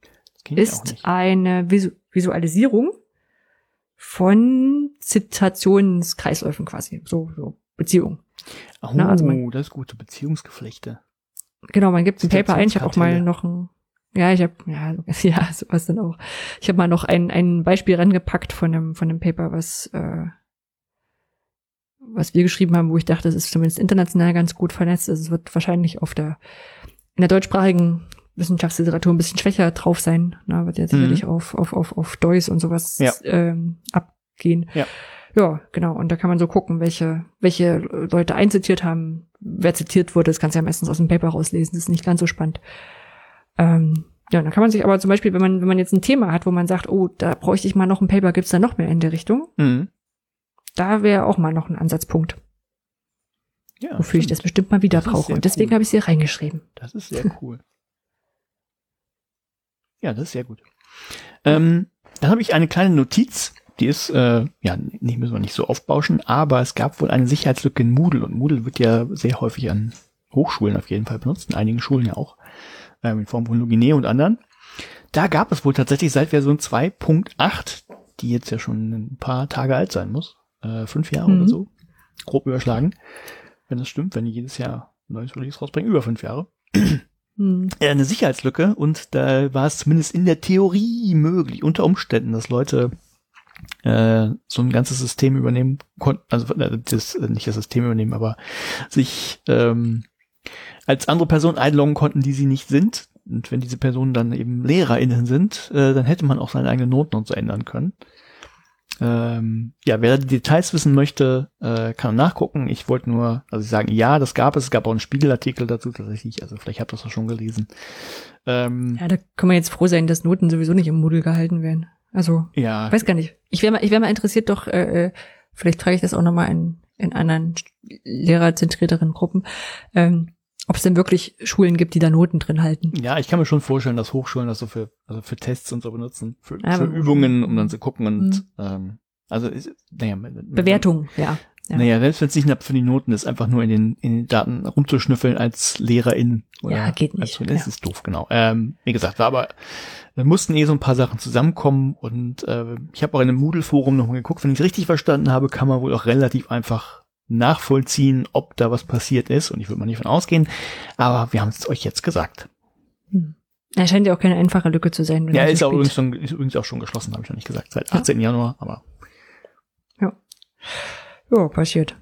Ist eine Visu Visualisierung von Zitationskreisläufen quasi. So, so Beziehungen. Oh, Na, also man, das ist gute Beziehungsgeflechte. Genau, man gibt ein Paper ein. Ich habe auch mal noch ein, ja, ich habe, ja, ja, sowas dann auch. Ich habe mal noch ein, ein Beispiel rangepackt von einem, von einem Paper, was, äh, was wir geschrieben haben, wo ich dachte, es ist zumindest international ganz gut vernetzt. Also es wird wahrscheinlich auf der in der deutschsprachigen Wissenschaftsliteratur ein bisschen schwächer drauf sein, ne, wird ja sicherlich mhm. auf, auf, auf, auf Deus und sowas ja. ähm, abgehen. Ja. Ja, genau. Und da kann man so gucken, welche, welche Leute einzitiert haben, wer zitiert wurde. Das kannst du ja meistens aus dem Paper rauslesen. Das ist nicht ganz so spannend. Ähm, ja, dann kann man sich aber zum Beispiel, wenn man, wenn man jetzt ein Thema hat, wo man sagt, oh, da bräuchte ich mal noch ein Paper, gibt's da noch mehr in der Richtung? Mhm. Da wäre auch mal noch ein Ansatzpunkt. Ja, wofür stimmt. ich das bestimmt mal wieder brauche. Und deswegen cool. habe ich sie reingeschrieben. Das ist sehr cool. ja, das ist sehr gut. Ähm, dann habe ich eine kleine Notiz, die ist, äh, ja, nicht müssen wir nicht so aufbauschen, aber es gab wohl eine Sicherheitslücke in Moodle und Moodle wird ja sehr häufig an Hochschulen auf jeden Fall benutzt, in einigen Schulen ja auch, ähm, in Form von Logine und anderen. Da gab es wohl tatsächlich seit Version 2.8, die jetzt ja schon ein paar Tage alt sein muss, äh, fünf Jahre mhm. oder so, grob überschlagen, wenn das stimmt, wenn die jedes Jahr ein neues Release rausbringen, über fünf Jahre. hm. eine Sicherheitslücke und da war es zumindest in der Theorie möglich, unter Umständen, dass Leute äh, so ein ganzes System übernehmen konnten, also äh, das, äh, nicht das System übernehmen, aber sich ähm, als andere Person einloggen konnten, die sie nicht sind. Und wenn diese Personen dann eben LehrerInnen sind, äh, dann hätte man auch seine eigenen Noten und so ändern können. Ähm, ja, wer die Details wissen möchte, äh, kann nachgucken. Ich wollte nur, also sagen, ja, das gab es. Es gab auch einen Spiegelartikel dazu tatsächlich. Also vielleicht habt ihr das auch schon gelesen. Ähm, ja, da kann man jetzt froh sein, dass Noten sowieso nicht im Moodle gehalten werden. Also, ja. weiß gar nicht. Ich wäre mal, ich wäre mal interessiert, doch, äh, äh vielleicht frage ich das auch nochmal in, in anderen lehrerzentrierteren Gruppen. Ähm, ob es denn wirklich Schulen gibt, die da Noten drin halten. Ja, ich kann mir schon vorstellen, dass Hochschulen das so für, also für Tests und so benutzen, für, ja, für Übungen, um dann zu gucken und mhm. ähm, also naja, Bewertung, ja. Ja. Naja, selbst wenn es nicht für die Noten ist, einfach nur in den, in den Daten rumzuschnüffeln als Lehrerin. Oder ja, geht nicht. Als, das ja. ist doof, genau. Ähm, wie gesagt, war aber, wir mussten eh so ein paar Sachen zusammenkommen und äh, ich habe auch in einem Moodle-Forum nochmal geguckt, wenn ich es richtig verstanden habe, kann man wohl auch relativ einfach nachvollziehen, ob da was passiert ist. Und ich würde mal nicht von ausgehen. Aber wir haben es euch jetzt gesagt. Hm. Er scheint ja auch keine einfache Lücke zu sein. Ja, ist, auch übrigens, schon, ist übrigens auch schon geschlossen, habe ich noch nicht gesagt. Seit 18. Ja. Januar, aber. Ja. Ja, passiert.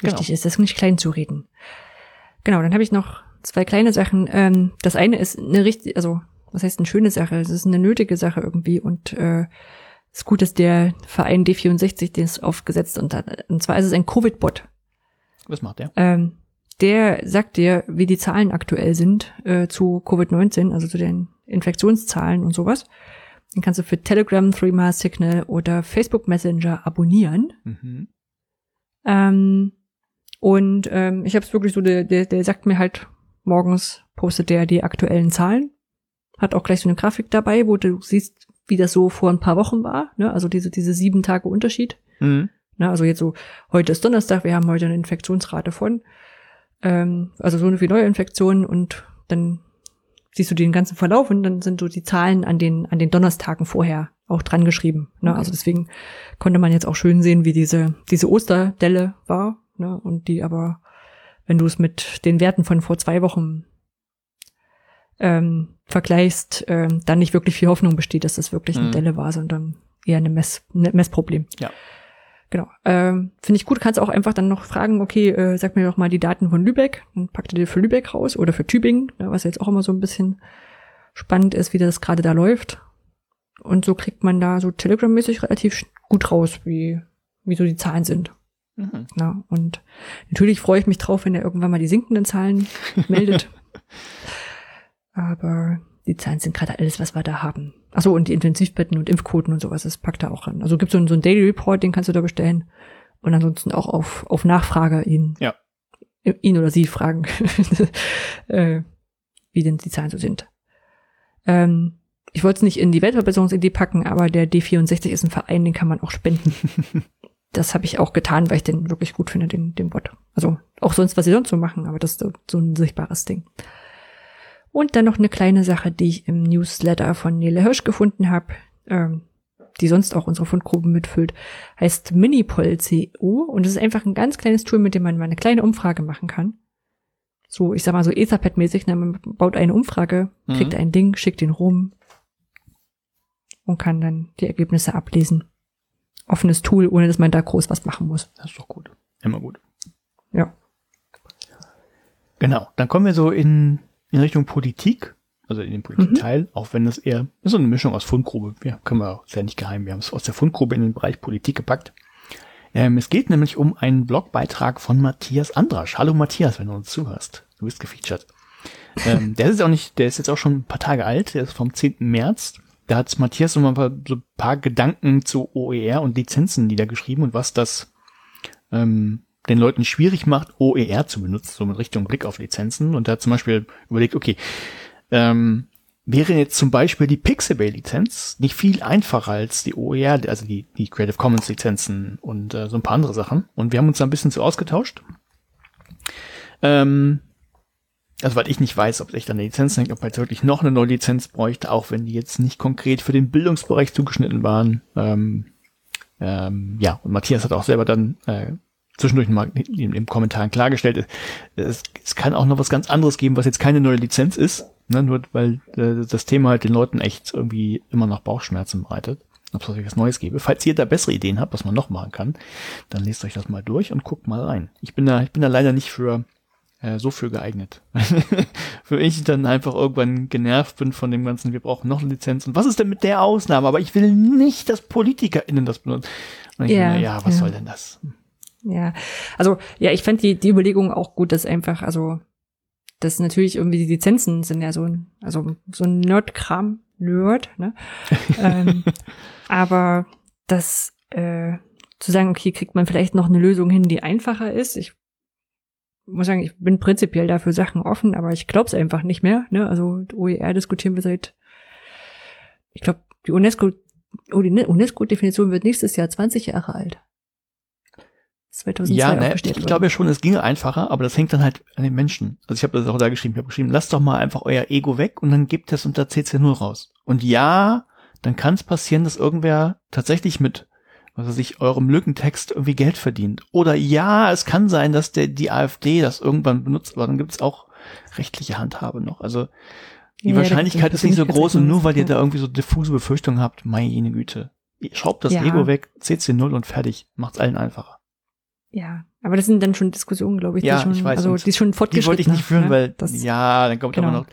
Wichtig genau. ist, das nicht klein zu reden. Genau, dann habe ich noch zwei kleine Sachen. Ähm, das eine ist eine richtig, also was heißt eine schöne Sache? Es ist eine nötige Sache irgendwie und äh, ist gut, dass der Verein D64 den es aufgesetzt und hat. Und zwar ist es ein Covid-Bot. Was macht der? Ähm, der sagt dir, wie die Zahlen aktuell sind äh, zu Covid-19, also zu den Infektionszahlen und sowas. Den kannst du für Telegram, Threema, Signal oder Facebook Messenger abonnieren. Mhm. Ähm, und ähm, ich habe es wirklich so, der, der, der sagt mir halt, morgens postet der die aktuellen Zahlen. Hat auch gleich so eine Grafik dabei, wo du siehst, wie das so vor ein paar Wochen war, ne? Also diese, diese sieben Tage Unterschied. Mhm. Ne? Also jetzt so, heute ist Donnerstag, wir haben heute eine Infektionsrate von, ähm, also so eine viel Neuinfektionen und dann siehst du den ganzen Verlauf und dann sind so die Zahlen an den, an den Donnerstagen vorher auch dran geschrieben. Ne? Okay. Also deswegen konnte man jetzt auch schön sehen, wie diese, diese Osterdelle war, ne? Und die aber, wenn du es mit den Werten von vor zwei Wochen ähm, vergleichst, ähm, dann nicht wirklich viel Hoffnung besteht, dass das wirklich eine mhm. Delle war, sondern eher eine Mess, ein Messproblem. Ja. Genau. Ähm, Finde ich gut. Kannst auch einfach dann noch fragen, okay, äh, sag mir doch mal die Daten von Lübeck. Dann packt er dir für Lübeck raus oder für Tübingen, ne, was jetzt auch immer so ein bisschen spannend ist, wie das gerade da läuft. Und so kriegt man da so Telegram-mäßig relativ gut raus, wie, wie so die Zahlen sind. Mhm. Ja, und natürlich freue ich mich drauf, wenn er irgendwann mal die sinkenden Zahlen meldet. Aber die Zahlen sind gerade alles, was wir da haben. Achso, und die Intensivbetten und Impfquoten und sowas, das packt da auch ran. Also gibt so, so einen Daily Report, den kannst du da bestellen. Und ansonsten auch auf, auf Nachfrage ihn, ja. ihn oder sie fragen, äh, wie denn die Zahlen so sind. Ähm, ich wollte es nicht in die Weltverbesserungsidee packen, aber der D64 ist ein Verein, den kann man auch spenden. das habe ich auch getan, weil ich den wirklich gut finde, den, den Bot. Also auch sonst, was sie sonst so machen, aber das ist so, so ein sichtbares Ding. Und dann noch eine kleine Sache, die ich im Newsletter von Nele Hirsch gefunden habe, ähm, die sonst auch unsere Fundgruppen mitfüllt, heißt Minipol.co und es ist einfach ein ganz kleines Tool, mit dem man mal eine kleine Umfrage machen kann. So, ich sag mal so Etherpad-mäßig, ne, man baut eine Umfrage, mhm. kriegt ein Ding, schickt ihn rum und kann dann die Ergebnisse ablesen. Offenes Tool, ohne dass man da groß was machen muss. Das ist doch gut. Immer gut. Ja. Genau. Dann kommen wir so in in Richtung Politik, also in den Politikteil, mhm. auch wenn es eher ist so eine Mischung aus Fundgrube. Wir können wir auch sehr nicht geheim. Wir haben es aus der Fundgrube in den Bereich Politik gepackt. Ähm, es geht nämlich um einen Blogbeitrag von Matthias Andrasch. Hallo Matthias, wenn du uns zuhörst. Du bist gefeatured. ähm, der ist auch nicht, der ist jetzt auch schon ein paar Tage alt. Der ist vom 10. März. Da hat Matthias noch mal so ein paar Gedanken zu OER und Lizenzen niedergeschrieben und was das ähm, den Leuten schwierig macht, OER zu benutzen, so mit Richtung Blick auf Lizenzen. Und da zum Beispiel überlegt, okay, ähm, wäre jetzt zum Beispiel die Pixabay-Lizenz nicht viel einfacher als die OER, also die, die Creative Commons-Lizenzen und äh, so ein paar andere Sachen. Und wir haben uns da ein bisschen zu ausgetauscht. Ähm, also weil ich nicht weiß, ob es echt an der Lizenz hängt, ob man jetzt wirklich noch eine neue Lizenz bräuchte, auch wenn die jetzt nicht konkret für den Bildungsbereich zugeschnitten waren. Ähm, ähm, ja, und Matthias hat auch selber dann äh, zwischendurch mal in den Kommentaren klargestellt, es, es kann auch noch was ganz anderes geben, was jetzt keine neue Lizenz ist, ne, nur weil äh, das Thema halt den Leuten echt irgendwie immer noch Bauchschmerzen bereitet. Ob es was Neues gebe. Falls ihr da bessere Ideen habt, was man noch machen kann, dann lest euch das mal durch und guckt mal rein. Ich bin da, ich bin da leider nicht für äh, so für geeignet. für ich dann einfach irgendwann genervt bin von dem ganzen, wir brauchen noch eine Lizenz. Und was ist denn mit der Ausnahme? Aber ich will nicht, dass PolitikerInnen das benutzen. Und ich Ja, ja, ja, was ja. soll denn das? Ja, also ja, ich fand die, die Überlegung auch gut, dass einfach, also, dass natürlich irgendwie die Lizenzen sind ja so ein, also so ein Nerd-Kram, Nerd, ne? ähm, aber das äh, zu sagen, okay, kriegt man vielleicht noch eine Lösung hin, die einfacher ist. Ich muss sagen, ich bin prinzipiell dafür Sachen offen, aber ich glaube es einfach nicht mehr. Ne? Also OER diskutieren wir seit, ich glaube, die UNESCO, oh, die UNESCO-Definition wird nächstes Jahr 20 Jahre alt. 2002 Ja, ne, ich, glaube ja schon, es ginge einfacher, aber das hängt dann halt an den Menschen. Also ich habe das auch da geschrieben, ich habe geschrieben, lasst doch mal einfach euer Ego weg und dann gebt es unter CC0 raus. Und ja, dann kann es passieren, dass irgendwer tatsächlich mit, was weiß ich, eurem Lückentext irgendwie Geld verdient. Oder ja, es kann sein, dass der die AfD das irgendwann benutzt, aber dann gibt es auch rechtliche Handhabe noch. Also die Ja, Wahrscheinlichkeit gibt's ist nicht so groß und nur weil ihr da irgendwie so diffuse Befürchtungen habt, meine Güte. Schraubt das Ja. Ego weg, CC0 und fertig. Macht's allen einfacher. Ja, aber das sind dann schon Diskussionen, glaube ich, Ja, die schon, ich weiß, also die schon Die fortgeschritten. wollte ich nicht führen, weil das, ja, dann kommt genau. aber noch,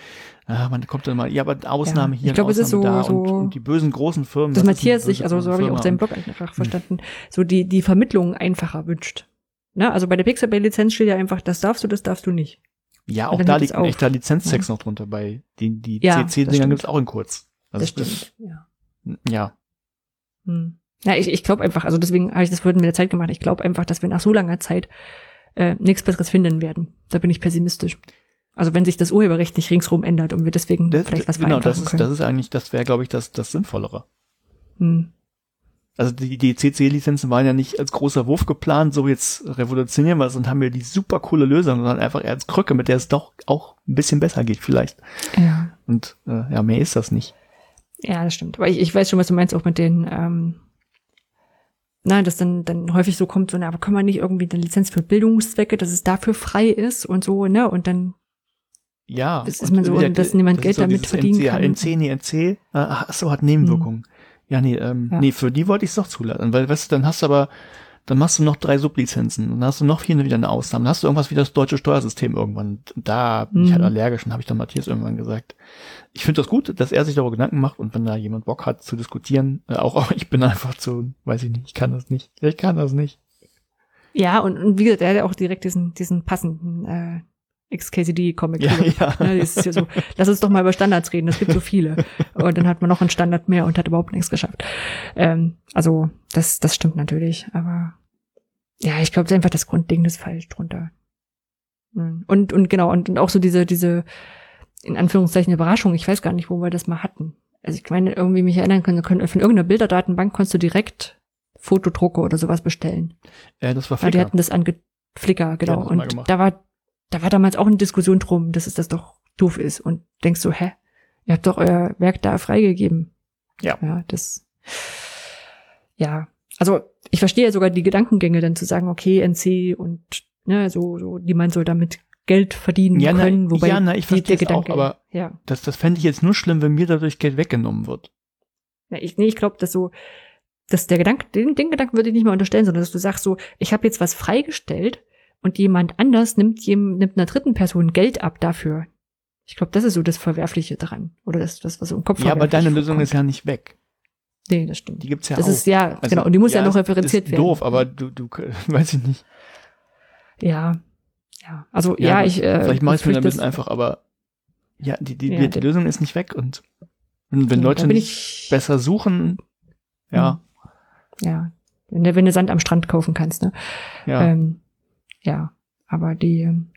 ah, man kommt dann mal, ja, aber Ausnahme Ja, hier, ich glaube, und es ist Ausnahme so- da so- und, und die bösen großen Firmen. dass das ist Matthias sich, also so habe ich auch seinen Blog einfach verstanden, so die, die Vermittlung einfacher wünscht. Ne? Also bei der Pixabay-Lizenz steht ja einfach, das darfst du, das darfst du nicht. Ja, auch da es liegt ein echter Lizenztext noch drunter bei die, die Ja, das CC-Dinger stimmt. gibt's auch in kurz. Also Das stimmt. Ja. Ja. Hm. Ja, ich, ich glaube einfach, also deswegen habe ich das vorhin mit der Zeit gemacht. Ich glaube einfach, dass wir nach so langer Zeit äh, nichts Besseres finden werden. Da bin ich pessimistisch. Also wenn sich das Urheberrecht nicht ringsrum ändert und wir deswegen Das, vielleicht was genau, das ist, können. das ist eigentlich, das wäre, glaube ich, das, das Sinnvollere. hm. Also die, die CC-Lizenzen waren ja nicht als großer Wurf geplant, so jetzt revolutionieren wir es und haben wir die super coole Lösung, sondern einfach eher als Krücke, mit der es doch auch ein bisschen besser geht vielleicht. Ja. Und äh, ja, mehr ist das nicht. Ja, das stimmt. Aber ich, ich weiß schon, was du meinst, auch mit den, ähm, na, dass dann, dann häufig so kommt, so, na, aber kann man nicht irgendwie eine Lizenz für Bildungszwecke, dass es dafür frei ist und so, ne? Und dann, Ja. Das ist und man so, wieder- dass niemand das Geld so damit verdienen NC, kann. NC, nee, NC, äh, ach so, hat Nebenwirkungen. Ja, nee, ähm, Ja. nee, für die wollte ich es doch zulassen, weil, weißt du, dann hast du aber, dann machst du noch drei Sublizenzen und dann hast du noch hier wieder eine Ausnahme. Dann hast du irgendwas wie das deutsche Steuersystem irgendwann. Da bin ich halt Mhm. allergisch und habe ich dann Matthias irgendwann gesagt. Ich finde das gut, dass er sich darüber Gedanken macht und wenn da jemand Bock hat zu diskutieren, äh, auch, auch ich bin einfach zu, weiß ich nicht, ich kann das nicht. Ich kann das nicht. ja, und, und wie gesagt, er hat ja auch direkt diesen, diesen passenden, äh, XKCD-Comic. Ja, ja. Ne, das ist ja so, lass uns doch mal über Standards reden, es gibt so viele. Und dann hat man noch einen Standard mehr und hat überhaupt nichts geschafft. Ähm, also, das, das stimmt natürlich, aber ja, ich glaube, einfach das Grundding ist falsch drunter. Hm. Und, und genau, und, und auch so diese, diese, in Anführungszeichen Überraschung, ich weiß gar nicht, wo wir das mal hatten. Also ich meine, irgendwie mich erinnern können, können von irgendeiner Bilderdatenbank konntest du direkt Fotodrucke oder sowas bestellen. Äh, das war Ja, die Flickr. hatten das ange Flickr, genau. und da war, da war damals auch eine Diskussion drum, dass es das doch doof ist. Und denkst so, hä? Ihr habt doch euer Werk da freigegeben. Ja. Ja, das, ja. Also, ich verstehe ja sogar die Gedankengänge dann zu sagen, okay, NC und, ne, so, so, niemand soll damit Geld verdienen Ja, na, können, wobei ja, na, ich die, der verstehe es auch, Gedanke, aber- ja. Das, das fände ich jetzt nur schlimm, wenn mir dadurch Geld weggenommen wird. Ja, ich, nee, ich glaube, dass so, dass der Gedanke, den, den Gedanken würde ich nicht mehr unterstellen, sondern dass du sagst so, ich habe jetzt was freigestellt und jemand anders nimmt jem, nimmt einer dritten Person Geld ab dafür. Ich glaube, das ist so das Verwerfliche daran. Oder das, das was so im Kopf Ja, aber deine Lösung vorkommt. ist ja nicht weg. Nee, das stimmt. Die gibt's ja das auch. ist ja, Also, genau, und die muss ja, noch ist- referenziert ist werden. doof, aber du, du, weiß ich nicht. Ja. Ja. Also, ja, gut, ich, äh, Vielleicht mache ich es mir ein bisschen das- einfach, aber ja, die, die, Ja, die, Lösung ist nicht weg und wenn, Ja, Leute nicht ich- besser suchen, ja, Ja. Wenn du, wenn du Sand am Strand kaufen kannst, ne? ja. Ähm, ja, aber die, ähm,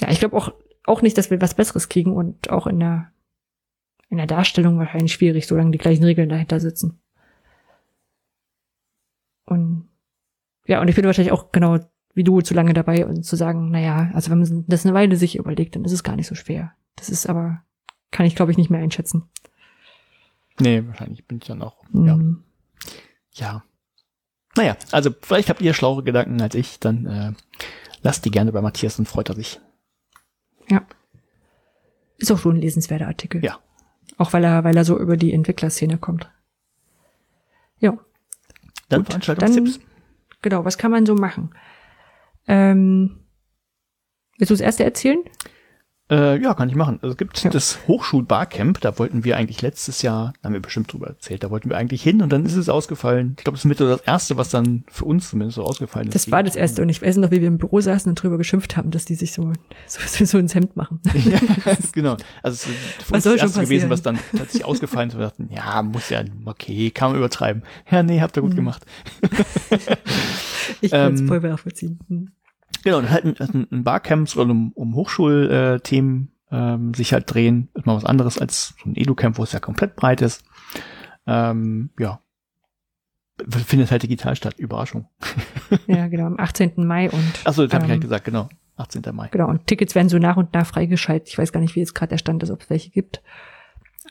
ja, ich glaube auch, auch nicht, dass wir was Besseres kriegen und auch in der, in der Darstellung wahrscheinlich schwierig, solange die gleichen Regeln dahinter sitzen. Und ja, und ich bin wahrscheinlich auch genau wie du zu lange dabei und zu sagen, naja, also wenn man das eine Weile sich überlegt, dann ist es gar nicht so schwer. Das ist aber, kann ich glaube ich nicht mehr einschätzen. Nee, wahrscheinlich bin ich dann auch, ja. Mhm. Ja. Naja, also vielleicht habt ihr schlauere Gedanken als ich, dann äh, lasst die gerne bei Matthias und freut er sich. Ja. Ist auch schon ein lesenswerter Artikel. Ja. Auch weil er, weil er so über die Entwicklerszene kommt. Ja. Dann Gut, Veranstaltungstipps. Dann, genau, was kann man so machen? Ähm, willst du das erste erzählen? Äh, ja, kann ich machen. Also es gibt Ja. das Hochschulbarcamp, da wollten wir eigentlich letztes Jahr, da haben wir bestimmt drüber erzählt, da wollten wir eigentlich hin und dann ist es ausgefallen. Ich glaube, das ist mit das erste, was dann für uns zumindest so ausgefallen ist. Das war das erste und ich weiß noch, wie wir im Büro saßen und drüber geschimpft haben, dass die sich so, so, so ins Hemd machen. ja, genau. Also es ist für uns das erste gewesen, was dann tatsächlich ausgefallen ist. Wir dachten, ja, muss ja, okay, kann man übertreiben. Ja, nee, habt ihr Mhm. gut gemacht. Ich kann es Ähm, voll nachvollziehen. Genau, und halt ein, ein Barcamps oder um, um Hochschulthemen ähm, sich halt drehen, ist mal was anderes als so ein Edu-Camp, wo es ja komplett breit ist. Ähm, ja. Findet halt digital statt. Überraschung. Ja, genau, am 18. Mai und Achso, das habe ich Ähm, halt gesagt, genau. 18. Mai. genau, und Tickets werden so nach und nach freigeschaltet. Ich weiß gar nicht, wie jetzt gerade der Stand ist, ob es welche gibt.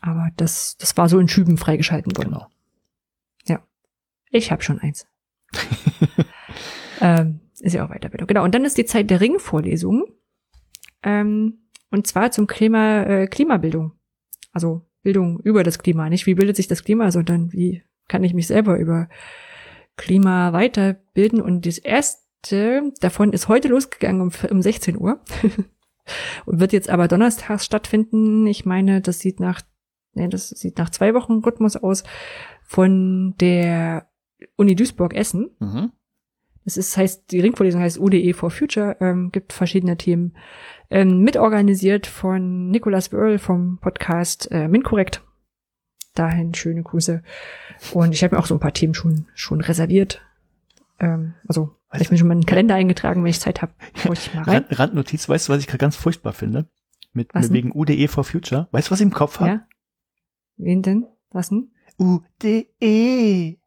Aber das, das war so in Schüben freigeschalten worden. Genau. Ich habe schon eins. ähm, ist ja auch Weiterbildung. Genau. Und dann ist die Zeit der Ringvorlesungen. Ähm, und zwar zum Klima, äh, Klimabildung. Also Bildung über das Klima. Nicht wie bildet sich das Klima, sondern wie kann ich mich selber über Klima weiterbilden. Und das erste davon ist heute losgegangen um, um 16 Uhr. und wird jetzt aber donnerstags stattfinden. Ich meine, das sieht nach, nee, das sieht nach zwei Wochen Rhythmus aus von der Uni Duisburg-Essen. Mhm. Das ist, heißt, die Ringvorlesung heißt UDE for Future, ähm, gibt verschiedene Themen. Ähm, mitorganisiert von Nicolas Wörl vom Podcast äh, Minkorrekt. Dahin schöne Grüße. Und ich habe mir auch so ein paar Themen schon, schon reserviert. Ähm, also, hab ich mir schon mal einen Kalender eingetragen, wenn ich Zeit habe. Schaue ich mal rein. Rand, Randnotiz, weißt du, was ich gerade ganz furchtbar finde? Mit, mit wegen UDE for Future. Weißt du, was ich im Kopf habe? Ja? Wen denn? Was denn? UDE.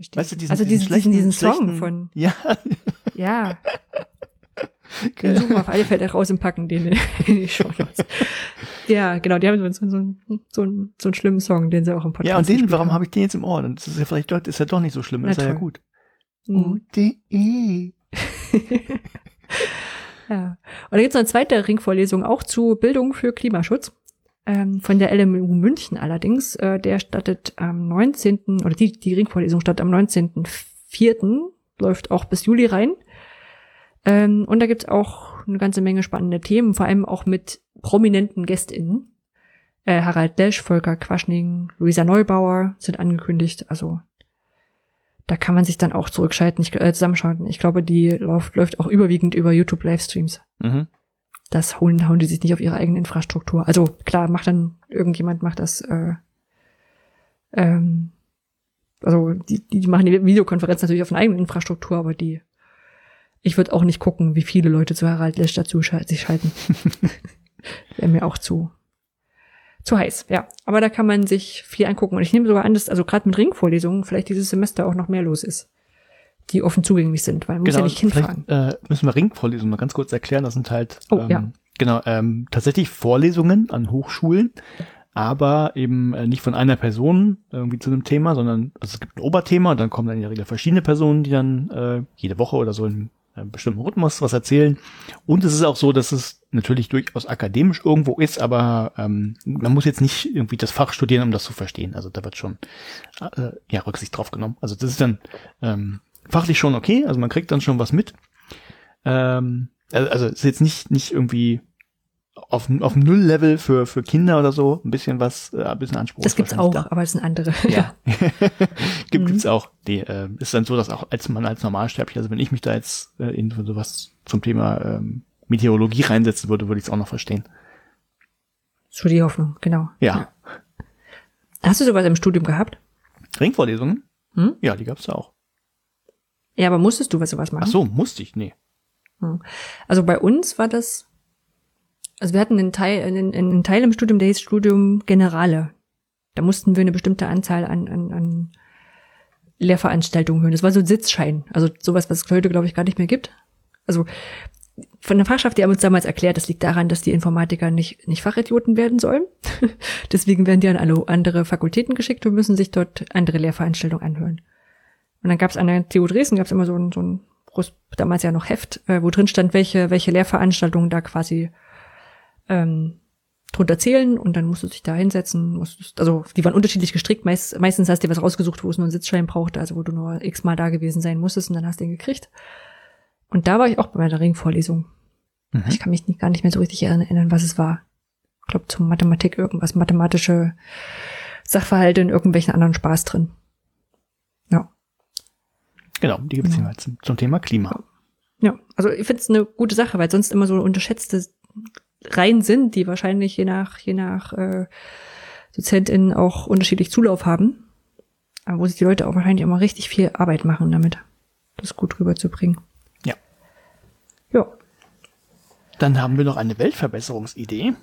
Verstehe Weißt du, diesen, also diesen, diesen, diesen Song von, Ja, ja. Den suchen wir auf alle Fälle raus und packen den in die Show Notes. Ja, genau, die haben so, so, so, so, einen- so einen schlimmen Song, den sie auch im Podcast ja, und den, warum haben. habe ich den jetzt im Ohr? Dann ist es ja vielleicht doch, ist ja doch nicht so schlimm, Na ist ja, gut. Mhm. UDE. ja. Und da gibt's noch eine zweite Ringvorlesung auch zu Bildung für Klimaschutz. Ähm, von der LMU München allerdings. Äh, der startet am 19. oder die, die Ringvorlesung startet am 19.04. läuft auch bis Juli rein. Ähm, und da gibt's auch eine ganze Menge spannende Themen, vor allem auch mit prominenten GästInnen. Äh, Harald Lesch, Volker Quaschning, Luisa Neubauer sind angekündigt. Also da kann man sich dann auch zurückschalten, ich, äh, zusammenschalten. Ich glaube, die läuft, läuft auch überwiegend über YouTube-Livestreams. Mhm. Das holen, hauen die sich nicht auf ihre eigene Infrastruktur. Also klar, macht dann irgendjemand macht das. Äh, ähm, also die, die machen die Videokonferenz natürlich auf einer eigenen Infrastruktur, aber die. Ich würde auch nicht gucken, wie viele Leute zu Harald Lesch dazu schal sich schalten. Wäre mir auch zu zu heiß, ja. Aber da kann man sich viel angucken. Und ich nehme sogar an, dass also gerade mit Ringvorlesungen vielleicht dieses Semester auch noch mehr los ist, die offen zugänglich sind, weil man muss ja nicht hinfahren. Äh, müssen wir Ringvorlesungen mal ganz kurz erklären. Das sind halt Oh, ähm, ja. genau ähm, tatsächlich Vorlesungen an Hochschulen, aber eben äh, nicht von einer Person irgendwie zu einem Thema, sondern also es gibt ein Oberthema und dann kommen dann in der Regel verschiedene Personen, die dann äh, jede Woche oder so in einem bestimmten Rhythmus was erzählen. Und es ist auch so, dass es natürlich durchaus akademisch irgendwo ist, aber ähm, man muss jetzt nicht irgendwie das Fach studieren, um das zu verstehen. Also da wird schon äh, ja Rücksicht drauf genommen. Also das ist dann ähm, fachlich schon okay, also man kriegt dann schon was mit. Ähm, also, ist jetzt nicht nicht irgendwie auf, auf Null-Level für für Kinder oder so, ein bisschen was, äh, ein bisschen Anspruch. Das gibt's auch, da. aber es sind andere. Ja. Gibt, Mhm. Gibt's auch. Die, äh, ist dann so, dass auch als man als Normalsterblicher, also wenn ich mich da jetzt äh, in sowas zum Thema ähm, Meteorologie reinsetzen würde, würde ich es auch noch verstehen. So die Hoffnung, genau. Ja. Hast du sowas im Studium gehabt? Ringvorlesungen? Hm? Ja, die gab's da auch. Ja, aber musstest du was sowas machen? Ach so, musste ich? Nee. Also bei uns war das, also wir hatten einen Teil, einen, einen Teil im Studium, der hieß Studium Generale. Da mussten wir eine bestimmte Anzahl an, an, an Lehrveranstaltungen hören. Das war so ein Sitzschein. Also sowas, was es heute, glaube ich, gar nicht mehr gibt. Also von der Fachschaft, die haben uns damals erklärt, das liegt daran, dass die Informatiker nicht, nicht Fachidioten werden sollen. Deswegen werden die an alle andere Fakultäten geschickt und müssen sich dort andere Lehrveranstaltungen anhören. Und dann gab es an der TU Dresden gab es immer so ein, so ein damals ja noch Heft, äh, wo drin stand, welche, welche Lehrveranstaltungen da quasi ähm, drunter zählen und dann musst du dich da hinsetzen, musstest, also die waren unterschiedlich gestrickt, meist, meistens hast du dir was rausgesucht, wo es nur einen Sitzschein brauchte, also wo du nur x-mal da gewesen sein musstest und dann hast du ihn gekriegt. Und da war ich auch bei meiner Ringvorlesung. Mhm. Ich kann mich nicht, gar nicht mehr so richtig erinnern, was es war. Ich glaube, zum Mathematik irgendwas, mathematische Sachverhalte in irgendwelchen anderen Spaß drin. Genau, die gibt es ja. zum, zum Thema Klima. Ja, also ich finde es eine gute Sache, weil sonst immer so unterschätzte Reihen sind, die wahrscheinlich je nach, je nach äh, DozentInnen auch unterschiedlich Zulauf haben. Aber wo sich die Leute auch wahrscheinlich immer richtig viel Arbeit machen damit, das gut rüberzubringen. Ja. Ja. Dann haben wir noch eine Weltverbesserungsidee.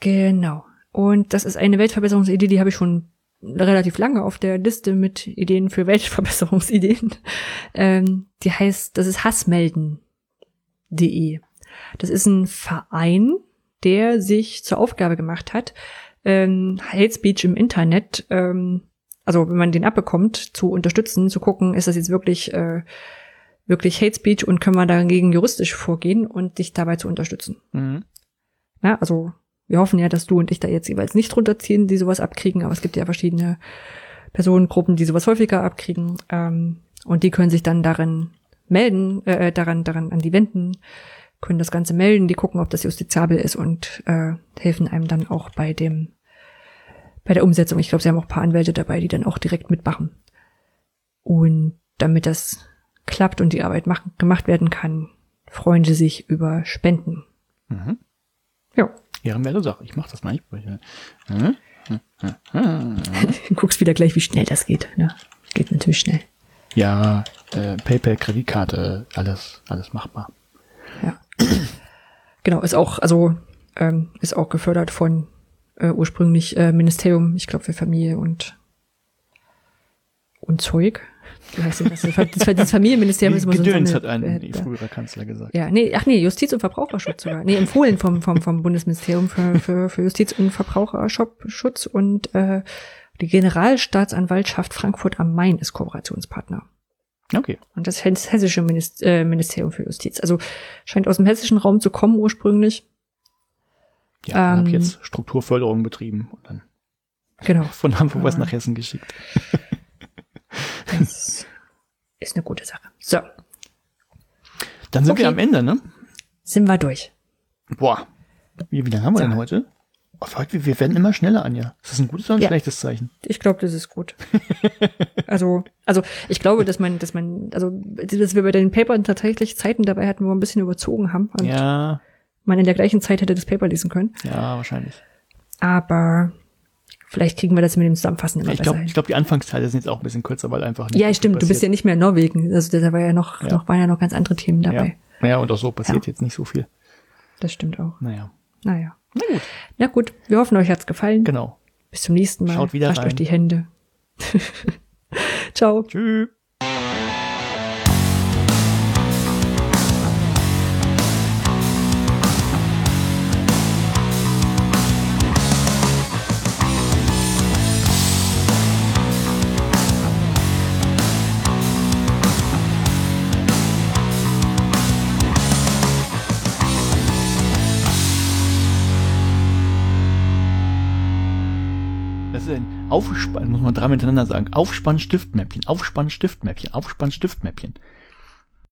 Genau. Und das ist eine Weltverbesserungsidee, die habe ich schon relativ lange auf der Liste mit Ideen für Weltverbesserungsideen. Ähm, die heißt, das ist hassmelden.de. Das ist ein Verein, der sich zur Aufgabe gemacht hat, ähm, Hate Speech im Internet, ähm, also wenn man den abbekommt, zu unterstützen, zu gucken, ist das jetzt wirklich äh, wirklich Hate Speech und können wir dagegen juristisch vorgehen und dich dabei zu unterstützen. Mhm. Ja, also wir hoffen ja, dass du und ich da jetzt jeweils nicht runterziehen, die sowas abkriegen, aber es gibt ja verschiedene Personengruppen, die sowas häufiger abkriegen. Ähm, und die können sich dann darin melden, äh, daran, daran an die wenden, können das Ganze melden, die gucken, ob das justiziabel ist und äh, helfen einem dann auch bei dem bei der Umsetzung. Ich glaube, sie haben auch ein paar Anwälte dabei, die dann auch direkt mitmachen. Und damit das klappt und die Arbeit machen, gemacht werden kann, freuen sie sich über Spenden. Mhm. Ja. Ehrenwerte Sache. Ich mache das mal. Hm? du guckst wieder gleich, wie schnell das geht. Ne? Geht natürlich schnell. Ja, äh, PayPal, Kreditkarte, alles, alles machbar. Ja. genau, ist auch, also ähm, ist auch gefördert von äh, ursprünglich äh, Ministerium, ich glaube für Familie und und Zeug. Wie heißt denn das? Das Familienministerium ist immer Gedöns so eine, hat ein äh, früherer Kanzler gesagt. Ja, nee, ach nee, Justiz und Verbraucherschutz sogar. Nee, empfohlen vom, vom, vom Bundesministerium für, für, für Justiz und Verbraucherschutz und äh, die Generalstaatsanwaltschaft Frankfurt am Main ist Kooperationspartner. Okay. Und das hessische äh, Ministerium für Justiz. Also scheint aus dem hessischen Raum zu kommen ursprünglich. Ja, ähm, habe jetzt Strukturförderung betrieben und dann genau. von Hamburg was nach Hessen geschickt. Das ist eine gute Sache. So. Dann sind okay. wir am Ende, ne? Sind wir durch. Boah. Wie, wie lange haben wir so. denn heute? Oh, wir werden immer schneller, Anja. Ist das ein gutes oder ein ja. schlechtes Zeichen? Ich glaube, das ist gut. also, also ich glaube, dass man, dass man, also dass wir bei den Papern tatsächlich Zeiten dabei hatten, wo wir ein bisschen überzogen haben. Und ja. Man in der gleichen Zeit hätte das Paper lesen können. Ja, wahrscheinlich. Aber vielleicht kriegen wir das mit dem Zusammenfassen immer ich glaub, besser. Ich glaube, die Anfangsteile sind jetzt auch ein bisschen kürzer, weil einfach nicht. Ja, stimmt. Du bist ja nicht mehr in Norwegen. Also da war ja noch, ja. noch waren ja noch ganz andere Themen dabei. Ja, ja und auch so passiert ja. jetzt nicht so viel. Das stimmt auch. Naja. Naja. Na gut. Na gut, wir hoffen, euch hat's gefallen. Genau. Bis zum nächsten Mal. Schaut wieder Wascht rein. euch die Hände. Ciao. Tschüss. Aufspann, muss man dreimal hintereinander sagen. Aufspann Stiftmäppchen, Aufspann Stiftmäppchen, Aufspann Stiftmäppchen.